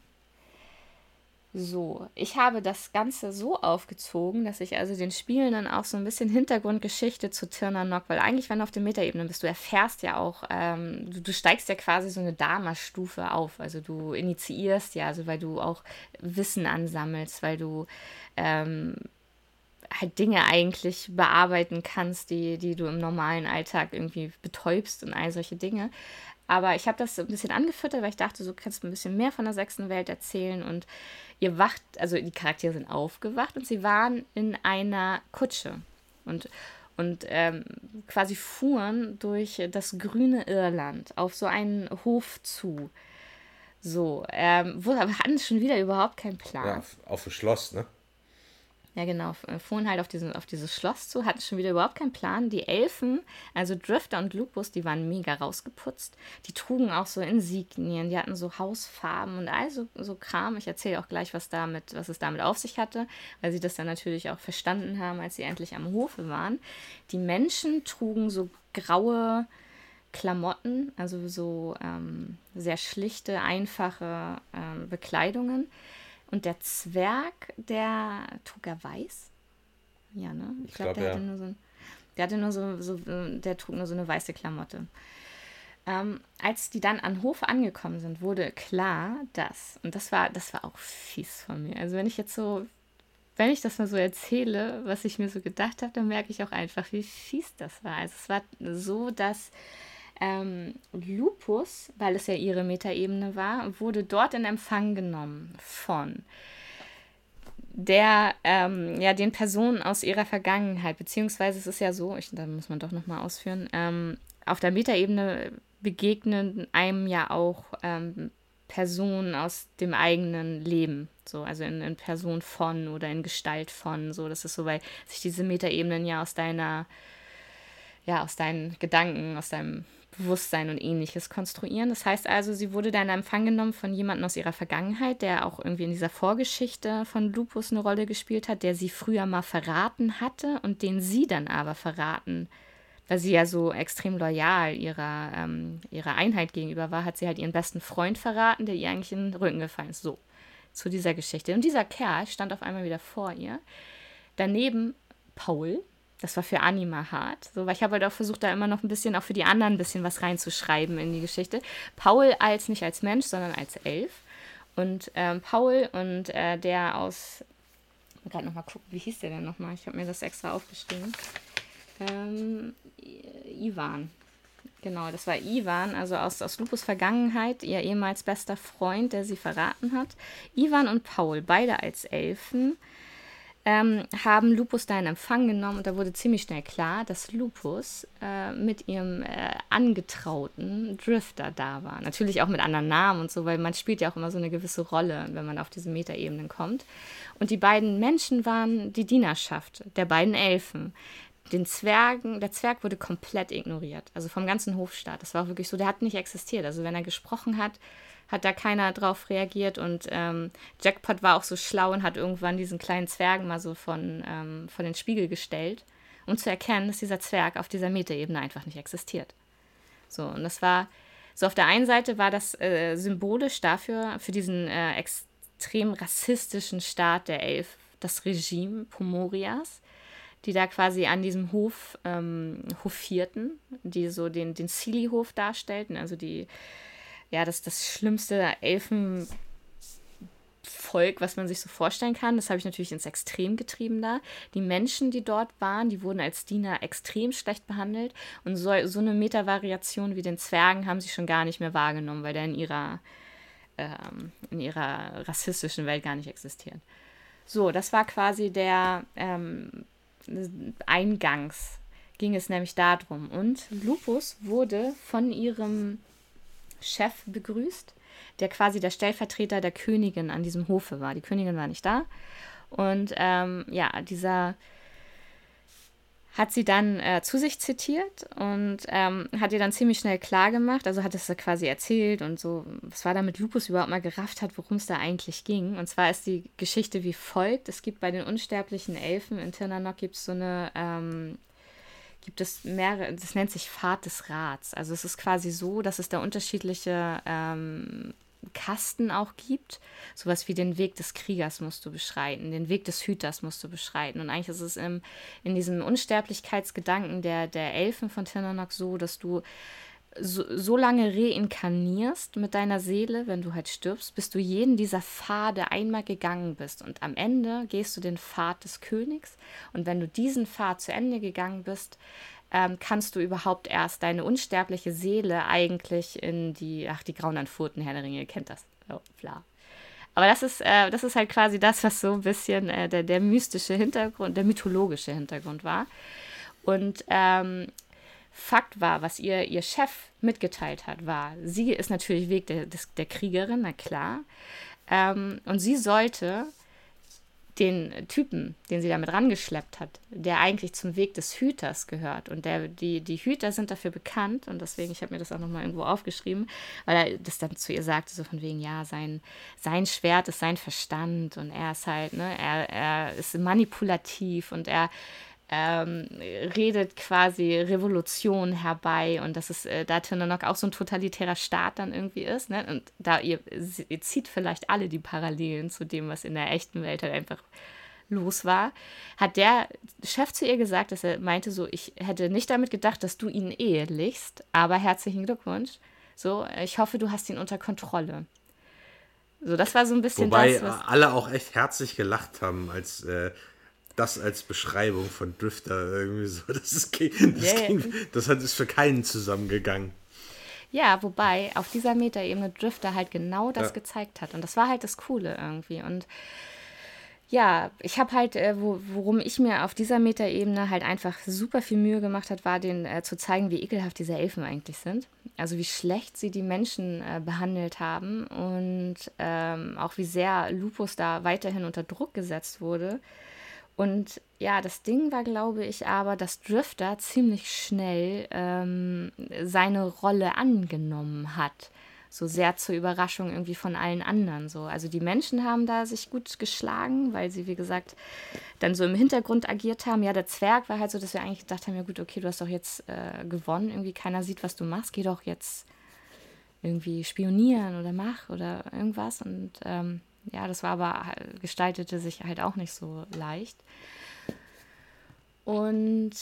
so, ich habe das Ganze so aufgezogen, dass ich also den Spielenden auch so ein bisschen Hintergrundgeschichte zu Tirnanok, weil eigentlich, wenn du auf der Metaebene bist, du erfährst ja auch, ähm, du, du, steigst ja quasi so eine Dharma-Stufe auf. Also du initiierst ja, also weil du auch Wissen ansammelst, weil du ähm, halt Dinge eigentlich bearbeiten kannst, die, die du im normalen Alltag irgendwie betäubst und all solche Dinge. Aber ich habe das ein bisschen angefüttert, weil ich dachte, so kannst du ein bisschen mehr von der sechsten Welt erzählen. Und ihr wacht, also die Charaktere sind aufgewacht und sie waren in einer Kutsche und, und ähm, quasi fuhren durch das grüne Irland auf so einen Hof zu. So, ähm, wo aber hatten schon wieder überhaupt keinen Plan. Ja, auf, auf dem Schloss, ne? Ja, genau. Äh, fuhren halt auf, diesen, auf dieses Schloss zu, hatten schon wieder überhaupt keinen Plan. Die Elfen, also Drifter und Lupus, die waren mega rausgeputzt. Die trugen auch so Insignien, die hatten so Hausfarben und all so, so Kram. Ich erzähle auch gleich, was, damit, was es damit auf sich hatte, weil sie das dann natürlich auch verstanden haben, als sie endlich am Hofe waren. Die Menschen trugen so graue Klamotten, also so ähm, sehr schlichte, einfache ähm, Bekleidungen. Und der Zwerg, der trug er weiß? Ja, ne? Ich, ich glaube, glaub, der ja. hatte nur so ein, der hatte nur so, so, der trug nur so eine weiße Klamotte. Ähm, als die dann an Hof angekommen sind, wurde klar, dass, und das war, das war auch fies von mir. Also wenn ich jetzt so, wenn ich das mal so erzähle, was ich mir so gedacht habe, dann merke ich auch einfach, wie fies das war. Also es war so, dass ähm, Lupus, weil es ja ihre Metaebene war, wurde dort in Empfang genommen von der, ähm, ja, den Personen aus ihrer Vergangenheit, beziehungsweise es ist ja so, ich, da muss man doch nochmal ausführen, ähm, auf der Metaebene begegnen einem ja auch ähm, Person aus dem eigenen Leben. So, also in, in Person von oder in Gestalt von. So, das ist so, weil sich diese Metaebenen ja aus deiner, ja, aus deinen Gedanken, aus deinem Bewusstsein und ähnliches konstruieren. Das heißt also, sie wurde dann in Empfang genommen von jemandem aus ihrer Vergangenheit, der auch irgendwie in dieser Vorgeschichte von Lupus eine Rolle gespielt hat, der sie früher mal verraten hatte und den sie dann aber verraten weil sie ja so extrem loyal ihrer, ähm, ihrer Einheit gegenüber war, hat sie halt ihren besten Freund verraten, der ihr eigentlich in den Rücken gefallen ist. So, zu dieser Geschichte. Und dieser Kerl stand auf einmal wieder vor ihr. Daneben Paul, das war für Anima hart, so, weil ich habe halt auch versucht, da immer noch ein bisschen, auch für die anderen ein bisschen was reinzuschreiben in die Geschichte. Paul als, nicht als Mensch, sondern als Elf. Und ähm, Paul und äh, der aus, ich muss gerade nochmal gucken, wie hieß der denn nochmal? Ich habe mir das extra aufgeschrieben. Ähm, Ivan. Genau, das war Ivan, also aus, aus Lupus Vergangenheit, ihr ehemals bester Freund, der sie verraten hat. Ivan und Paul, beide als Elfen, ähm, haben Lupus da in Empfang genommen und da wurde ziemlich schnell klar, dass Lupus äh, mit ihrem äh, angetrauten Drifter da war. Natürlich auch mit anderen Namen und so, weil man spielt ja auch immer so eine gewisse Rolle, wenn man auf diese Metaebenen kommt. Und die beiden Menschen waren die Dienerschaft der beiden Elfen den Zwergen, der Zwerg wurde komplett ignoriert. Also vom ganzen Hofstaat. Das war auch wirklich so, der hat nicht existiert. Also wenn er gesprochen hat, hat da keiner drauf reagiert. Und ähm, Jackpot war auch so schlau und hat irgendwann diesen kleinen Zwergen mal so von, ähm, von den Spiegel gestellt, um zu erkennen, dass dieser Zwerg auf dieser Metaebene einfach nicht existiert. So, und das war, so auf der einen Seite war das äh, symbolisch dafür, für diesen äh, extrem rassistischen Staat der Elf, das Regime Pomorias die da quasi an diesem Hof ähm, hofierten, die so den, den Silly-Hof darstellten, also die, ja, das, das schlimmste Elfenvolk, was man sich so vorstellen kann. Das habe ich natürlich ins Extrem getrieben da. Die Menschen, die dort waren, die wurden als Diener extrem schlecht behandelt und so, so eine Metavariation wie den Zwergen haben sie schon gar nicht mehr wahrgenommen, weil der in ihrer, ähm, in ihrer rassistischen Welt gar nicht existiert. So, das war quasi der ähm, Eingangs ging es nämlich darum. Und Lupus wurde von ihrem Chef begrüßt, der quasi der Stellvertreter der Königin an diesem Hofe war. Die Königin war nicht da. Und ähm, ja, dieser hat sie dann äh, zu sich zitiert und ähm, hat ihr dann ziemlich schnell klar gemacht, also hat es quasi erzählt und so, was war damit Lupus überhaupt mal gerafft hat, worum es da eigentlich ging. Und zwar ist die Geschichte wie folgt: Es gibt bei den unsterblichen Elfen in Tirnanok gibt es so eine, ähm, gibt es mehrere, das nennt sich Fahrt des Rats. Also es ist quasi so, dass es da unterschiedliche ähm, Kasten auch gibt. Sowas wie den Weg des Kriegers musst du beschreiten, den Weg des Hüters musst du beschreiten. Und eigentlich ist es im, in diesem Unsterblichkeitsgedanken der, der Elfen von Tirnanok so, dass du so, so lange reinkarnierst mit deiner Seele, wenn du halt stirbst, bis du jeden dieser Pfade einmal gegangen bist. Und am Ende gehst du den Pfad des Königs. Und wenn du diesen Pfad zu Ende gegangen bist, ähm, kannst du überhaupt erst deine unsterbliche Seele eigentlich in die, ach, die grauen Furten, Herr der Ringe, ihr kennt das. Oh, bla. Aber das ist, äh, das ist halt quasi das, was so ein bisschen äh, der, der mystische Hintergrund, der mythologische Hintergrund war. Und ähm, Fakt war, was ihr, ihr Chef mitgeteilt hat, war, sie ist natürlich Weg der, der Kriegerin, na klar. Ähm, und sie sollte den Typen, den sie damit rangeschleppt hat, der eigentlich zum Weg des Hüters gehört. Und der, die, die Hüter sind dafür bekannt, und deswegen, ich habe mir das auch nochmal irgendwo aufgeschrieben, weil er das dann zu ihr sagte, so von wegen, ja, sein, sein Schwert ist sein Verstand und er ist halt, ne, er, er ist manipulativ und er ähm, redet quasi Revolution herbei und dass es äh, da Tindanok auch so ein totalitärer Staat dann irgendwie ist. Ne? Und da ihr, ihr zieht vielleicht alle die Parallelen zu dem, was in der echten Welt halt einfach los war, hat der Chef zu ihr gesagt, dass er meinte so, ich hätte nicht damit gedacht, dass du ihn ehelichst, aber herzlichen Glückwunsch. So, ich hoffe, du hast ihn unter Kontrolle. So, das war so ein bisschen Wobei das, alle auch echt herzlich gelacht haben, als äh, das als Beschreibung von Drifter irgendwie so. Das, ist, das, yeah. ging, das hat, ist für keinen zusammengegangen. Ja, wobei auf dieser Metaebene Drifter halt genau das ja. gezeigt hat. Und das war halt das Coole irgendwie. Und ja, ich habe halt, äh, wo, worum ich mir auf dieser Metaebene halt einfach super viel Mühe gemacht hat, war den äh, zu zeigen, wie ekelhaft diese Elfen eigentlich sind. Also wie schlecht sie die Menschen äh, behandelt haben und ähm, auch wie sehr Lupus da weiterhin unter Druck gesetzt wurde. Und ja, das Ding war, glaube ich, aber, dass Drifter ziemlich schnell ähm, seine Rolle angenommen hat so sehr zur Überraschung irgendwie von allen anderen. So. Also die Menschen haben da sich gut geschlagen, weil sie, wie gesagt, dann so im Hintergrund agiert haben. Ja, der Zwerg war halt so, dass wir eigentlich gedacht haben, ja gut, okay, du hast doch jetzt äh, gewonnen, irgendwie keiner sieht, was du machst, geh doch jetzt irgendwie spionieren oder mach oder irgendwas. Und ähm, ja, das war aber, gestaltete sich halt auch nicht so leicht. Und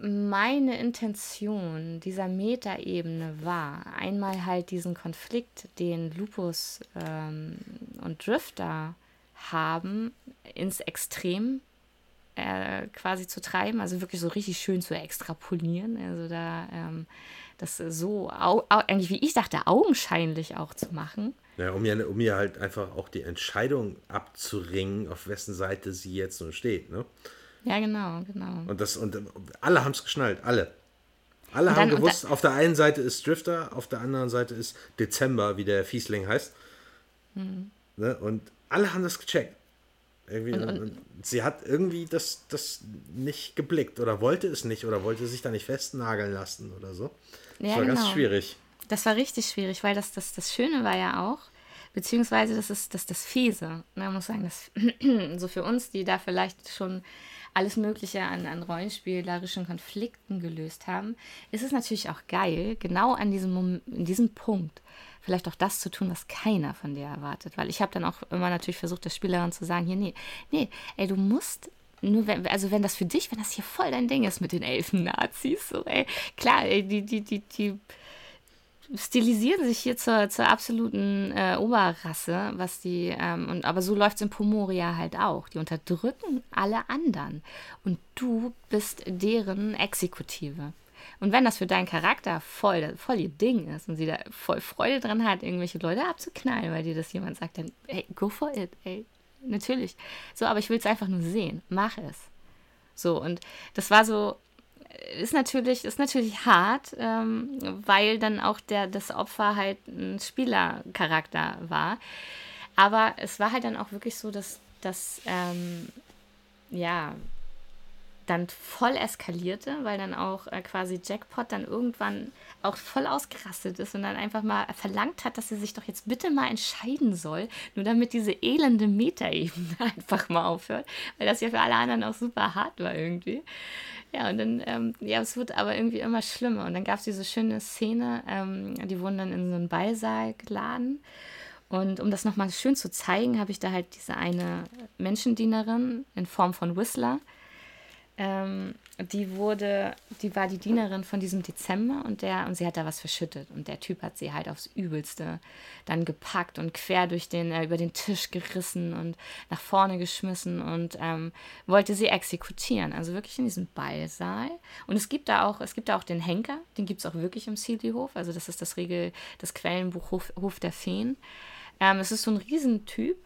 meine Intention dieser Metaebene war, einmal halt diesen Konflikt, den Lupus ähm, und Drifter haben, ins Extrem äh, quasi zu treiben, also wirklich so richtig schön zu extrapolieren, also da ähm, das so, eigentlich wie ich dachte, augenscheinlich auch zu machen. Ja, um ja, um ja halt einfach auch die Entscheidung abzuringen, auf wessen Seite sie jetzt so steht, ne? Ja, genau, genau. Und, das, und alle haben es geschnallt, alle. Alle haben gewusst, auf der einen Seite ist Drifter, auf der anderen Seite ist Dezember, wie der Fiesling heißt. Mhm. Ne? Und alle haben das gecheckt. Irgendwie, und, und, und sie hat irgendwie das, das nicht geblickt oder wollte es nicht oder wollte sich da nicht festnageln lassen oder so. Das ja, war genau. ganz schwierig. Das war richtig schwierig, weil das, das, das Schöne war ja auch, beziehungsweise das ist das, das Fiese. Ne? Man muss sagen, das, so für uns, die da vielleicht schon alles Mögliche an, an rollenspielerischen Konflikten gelöst haben, ist es natürlich auch geil, genau an diesem, Moment, in diesem Punkt vielleicht auch das zu tun, was keiner von dir erwartet. Weil ich habe dann auch immer natürlich versucht, der Spielerin zu sagen, hier, nee, nee, ey, du musst nur wenn, also wenn das für dich, wenn das hier voll dein Ding ist mit den Elfen-Nazis, so, ey, klar, ey, die, die, die, die stilisieren sich hier zur, zur absoluten äh, Oberrasse, was die, ähm, und, aber so läuft es in Pomoria halt auch. Die unterdrücken alle anderen und du bist deren Exekutive. Und wenn das für deinen Charakter voll, voll ihr Ding ist und sie da voll Freude dran hat, irgendwelche Leute abzuknallen, weil dir das jemand sagt, dann, hey, go for it, ey, natürlich. So, aber ich will es einfach nur sehen, mach es. So, und das war so, ist natürlich, ist natürlich hart, ähm, weil dann auch der, das Opfer halt ein Spielercharakter war. Aber es war halt dann auch wirklich so, dass das, ähm, ja, dann voll eskalierte, weil dann auch äh, quasi Jackpot dann irgendwann auch voll ausgerastet ist und dann einfach mal verlangt hat, dass sie sich doch jetzt bitte mal entscheiden soll, nur damit diese elende Metaebene einfach mal aufhört, weil das ja für alle anderen auch super hart war irgendwie. Ja, und dann, ähm, ja, es wird aber irgendwie immer schlimmer. Und dann gab es diese schöne Szene, ähm, die wurden dann in so einen Ballsaal geladen. Und um das nochmal schön zu zeigen, habe ich da halt diese eine Menschendienerin in Form von Whistler, ähm, die wurde, die war die Dienerin von diesem Dezember und der, und sie hat da was verschüttet. Und der Typ hat sie halt aufs Übelste dann gepackt und quer durch den, äh, über den Tisch gerissen und nach vorne geschmissen und ähm, wollte sie exekutieren. Also wirklich in diesem Ballsaal. Und es gibt da auch, es gibt da auch den Henker, den gibt es auch wirklich im Seeley-Hof. Also das ist das Regel, das Quellenbuch Hof, Hof der Feen. Ähm, es ist so ein Riesentyp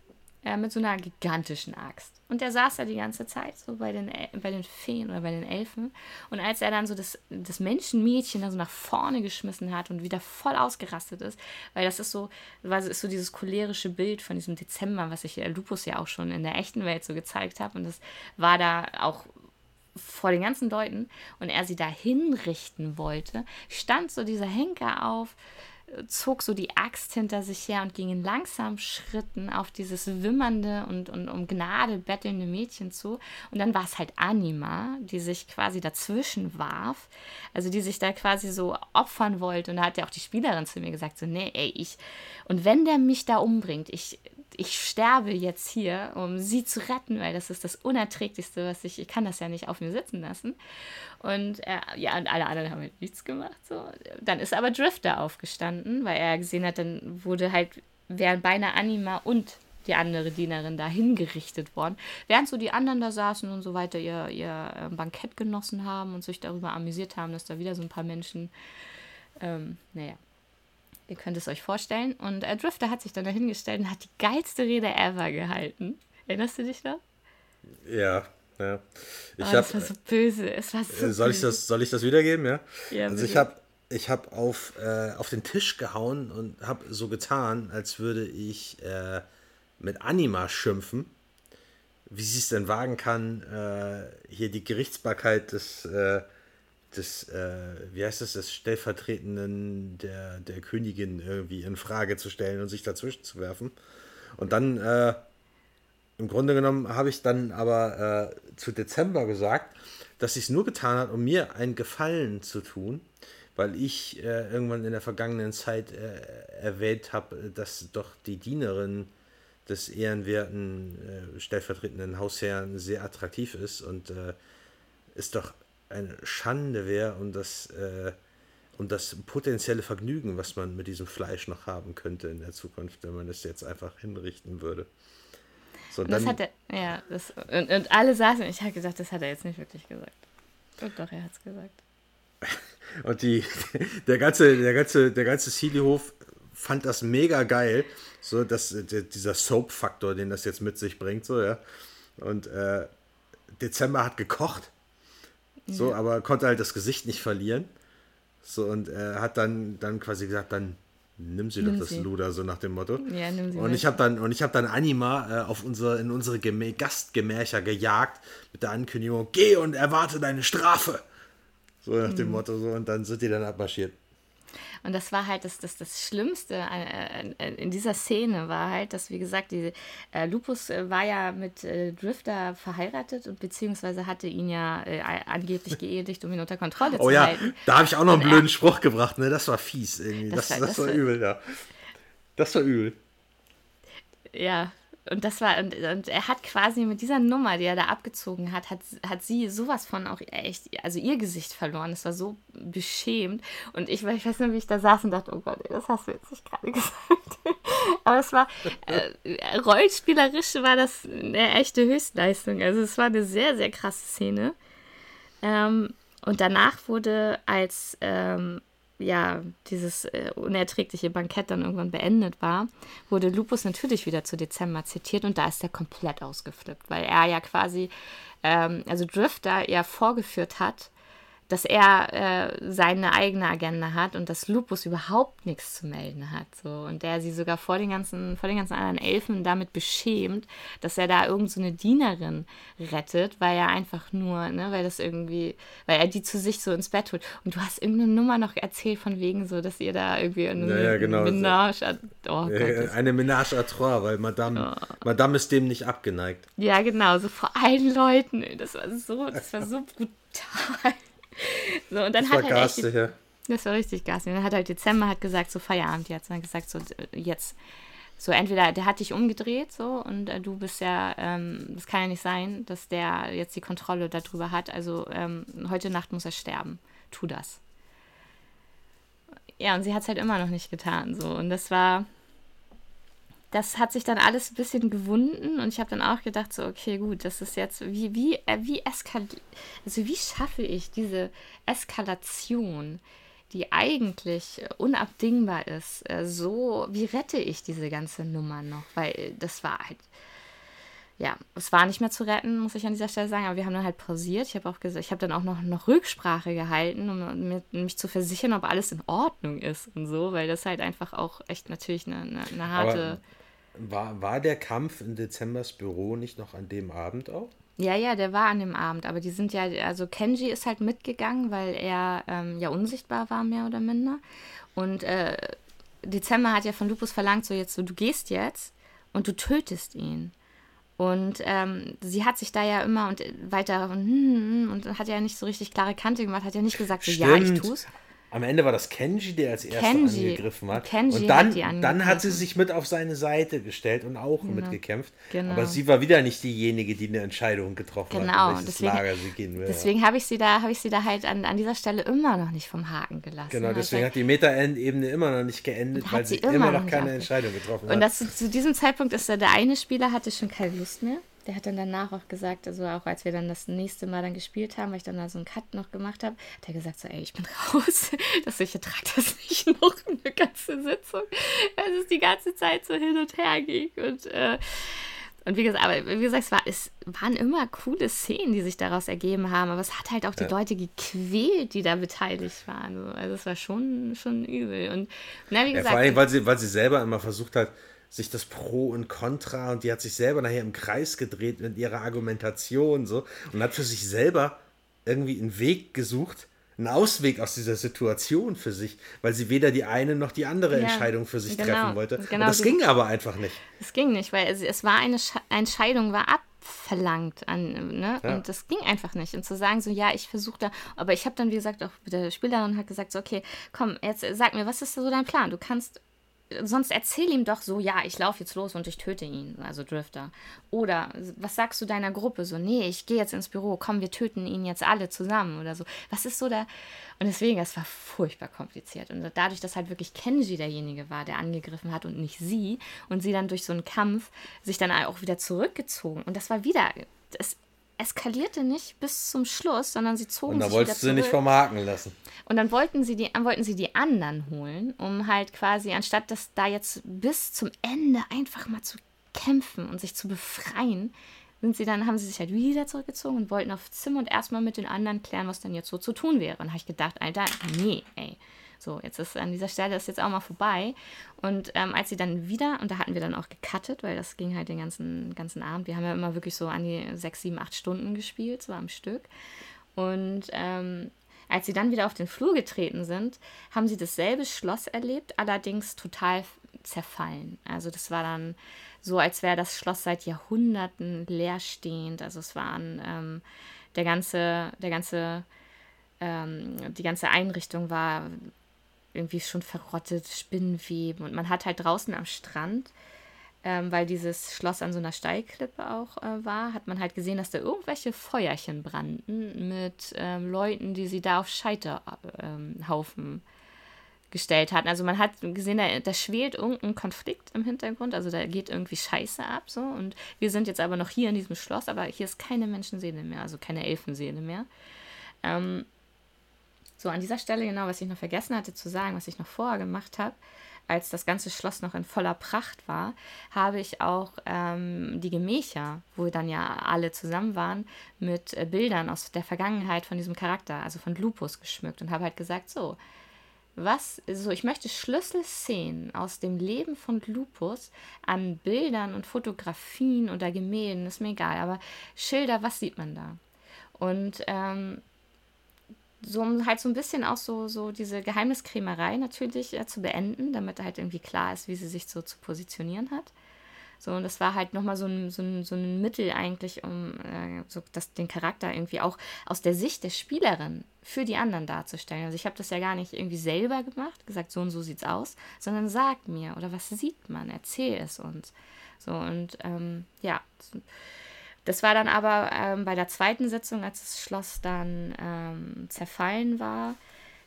äh, mit so einer gigantischen Axt. Und der saß da die ganze Zeit so bei den, bei den Feen oder bei den Elfen. Und als er dann so das, das Menschenmädchen da so nach vorne geschmissen hat und wieder voll ausgerastet ist, weil das ist so, weil ist so dieses cholerische Bild von diesem Dezember, was ich Lupus ja auch schon in der echten Welt so gezeigt habe. Und das war da auch vor den ganzen Leuten und er sie da hinrichten wollte, stand so dieser Henker auf, zog so die Axt hinter sich her und ging in langsamen Schritten auf dieses wimmernde und, und um Gnade bettelnde Mädchen zu. Und dann war es halt Anima, die sich quasi dazwischen warf, also die sich da quasi so opfern wollte. Und da hat ja auch die Spielerin zu mir gesagt, so, nee, ey, ich, und wenn der mich da umbringt, ich, ich sterbe jetzt hier, um sie zu retten, weil das ist das Unerträglichste, was ich, ich kann das ja nicht auf mir sitzen lassen. Und äh, ja, und alle anderen haben halt nichts gemacht. So. Dann ist aber Drifter aufgestanden, weil er gesehen hat, dann wurde halt, wären beinahe Anima und die andere Dienerin da hingerichtet worden. Während so die anderen da saßen und so weiter ihr, ihr ähm, Bankett genossen haben und sich darüber amüsiert haben, dass da wieder so ein paar Menschen, ähm, naja, Ihr könnt es euch vorstellen. Und äh, Drifter hat sich dann dahingestellt und hat die geilste Rede ever gehalten. Erinnerst du dich noch? Ja, ja. Ich oh, hab, das war so böse. Es war so soll, ich das, soll ich das wiedergeben? Ja. ja also ich habe ich hab auf, äh, auf den Tisch gehauen und habe so getan, als würde ich äh, mit Anima schimpfen, wie sie es denn wagen kann, äh, hier die Gerichtsbarkeit des, äh, des äh, wie heißt das, des Stellvertretenden der, der Königin irgendwie in Frage zu stellen und sich dazwischen zu werfen. Und dann im Grunde genommen habe ich dann aber äh, zu Dezember gesagt, dass sie es nur getan hat, um mir einen Gefallen zu tun, weil ich äh, irgendwann in der vergangenen Zeit äh, erwähnt habe, dass doch die Dienerin des ehrenwerten äh, stellvertretenden Hausherrn sehr attraktiv ist und äh, es doch eine Schande wäre um das, äh, um das potenzielle Vergnügen, was man mit diesem Fleisch noch haben könnte in der Zukunft, wenn man es jetzt einfach hinrichten würde. So, das hat er, ja, das, und, und alle saßen, ich habe gesagt, das hat er jetzt nicht wirklich gesagt. Und doch, er hat es gesagt. Und die, der ganze, der ganze, der ganze Sillyhof fand das mega geil, so dass dieser Soap-Faktor, den das jetzt mit sich bringt, so ja. Und äh, Dezember hat gekocht, so, ja. aber konnte halt das Gesicht nicht verlieren. So und er hat dann, dann quasi gesagt, dann nimm sie nimm doch das sie. Luder, so nach dem Motto. Ja, nimm sie und ich habe dann und ich habe dann Anima äh, auf unsere, in unsere Gemä Gastgemächer gejagt mit der Ankündigung, geh und erwarte deine Strafe. So nach mhm. dem Motto so und dann sind die dann abmarschiert. Und das war halt das, das, das Schlimmste in dieser Szene, war halt, dass, wie gesagt, die, äh, Lupus äh, war ja mit äh, Drifter verheiratet und beziehungsweise hatte ihn ja äh, angeblich geedigt, um ihn unter Kontrolle oh, zu ja. halten. Da habe ich auch noch einen blöden Spruch gebracht, ne? Das war fies irgendwie. Das, das, war, das war übel, ja. Das war übel. Ja, und das war, und, und, er hat quasi mit dieser Nummer, die er da abgezogen hat, hat, hat sie sowas von auch echt, also ihr Gesicht verloren. Es war so beschämt. Und ich, ich weiß nicht, wie ich da saß und dachte, oh Gott, das hast du jetzt nicht gerade gesagt. Aber es war, äh, rollspielerisch war das eine echte Höchstleistung. Also es war eine sehr, sehr krasse Szene. Ähm, und danach wurde als ähm, ja, dieses äh, unerträgliche Bankett dann irgendwann beendet war, wurde Lupus natürlich wieder zu Dezember zitiert und da ist er komplett ausgeflippt, weil er ja quasi, ähm, also Drifter ja vorgeführt hat, dass er äh, seine eigene Agenda hat und dass Lupus überhaupt nichts zu melden hat. So. Und der sie sogar vor den ganzen, vor den ganzen anderen Elfen damit beschämt, dass er da irgend so eine Dienerin rettet, weil er einfach nur, ne, weil das irgendwie, weil er die zu sich so ins Bett holt. Und du hast irgendeine Nummer noch erzählt von wegen so, dass ihr da irgendwie eine ja, ja, genau. Menage, à, oh eine Menage à trois, weil Madame, oh. Madame ist dem nicht abgeneigt. Ja, genau, so vor allen Leuten. Das war so, das war so brutal. So, und dann das hat war halt echt, ja. Das war richtig garstig. dann hat halt Dezember hat gesagt, so Feierabend jetzt. Und dann gesagt, so jetzt. So entweder der hat dich umgedreht so und äh, du bist ja, ähm, das kann ja nicht sein, dass der jetzt die Kontrolle darüber hat. Also ähm, heute Nacht muss er sterben. Tu das. Ja, und sie hat es halt immer noch nicht getan. So. Und das war, das hat sich dann alles ein bisschen gewunden und ich habe dann auch gedacht, so, okay, gut, das ist jetzt, wie, wie, äh, wie eskaliert, also wie schaffe ich diese Eskalation, die eigentlich unabdingbar ist, äh, so, wie rette ich diese ganze Nummer noch? Weil das war halt, ja, es war nicht mehr zu retten, muss ich an dieser Stelle sagen, aber wir haben dann halt pausiert. Ich habe auch gesagt, ich habe dann auch noch, noch Rücksprache gehalten, um mir, mich zu versichern, ob alles in Ordnung ist und so, weil das halt einfach auch echt natürlich eine, eine, eine harte. Aber war, war der Kampf in Dezembers Büro nicht noch an dem Abend auch? Ja, ja, der war an dem Abend, aber die sind ja, also Kenji ist halt mitgegangen, weil er ähm, ja unsichtbar war, mehr oder minder. Und äh, Dezember hat ja von Lupus verlangt, so jetzt, so du gehst jetzt und du tötest ihn. Und ähm, sie hat sich da ja immer und weiter und, hm, hm, und hat ja nicht so richtig klare Kante gemacht, hat ja nicht gesagt, so, ja, ich tu's. Am Ende war das Kenji, der als erster Kenji. angegriffen hat. Kenji und dann, hat dann hat sie sich mit auf seine Seite gestellt und auch genau. mitgekämpft. Genau. Aber sie war wieder nicht diejenige, die eine Entscheidung getroffen genau. hat, in welches deswegen, Lager sie gehen will. Deswegen habe ich sie da, habe ich sie da halt an, an dieser Stelle immer noch nicht vom Haken gelassen. Genau, deswegen hat die Meta-Ebene immer noch nicht geendet, weil sie immer, immer noch keine Entscheidung getroffen hat. Und das, zu diesem Zeitpunkt ist da der eine Spieler hatte schon keine Lust mehr der hat dann danach auch gesagt, also auch als wir dann das nächste Mal dann gespielt haben, weil ich dann da so einen Cut noch gemacht habe, hat er gesagt so, ey, ich bin raus, dass ich ertrage das nicht noch eine ganze Sitzung, weil es die ganze Zeit so hin und her ging und äh, Und wie gesagt, aber wie gesagt, es, war, es waren immer coole Szenen, die sich daraus ergeben haben, aber es hat halt auch die ja. Leute gequält, die da beteiligt waren. Also es war schon, schon übel. Und na, wie gesagt, ja, vor allem, weil sie, weil sie selber immer versucht hat, sich das Pro und Contra und die hat sich selber nachher im Kreis gedreht mit ihrer Argumentation so und hat für sich selber irgendwie einen Weg gesucht, einen Ausweg aus dieser Situation für sich, weil sie weder die eine noch die andere ja, Entscheidung für sich genau, treffen wollte. Genau, und das ging aber einfach nicht. Es ging nicht, weil es, es war eine Entscheidung, war abverlangt an, ne? Ja. Und das ging einfach nicht. Und zu sagen, so, ja, ich versuche da, aber ich habe dann, wie gesagt, auch der Spielerin hat gesagt, so, okay, komm, jetzt sag mir, was ist so dein Plan? Du kannst sonst erzähl ihm doch so, ja, ich laufe jetzt los und ich töte ihn, also Drifter. Oder was sagst du deiner Gruppe so, nee, ich gehe jetzt ins Büro, komm, wir töten ihn jetzt alle zusammen oder so. Was ist so da? Und deswegen, es war furchtbar kompliziert. Und dadurch, dass halt wirklich Kenji derjenige war, der angegriffen hat und nicht sie und sie dann durch so einen Kampf sich dann auch wieder zurückgezogen. Und das war wieder, es, eskalierte nicht bis zum Schluss, sondern sie zogen sich Und da wolltest du nicht vermarken lassen. Und dann wollten sie, die, wollten sie die anderen holen, um halt quasi, anstatt das da jetzt bis zum Ende einfach mal zu kämpfen und sich zu befreien, sind sie dann, haben sie sich halt wieder zurückgezogen und wollten aufs Zimmer und erstmal mit den anderen klären, was denn jetzt so zu tun wäre. Und habe ich gedacht, Alter, nee, ey. So, jetzt ist an dieser Stelle ist jetzt auch mal vorbei. Und ähm, als sie dann wieder, und da hatten wir dann auch gecuttet, weil das ging halt den ganzen, ganzen Abend. Wir haben ja immer wirklich so an die sechs, sieben, acht Stunden gespielt, so am Stück. Und ähm, als sie dann wieder auf den Flur getreten sind, haben sie dasselbe Schloss erlebt, allerdings total zerfallen. Also das war dann so, als wäre das Schloss seit Jahrhunderten leerstehend. Also es waren ähm, der ganze, der ganze, ähm, die ganze Einrichtung war irgendwie schon verrottet, Spinnenweben. Und man hat halt draußen am Strand, ähm, weil dieses Schloss an so einer Steilklippe auch äh, war, hat man halt gesehen, dass da irgendwelche Feuerchen brannten mit ähm, Leuten, die sie da auf Scheiterhaufen ähm, gestellt hatten. Also man hat gesehen, da, da schwelt irgendein Konflikt im Hintergrund, also da geht irgendwie Scheiße ab so. Und wir sind jetzt aber noch hier in diesem Schloss, aber hier ist keine Menschenseele mehr, also keine Elfenseele mehr. Ähm, so, an dieser Stelle genau, was ich noch vergessen hatte zu sagen, was ich noch vorher gemacht habe, als das ganze Schloss noch in voller Pracht war, habe ich auch ähm, die Gemächer, wo dann ja alle zusammen waren, mit äh, Bildern aus der Vergangenheit von diesem Charakter, also von Lupus geschmückt und habe halt gesagt, so, was, so ich möchte Schlüsselszenen aus dem Leben von Lupus an Bildern und Fotografien oder Gemälden, ist mir egal, aber Schilder, was sieht man da? Und ähm, so um halt so ein bisschen auch so, so diese Geheimniskrämerei natürlich äh, zu beenden, damit halt irgendwie klar ist, wie sie sich so zu positionieren hat. So, und das war halt nochmal so ein, so, ein, so ein Mittel eigentlich, um äh, so das, den Charakter irgendwie auch aus der Sicht der Spielerin für die anderen darzustellen. Also ich habe das ja gar nicht irgendwie selber gemacht, gesagt, so und so sieht's aus, sondern sag mir oder was sieht man, erzähl es uns. So, und ähm, ja. Das war dann aber ähm, bei der zweiten Sitzung, als das Schloss dann ähm, zerfallen war,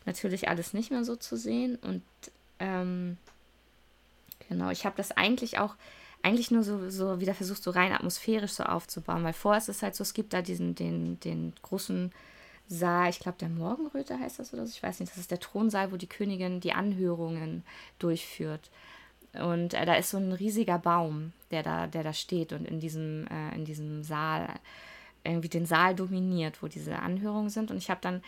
natürlich alles nicht mehr so zu sehen. Und ähm, genau, ich habe das eigentlich auch, eigentlich nur so, so wieder versucht, so rein atmosphärisch so aufzubauen, weil vorher ist es halt so, es gibt da diesen, den, den großen Saal, ich glaube, der Morgenröte heißt das oder so, ich weiß nicht, das ist der Thronsaal, wo die Königin die Anhörungen durchführt. Und äh, da ist so ein riesiger Baum, der da, der da steht und in diesem, äh, in diesem Saal irgendwie den Saal dominiert, wo diese Anhörungen sind. Und ich habe dann,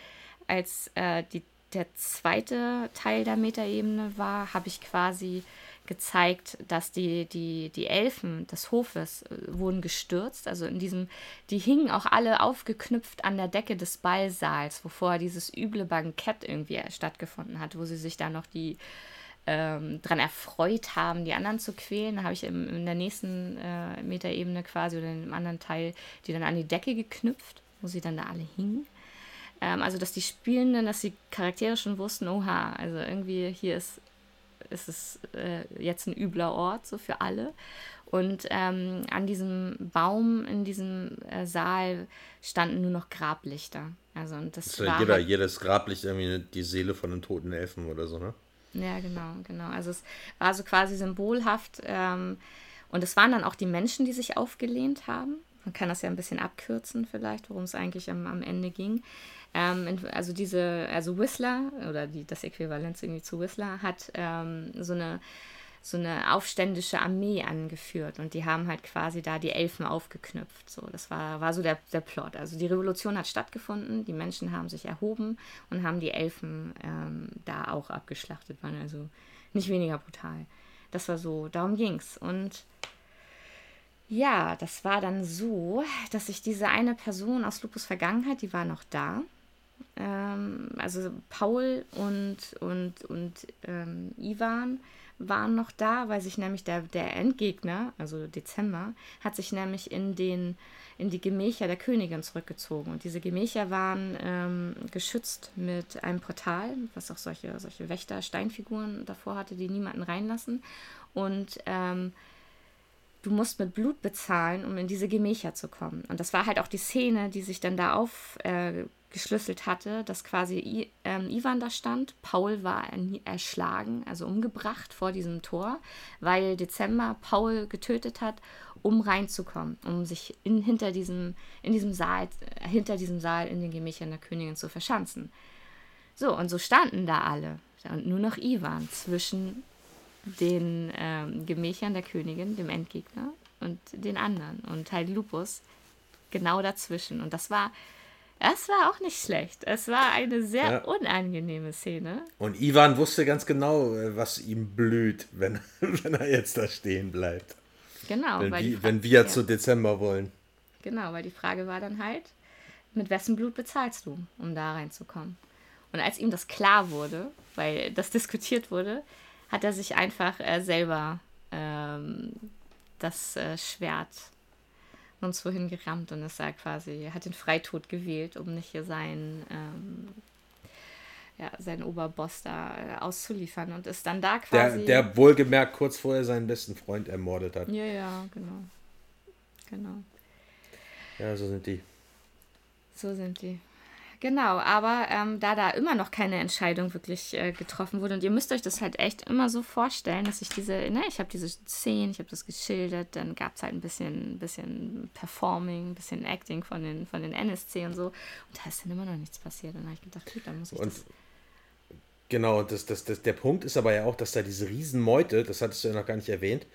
als äh, die, der zweite Teil der Metaebene war, habe ich quasi gezeigt, dass die, die, die Elfen des Hofes äh, wurden gestürzt. Also in diesem, die hingen auch alle aufgeknüpft an der Decke des Ballsaals, wo vorher dieses üble Bankett irgendwie stattgefunden hat, wo sie sich da noch die ähm, daran erfreut haben, die anderen zu quälen. Da habe ich im, in der nächsten äh, Metaebene quasi oder in einem anderen Teil die dann an die Decke geknüpft, wo sie dann da alle hingen. Ähm, also, dass die Spielenden, dass die Charaktere schon wussten, oha, also irgendwie hier ist, ist es äh, jetzt ein übler Ort, so für alle. Und ähm, an diesem Baum in diesem äh, Saal standen nur noch Grablichter. Also und das, das war jeder, halt, jedes Grablicht irgendwie die Seele von einem toten Elfen oder so, ne? Ja, genau, genau. Also es war so quasi symbolhaft. Ähm, und es waren dann auch die Menschen, die sich aufgelehnt haben. Man kann das ja ein bisschen abkürzen vielleicht, worum es eigentlich am, am Ende ging. Ähm, also diese, also Whistler oder die, das Äquivalent irgendwie zu Whistler hat ähm, so eine so eine aufständische Armee angeführt und die haben halt quasi da die Elfen aufgeknüpft. So, das war, war so der, der Plot. Also die Revolution hat stattgefunden, die Menschen haben sich erhoben und haben die Elfen ähm, da auch abgeschlachtet, waren also nicht weniger brutal. Das war so, darum ging's. Und ja, das war dann so, dass sich diese eine Person aus Lupus Vergangenheit, die war noch da. Ähm, also Paul und, und, und ähm, Ivan waren noch da, weil sich nämlich der, der Endgegner, also Dezember, hat sich nämlich in, den, in die Gemächer der Königin zurückgezogen. Und diese Gemächer waren ähm, geschützt mit einem Portal, was auch solche, solche Wächter-Steinfiguren davor hatte, die niemanden reinlassen. Und ähm, du musst mit Blut bezahlen, um in diese Gemächer zu kommen. Und das war halt auch die Szene, die sich dann da auf, äh, hatte, dass quasi I, ähm, Ivan da stand. Paul war erschlagen, also umgebracht vor diesem Tor, weil Dezember Paul getötet hat, um reinzukommen, um sich in, hinter diesem, in diesem Saal, äh, hinter diesem Saal in den Gemächern der Königin zu verschanzen. So, und so standen da alle. Und nur noch Ivan zwischen den ähm, Gemächern der Königin, dem Endgegner, und den anderen. Und halt Lupus genau dazwischen. Und das war es war auch nicht schlecht. Es war eine sehr ja. unangenehme Szene. Und Ivan wusste ganz genau, was ihm blüht, wenn, wenn er jetzt da stehen bleibt. Genau. Wenn, wir, wenn wir ja. zu Dezember wollen. Genau, weil die Frage war dann halt, mit wessen Blut bezahlst du, um da reinzukommen? Und als ihm das klar wurde, weil das diskutiert wurde, hat er sich einfach äh, selber ähm, das äh, Schwert uns vorhin gerammt und ist da quasi, er hat den Freitod gewählt, um nicht hier seinen, ähm, ja, seinen Oberboss da äh, auszuliefern und ist dann da quasi. Der, der wohlgemerkt kurz vorher seinen besten Freund ermordet hat. Ja, ja, genau. Genau. Ja, so sind die. So sind die. Genau, aber ähm, da da immer noch keine Entscheidung wirklich äh, getroffen wurde und ihr müsst euch das halt echt immer so vorstellen, dass ich diese, ne, ich habe diese Szenen, ich habe das geschildert, dann gab es halt ein bisschen, bisschen Performing, ein bisschen Acting von den, von den NSC und so. Und da ist dann immer noch nichts passiert. Und dann habe ich gedacht, gut, dann muss ich und das... Genau, das, das, das, der Punkt ist aber ja auch, dass da diese Riesenmeute, das hattest du ja noch gar nicht erwähnt,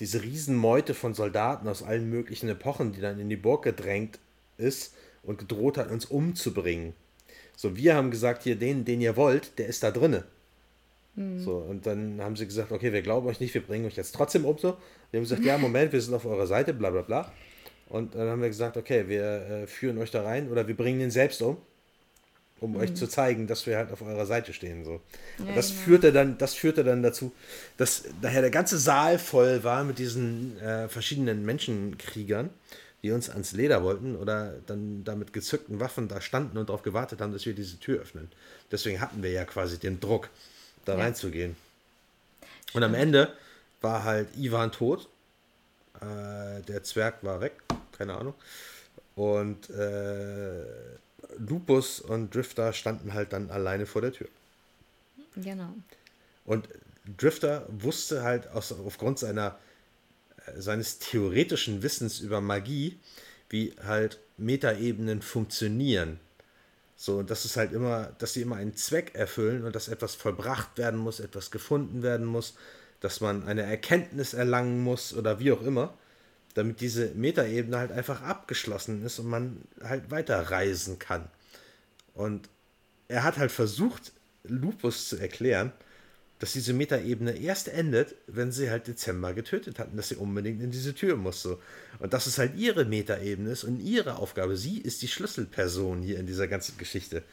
diese Riesenmeute von Soldaten aus allen möglichen Epochen, die dann in die Burg gedrängt ist, und gedroht hat, uns umzubringen. So, wir haben gesagt, hier, den, den ihr wollt, der ist da drinne. Mhm. So, und dann haben sie gesagt, okay, wir glauben euch nicht, wir bringen euch jetzt trotzdem um so. Wir haben gesagt, ja, Moment, wir sind auf eurer Seite, bla bla bla. Und dann haben wir gesagt, okay, wir äh, führen euch da rein oder wir bringen ihn selbst um, um mhm. euch zu zeigen, dass wir halt auf eurer Seite stehen. So. Ja, das, genau. führte dann, das führte dann dazu, dass daher der ganze Saal voll war mit diesen äh, verschiedenen Menschenkriegern die uns ans Leder wollten oder dann da mit gezückten Waffen da standen und darauf gewartet haben, dass wir diese Tür öffnen. Deswegen hatten wir ja quasi den Druck, da ja. reinzugehen. Und am Ende war halt Ivan tot. Äh, der Zwerg war weg, keine Ahnung. Und äh, Lupus und Drifter standen halt dann alleine vor der Tür. Genau. Und Drifter wusste halt aus, aufgrund seiner seines theoretischen Wissens über Magie, wie halt Metaebenen funktionieren. So, und das ist halt immer, dass sie immer einen Zweck erfüllen und dass etwas vollbracht werden muss, etwas gefunden werden muss, dass man eine Erkenntnis erlangen muss oder wie auch immer, damit diese Metaebene halt einfach abgeschlossen ist und man halt weiterreisen kann. Und er hat halt versucht, Lupus zu erklären, dass diese Metaebene erst endet, wenn sie halt Dezember getötet hatten, dass sie unbedingt in diese Tür muss. So. Und dass es halt ihre Metaebene ist und ihre Aufgabe. Sie ist die Schlüsselperson hier in dieser ganzen Geschichte.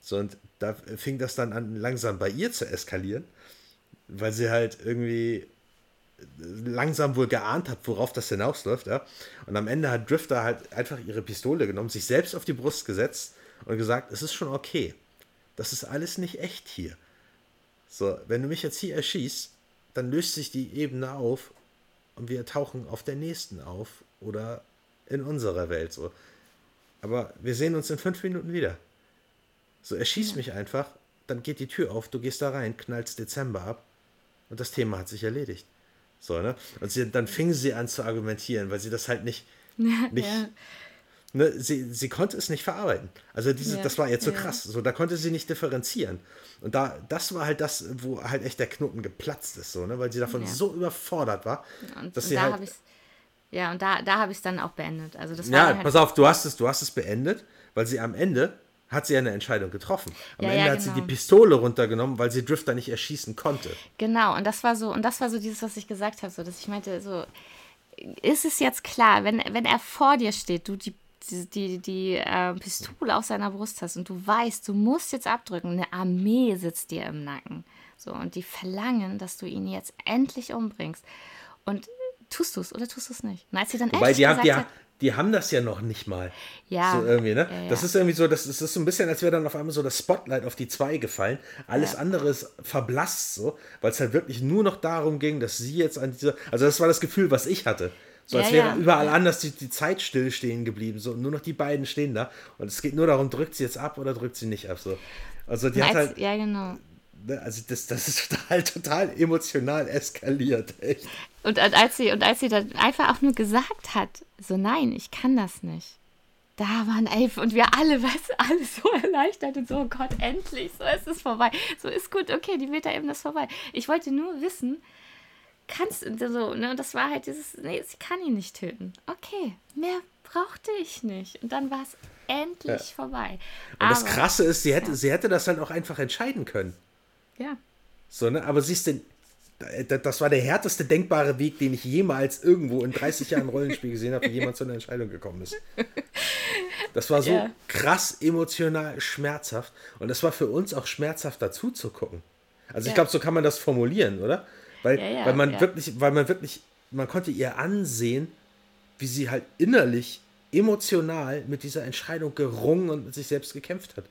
So, und da fing das dann an, langsam bei ihr zu eskalieren, weil sie halt irgendwie langsam wohl geahnt hat, worauf das hinausläuft. Ja? Und am Ende hat Drifter halt einfach ihre Pistole genommen, sich selbst auf die Brust gesetzt und gesagt, es ist schon okay. Das ist alles nicht echt hier. So, wenn du mich jetzt hier erschießt, dann löst sich die Ebene auf und wir tauchen auf der nächsten auf oder in unserer Welt so. Aber wir sehen uns in fünf Minuten wieder. So, erschieß mich einfach, dann geht die Tür auf, du gehst da rein, knallst Dezember ab und das Thema hat sich erledigt. So, ne? Und sie, dann fingen sie an zu argumentieren, weil sie das halt nicht, nicht, ja. Ne, sie, sie konnte es nicht verarbeiten. Also diese, ja, das war ihr zu ja. krass. So, da konnte sie nicht differenzieren. Und da, das war halt das, wo halt echt der Knoten geplatzt ist, so, ne? weil sie davon ja. so überfordert war, und, dass und sie da halt. Ja, und da, da habe ich es dann auch beendet. Also das ja, halt pass auf, du hast es, du hast es beendet, weil sie am Ende hat sie eine Entscheidung getroffen. Am ja, Ende ja, hat genau. sie die Pistole runtergenommen, weil sie Drifter nicht erschießen konnte. Genau, und das war so, und das war so dieses, was ich gesagt habe, so dass ich meinte, so, ist es jetzt klar, wenn, wenn er vor dir steht, du die die, die, die äh, Pistole auf seiner Brust hast und du weißt, du musst jetzt abdrücken, eine Armee sitzt dir im Nacken. So, und die verlangen, dass du ihn jetzt endlich umbringst. Und tust du es oder tust du es nicht? Und als sie dann Wobei, die, haben, die, hat, die haben das ja noch nicht mal. Ja, So irgendwie, ne? ja, ja. Das ist irgendwie so, das, das ist so ein bisschen, als wäre dann auf einmal so das Spotlight auf die zwei gefallen. Alles Ja. andere ist verblasst so, weil es halt wirklich nur noch darum ging, dass sie jetzt an dieser, also das war das Gefühl, was ich hatte. So als Ja, wäre ja. überall anders die, die Zeit stillstehen geblieben. So, und nur noch die beiden stehen da. Und es geht nur darum, drückt sie jetzt ab oder drückt sie nicht ab. So. Also die und hat halt, ja genau. ne, also das, das ist total, total emotional eskaliert, echt. Und, und als sie und als sie dann einfach auch nur gesagt hat, so nein, ich kann das nicht. Da waren elf und wir alle, weißt du, alle so erleichtert und so, oh Gott, endlich, so ist es vorbei. So ist gut, okay, die Meta-Ebene ist vorbei. Ich wollte nur wissen, kannst du so, ne, das war halt dieses, nee, sie kann ihn nicht töten. Okay, mehr brauchte ich nicht. Und dann war es endlich vorbei. Und das Aber- Krasse ist, sie hätte, ja. sie hätte das dann auch einfach entscheiden können. Ja, So, ne? Aber siehst du, das war der härteste denkbare Weg, den ich jemals irgendwo in 30 Jahren Rollenspiel gesehen habe, wie jemand zu einer Entscheidung gekommen ist. Das war so Ja. krass emotional schmerzhaft. Und das war für uns auch schmerzhaft dazu zu gucken. Also ich Ja. glaube, so kann man das formulieren, oder? Weil, Ja, ja, weil man ja. wirklich, weil man wirklich, man konnte ihr ansehen, wie sie halt innerlich, emotional mit dieser Entscheidung gerungen und mit sich selbst gekämpft hat.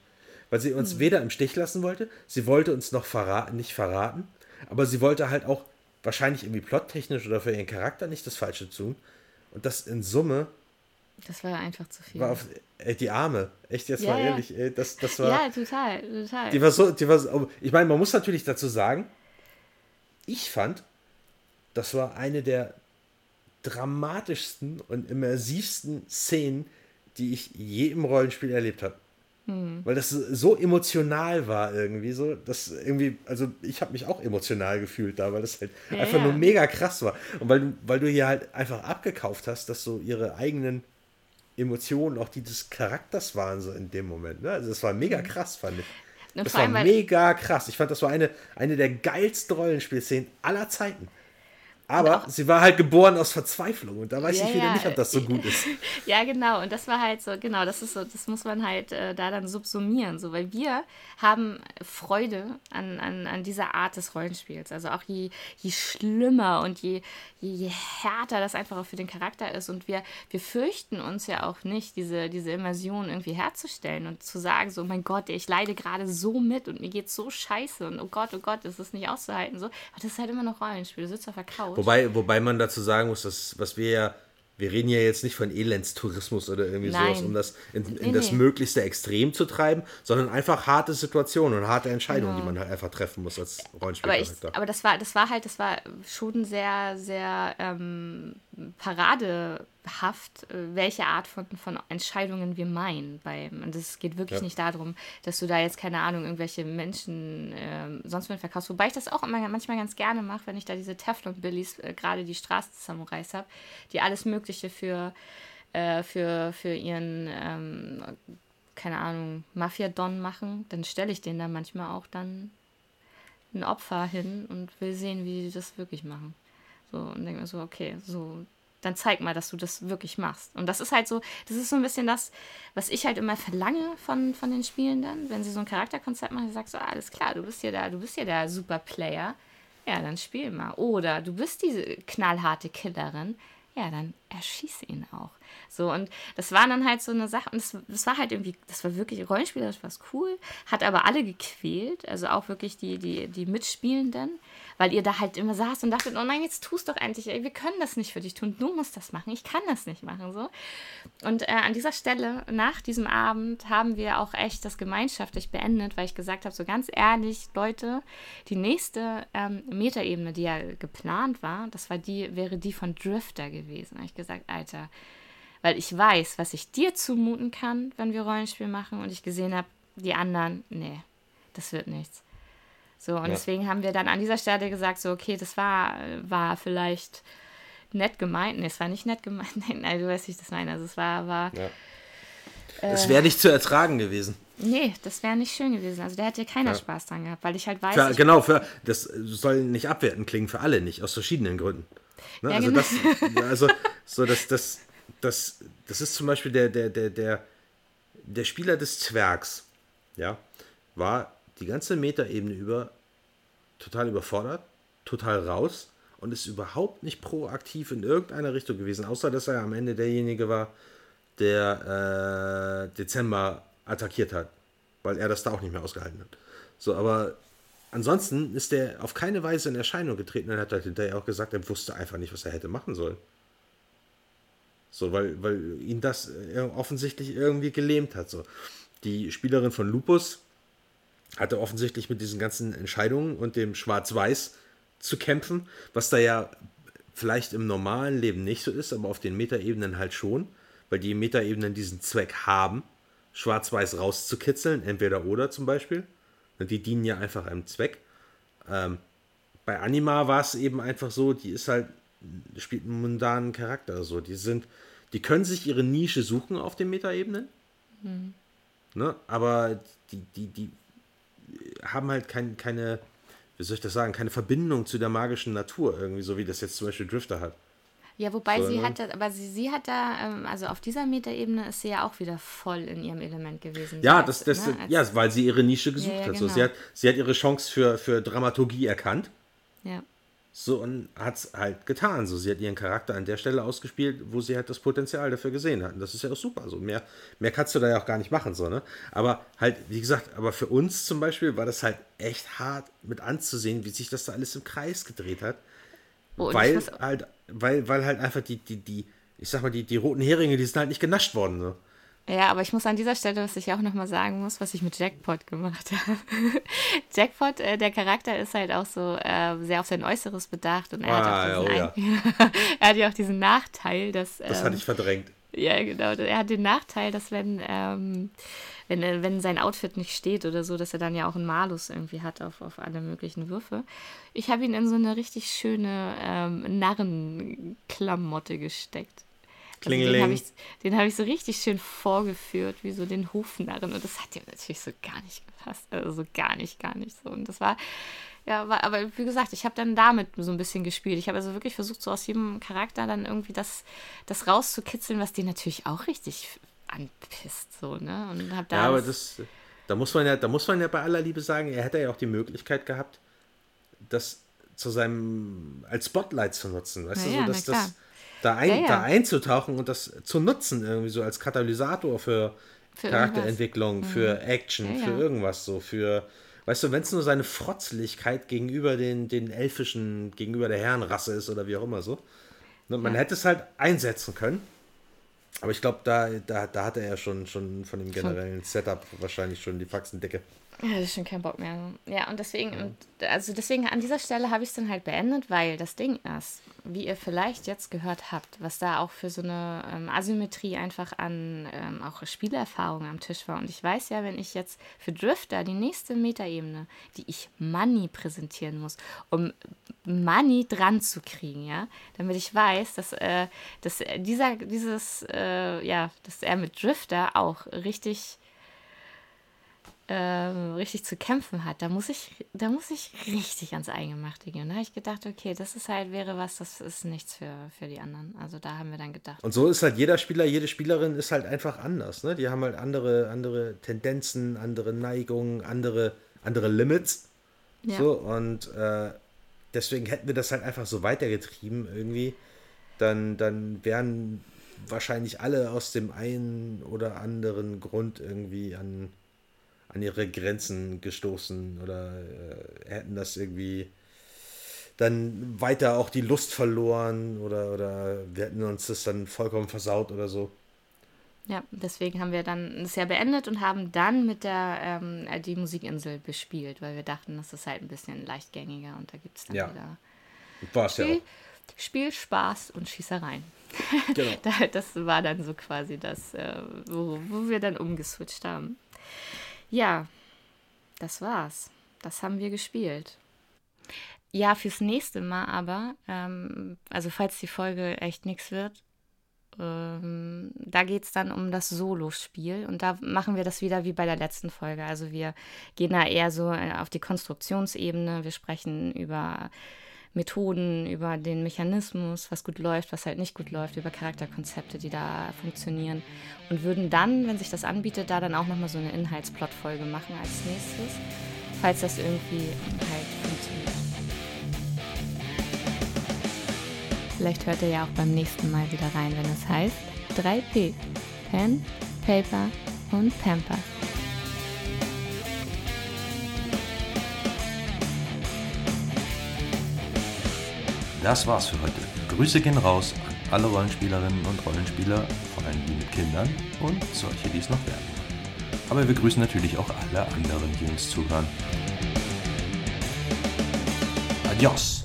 Weil sie uns weder im Stich lassen wollte, sie wollte uns noch verraten, nicht verraten, aber sie wollte halt auch wahrscheinlich irgendwie plottechnisch oder für ihren Charakter nicht das Falsche tun. Und das in Summe das war einfach zu viel. war auf ey, die Arme. Echt jetzt Ja, mal ehrlich, ey, das, das war. ja, total, total. Die war so, die war so, ich meine, man muss natürlich dazu sagen, ich fand, das war eine der dramatischsten und immersivsten Szenen, die ich je im Rollenspiel erlebt habe. Hm. Weil das so emotional war irgendwie so, dass irgendwie, also ich habe mich auch emotional gefühlt da, weil das halt Ja, einfach ja. nur mega krass war. Und weil, du- weil du hier halt einfach abgekauft hast, dass so ihre eigenen Emotionen auch die des Charakters waren so in dem Moment. Ne? Also das war mega krass, fand ich. Und Das vor war allem, mega krass. Ich fand, das war eine, eine der geilsten Rollenspielszenen aller Zeiten. Aber sie war halt geboren aus Verzweiflung und da weiß Ja, ich wieder ja. nicht, ob das so gut ist. Ja, genau. Und das war halt so, genau, das ist so, das muss man halt äh, da dann subsumieren, so, weil wir haben Freude an, an, an dieser Art des Rollenspiels. Also auch je, je schlimmer und je, je, je härter das einfach auch für den Charakter ist. Und wir, wir fürchten uns ja auch nicht, diese, diese Immersion irgendwie herzustellen und zu sagen, so, mein Gott, ich leide gerade so mit und mir geht's so scheiße und oh Gott, oh Gott, das ist nicht auszuhalten. So. Aber das ist halt immer noch Rollenspiel. Du sitzt auf der Couch. Wobei, wobei man dazu sagen muss, dass was wir ja, wir reden ja jetzt nicht von Elendstourismus oder irgendwie Nein. sowas, um das in, in Nee, das nee. möglichste Extrem zu treiben, sondern einfach harte Situationen und harte Entscheidungen, Genau. die man halt einfach treffen muss als aber, Rollenspielcharakter. aber das war, das war halt, das war schon sehr, sehr ähm, paradehaft, äh, welche Art von, von Entscheidungen wir meinen. Beim, und es geht wirklich Ja. nicht darum, dass du da jetzt, keine Ahnung, irgendwelche Menschen ähm, sonst mit verkaufst. Wobei ich das auch immer manchmal ganz gerne mache, wenn ich da diese Teflon-Billies, äh, gerade die Straßen-Samurais habe, die alles Mögliche für, äh, für, für ihren, ähm, keine Ahnung, Mafia-Don machen, dann stelle ich denen da manchmal auch dann ein Opfer hin und will sehen, wie die das wirklich machen. So, und denke mir so, okay, so, dann zeig mal, dass du das wirklich machst. Und das ist halt so, das ist so ein bisschen das, was ich halt immer verlange von, von den Spielenden, wenn sie so ein Charakterkonzept machen, ich sag so, alles klar, du bist hier der, du bist hier der Superplayer. Ja, dann spiel mal. Oder du bist diese knallharte Killerin. Ja, dann erschieß ihn auch. So, und das war dann halt so eine Sache, und das, das war halt irgendwie, das war wirklich rollenspielerisch was cool, hat aber alle gequält, also auch wirklich die, die, die Mitspielenden, weil ihr da halt immer saßt und dachtet, oh nein, jetzt tust doch endlich, ey, wir können das nicht für dich tun, du musst das machen, ich kann das nicht machen, so. Und äh, an dieser Stelle, nach diesem Abend, haben wir auch echt das gemeinschaftlich beendet, weil ich gesagt habe, so ganz ehrlich, Leute, die nächste ähm, Metaebene, die ja geplant war, das war die, wäre die von Drifter gewesen. Da habe ich gesagt, Alter, weil ich weiß, was ich dir zumuten kann, wenn wir Rollenspiel machen und ich gesehen habe, die anderen, nee, das wird nichts. So, und ja. deswegen haben wir dann an dieser Stelle gesagt, so, okay, das war, war vielleicht nett gemeint. Nee, es war nicht nett gemeint. Nein, du weißt, wie ich das meine. Also es war, war. Ja. Es wäre nicht zu ertragen gewesen. Nee, das wäre nicht schön gewesen. Also da hätte keiner ja. Spaß dran gehabt, weil ich halt weiß. Für, genau, für, das soll nicht abwertend klingen für alle nicht, aus verschiedenen Gründen. Ne? Ja, also genau. das, also so das, das, das, das ist zum Beispiel der, der, der, der, der Spieler des Zwergs, ja, war die ganze Metaebene über total überfordert, total raus und ist überhaupt nicht proaktiv in irgendeiner Richtung gewesen, außer dass er am Ende derjenige war, der äh, Dezember attackiert hat, weil er das da auch nicht mehr ausgehalten hat. So, aber ansonsten ist er auf keine Weise in Erscheinung getreten und hat halt hinterher auch gesagt, er wusste einfach nicht, was er hätte machen sollen. So, weil, weil ihn das äh, offensichtlich irgendwie gelähmt hat. So. Die Spielerin von Lupus hatte offensichtlich mit diesen ganzen Entscheidungen und dem Schwarz-Weiß zu kämpfen, was da ja vielleicht im normalen Leben nicht so ist, aber auf den Metaebenen halt schon, weil die Metaebenen diesen Zweck haben, Schwarz-Weiß rauszukitzeln, entweder oder zum Beispiel. Und die dienen ja einfach einem Zweck. Ähm, bei Anima war es eben einfach so, die ist halt, spielt einen mundanen Charakter. So. Die sind, die können sich ihre Nische suchen auf den Metaebenen. Mhm. Ne? Aber die, die, die haben halt kein, keine, wie soll ich das sagen, keine Verbindung zu der magischen Natur, irgendwie, so wie das jetzt zum Beispiel Drifter hat. Ja, wobei so, sie ne? hat, aber sie, sie hat da, ähm, also auf dieser Metaebene ist sie ja auch wieder voll in ihrem Element gewesen. Ja, das, das, ne? ja weil sie ihre Nische gesucht ja, ja, hat. So, genau. sie hat. Sie hat ihre Chance für, für Dramaturgie erkannt. Ja. So, und hat es halt getan. So, sie hat ihren Charakter an der Stelle ausgespielt, wo sie halt das Potenzial dafür gesehen hat. Und das ist ja auch super. So, mehr, mehr kannst du da ja auch gar nicht machen. So, ne? Aber halt, wie gesagt, aber für uns zum Beispiel war das halt echt hart mit anzusehen, wie sich das da alles im Kreis gedreht hat. Oh, weil halt, weil, weil halt einfach die, die, die, ich sag mal, die, die roten Heringe, die sind halt nicht genascht worden. Ne? Ja, aber ich muss an dieser Stelle, was ich auch nochmal sagen muss, was ich mit Jackpot gemacht habe. Jackpot, äh, der Charakter ist halt auch so äh, sehr auf sein Äußeres bedacht und er, ah, hat, auch diesen oh, ja. er hat ja auch diesen Nachteil, dass. Das ähm, hatte ich verdrängt. Ja, genau. Er hat den Nachteil, dass wenn, ähm, wenn, wenn sein Outfit nicht steht oder so, dass er dann ja auch einen Malus irgendwie hat auf, auf alle möglichen Würfe. Ich habe ihn in so eine richtig schöne ähm, Narrenklamotte gesteckt. Also den habe ich, hab ich so richtig schön vorgeführt, wie so den Hofnarren. Und das hat ihm natürlich so gar nicht gepasst. Also so gar nicht, gar nicht so. Und das war, ja, war, aber wie gesagt, ich habe dann damit so ein bisschen gespielt. Ich habe also wirklich versucht, so aus jedem Charakter dann irgendwie das, das rauszukitzeln, was den natürlich auch richtig anpisst, so, ne? Und hab da ja, aber das, da muss man ja, da muss man ja bei aller Liebe sagen, er hätte ja auch die Möglichkeit gehabt, das zu seinem, als Spotlight zu nutzen, weißt ja, du, so, dass das da, ein, ja, ja. da einzutauchen und das zu nutzen, irgendwie so als Katalysator für, für Charakterentwicklung, mhm. für Action, ja, für irgendwas so, für, weißt du, wenn es nur seine Frotzlichkeit gegenüber den, den elfischen, gegenüber der Herrenrasse ist oder wie auch immer so. Ne, man hätte es halt einsetzen können. Aber ich glaube, da, da, da hatte er schon, schon von dem generellen Setup wahrscheinlich schon die Faxendecke. Ja, das ist schon kein Bock mehr. Ja, und deswegen, also deswegen an dieser Stelle habe ich es dann halt beendet, weil das Ding ist, wie ihr vielleicht jetzt gehört habt, was da auch für so eine ähm, Asymmetrie einfach an ähm, auch Spielerfahrung am Tisch war. Und ich weiß ja, wenn ich jetzt für Drifter die nächste Metaebene, die ich Money präsentieren muss, um Money dran zu kriegen, ja, damit ich weiß, dass, äh, dass dieser, dieses, äh, ja, dass er mit Drifter auch richtig ähm, richtig zu kämpfen hat, da muss ich, da muss ich richtig ans Eingemachte gehen. Und da habe ich gedacht, okay, das ist halt, wäre was, das ist nichts für, für die anderen. Also da haben wir dann gedacht. Und so ist halt jeder Spieler, jede Spielerin ist halt einfach anders. Ne? Die haben halt andere, andere Tendenzen, andere Neigungen, andere, andere Limits. Ja. So, und äh, deswegen hätten wir das halt einfach so weitergetrieben irgendwie. Dann, dann wären wahrscheinlich alle aus dem einen oder anderen Grund irgendwie an an ihre Grenzen gestoßen oder äh, hätten das irgendwie dann weiter auch die Lust verloren oder, oder wir hätten uns das dann vollkommen versaut oder so. Ja, deswegen haben wir dann das ja beendet und haben dann mit der ähm, die Musikinsel bespielt, weil wir dachten, das ist halt ein bisschen leichtgängiger und da gibt es dann ja. wieder War's Spiel, ja auch. Spiel, Spaß und Schießereien. Genau. das war dann so quasi das, äh, wo, wo wir dann umgeswitcht haben. Ja, das war's. Das haben wir gespielt. Ja, fürs nächste Mal aber, ähm, also falls die Folge echt nichts wird, ähm, da geht es dann um das Solo-Spiel und da machen wir das wieder wie bei der letzten Folge. Also wir gehen da eher so äh, auf die Konstruktionsebene, wir sprechen über Methoden, über den Mechanismus, was gut läuft, was halt nicht gut läuft, über Charakterkonzepte, die da funktionieren und würden dann, wenn sich das anbietet, da dann auch nochmal so eine Inhaltsplot-Folge machen als nächstes, falls das irgendwie halt funktioniert. Vielleicht hört ihr ja auch beim nächsten Mal wieder rein, wenn es heißt 3P. Pen, Paper und Pamper. Das war's für heute. Grüße gehen raus an alle Rollenspielerinnen und Rollenspieler, vor allem die mit Kindern und solche, die es noch werden. Aber wir grüßen natürlich auch alle anderen, die uns zuhören. Adios!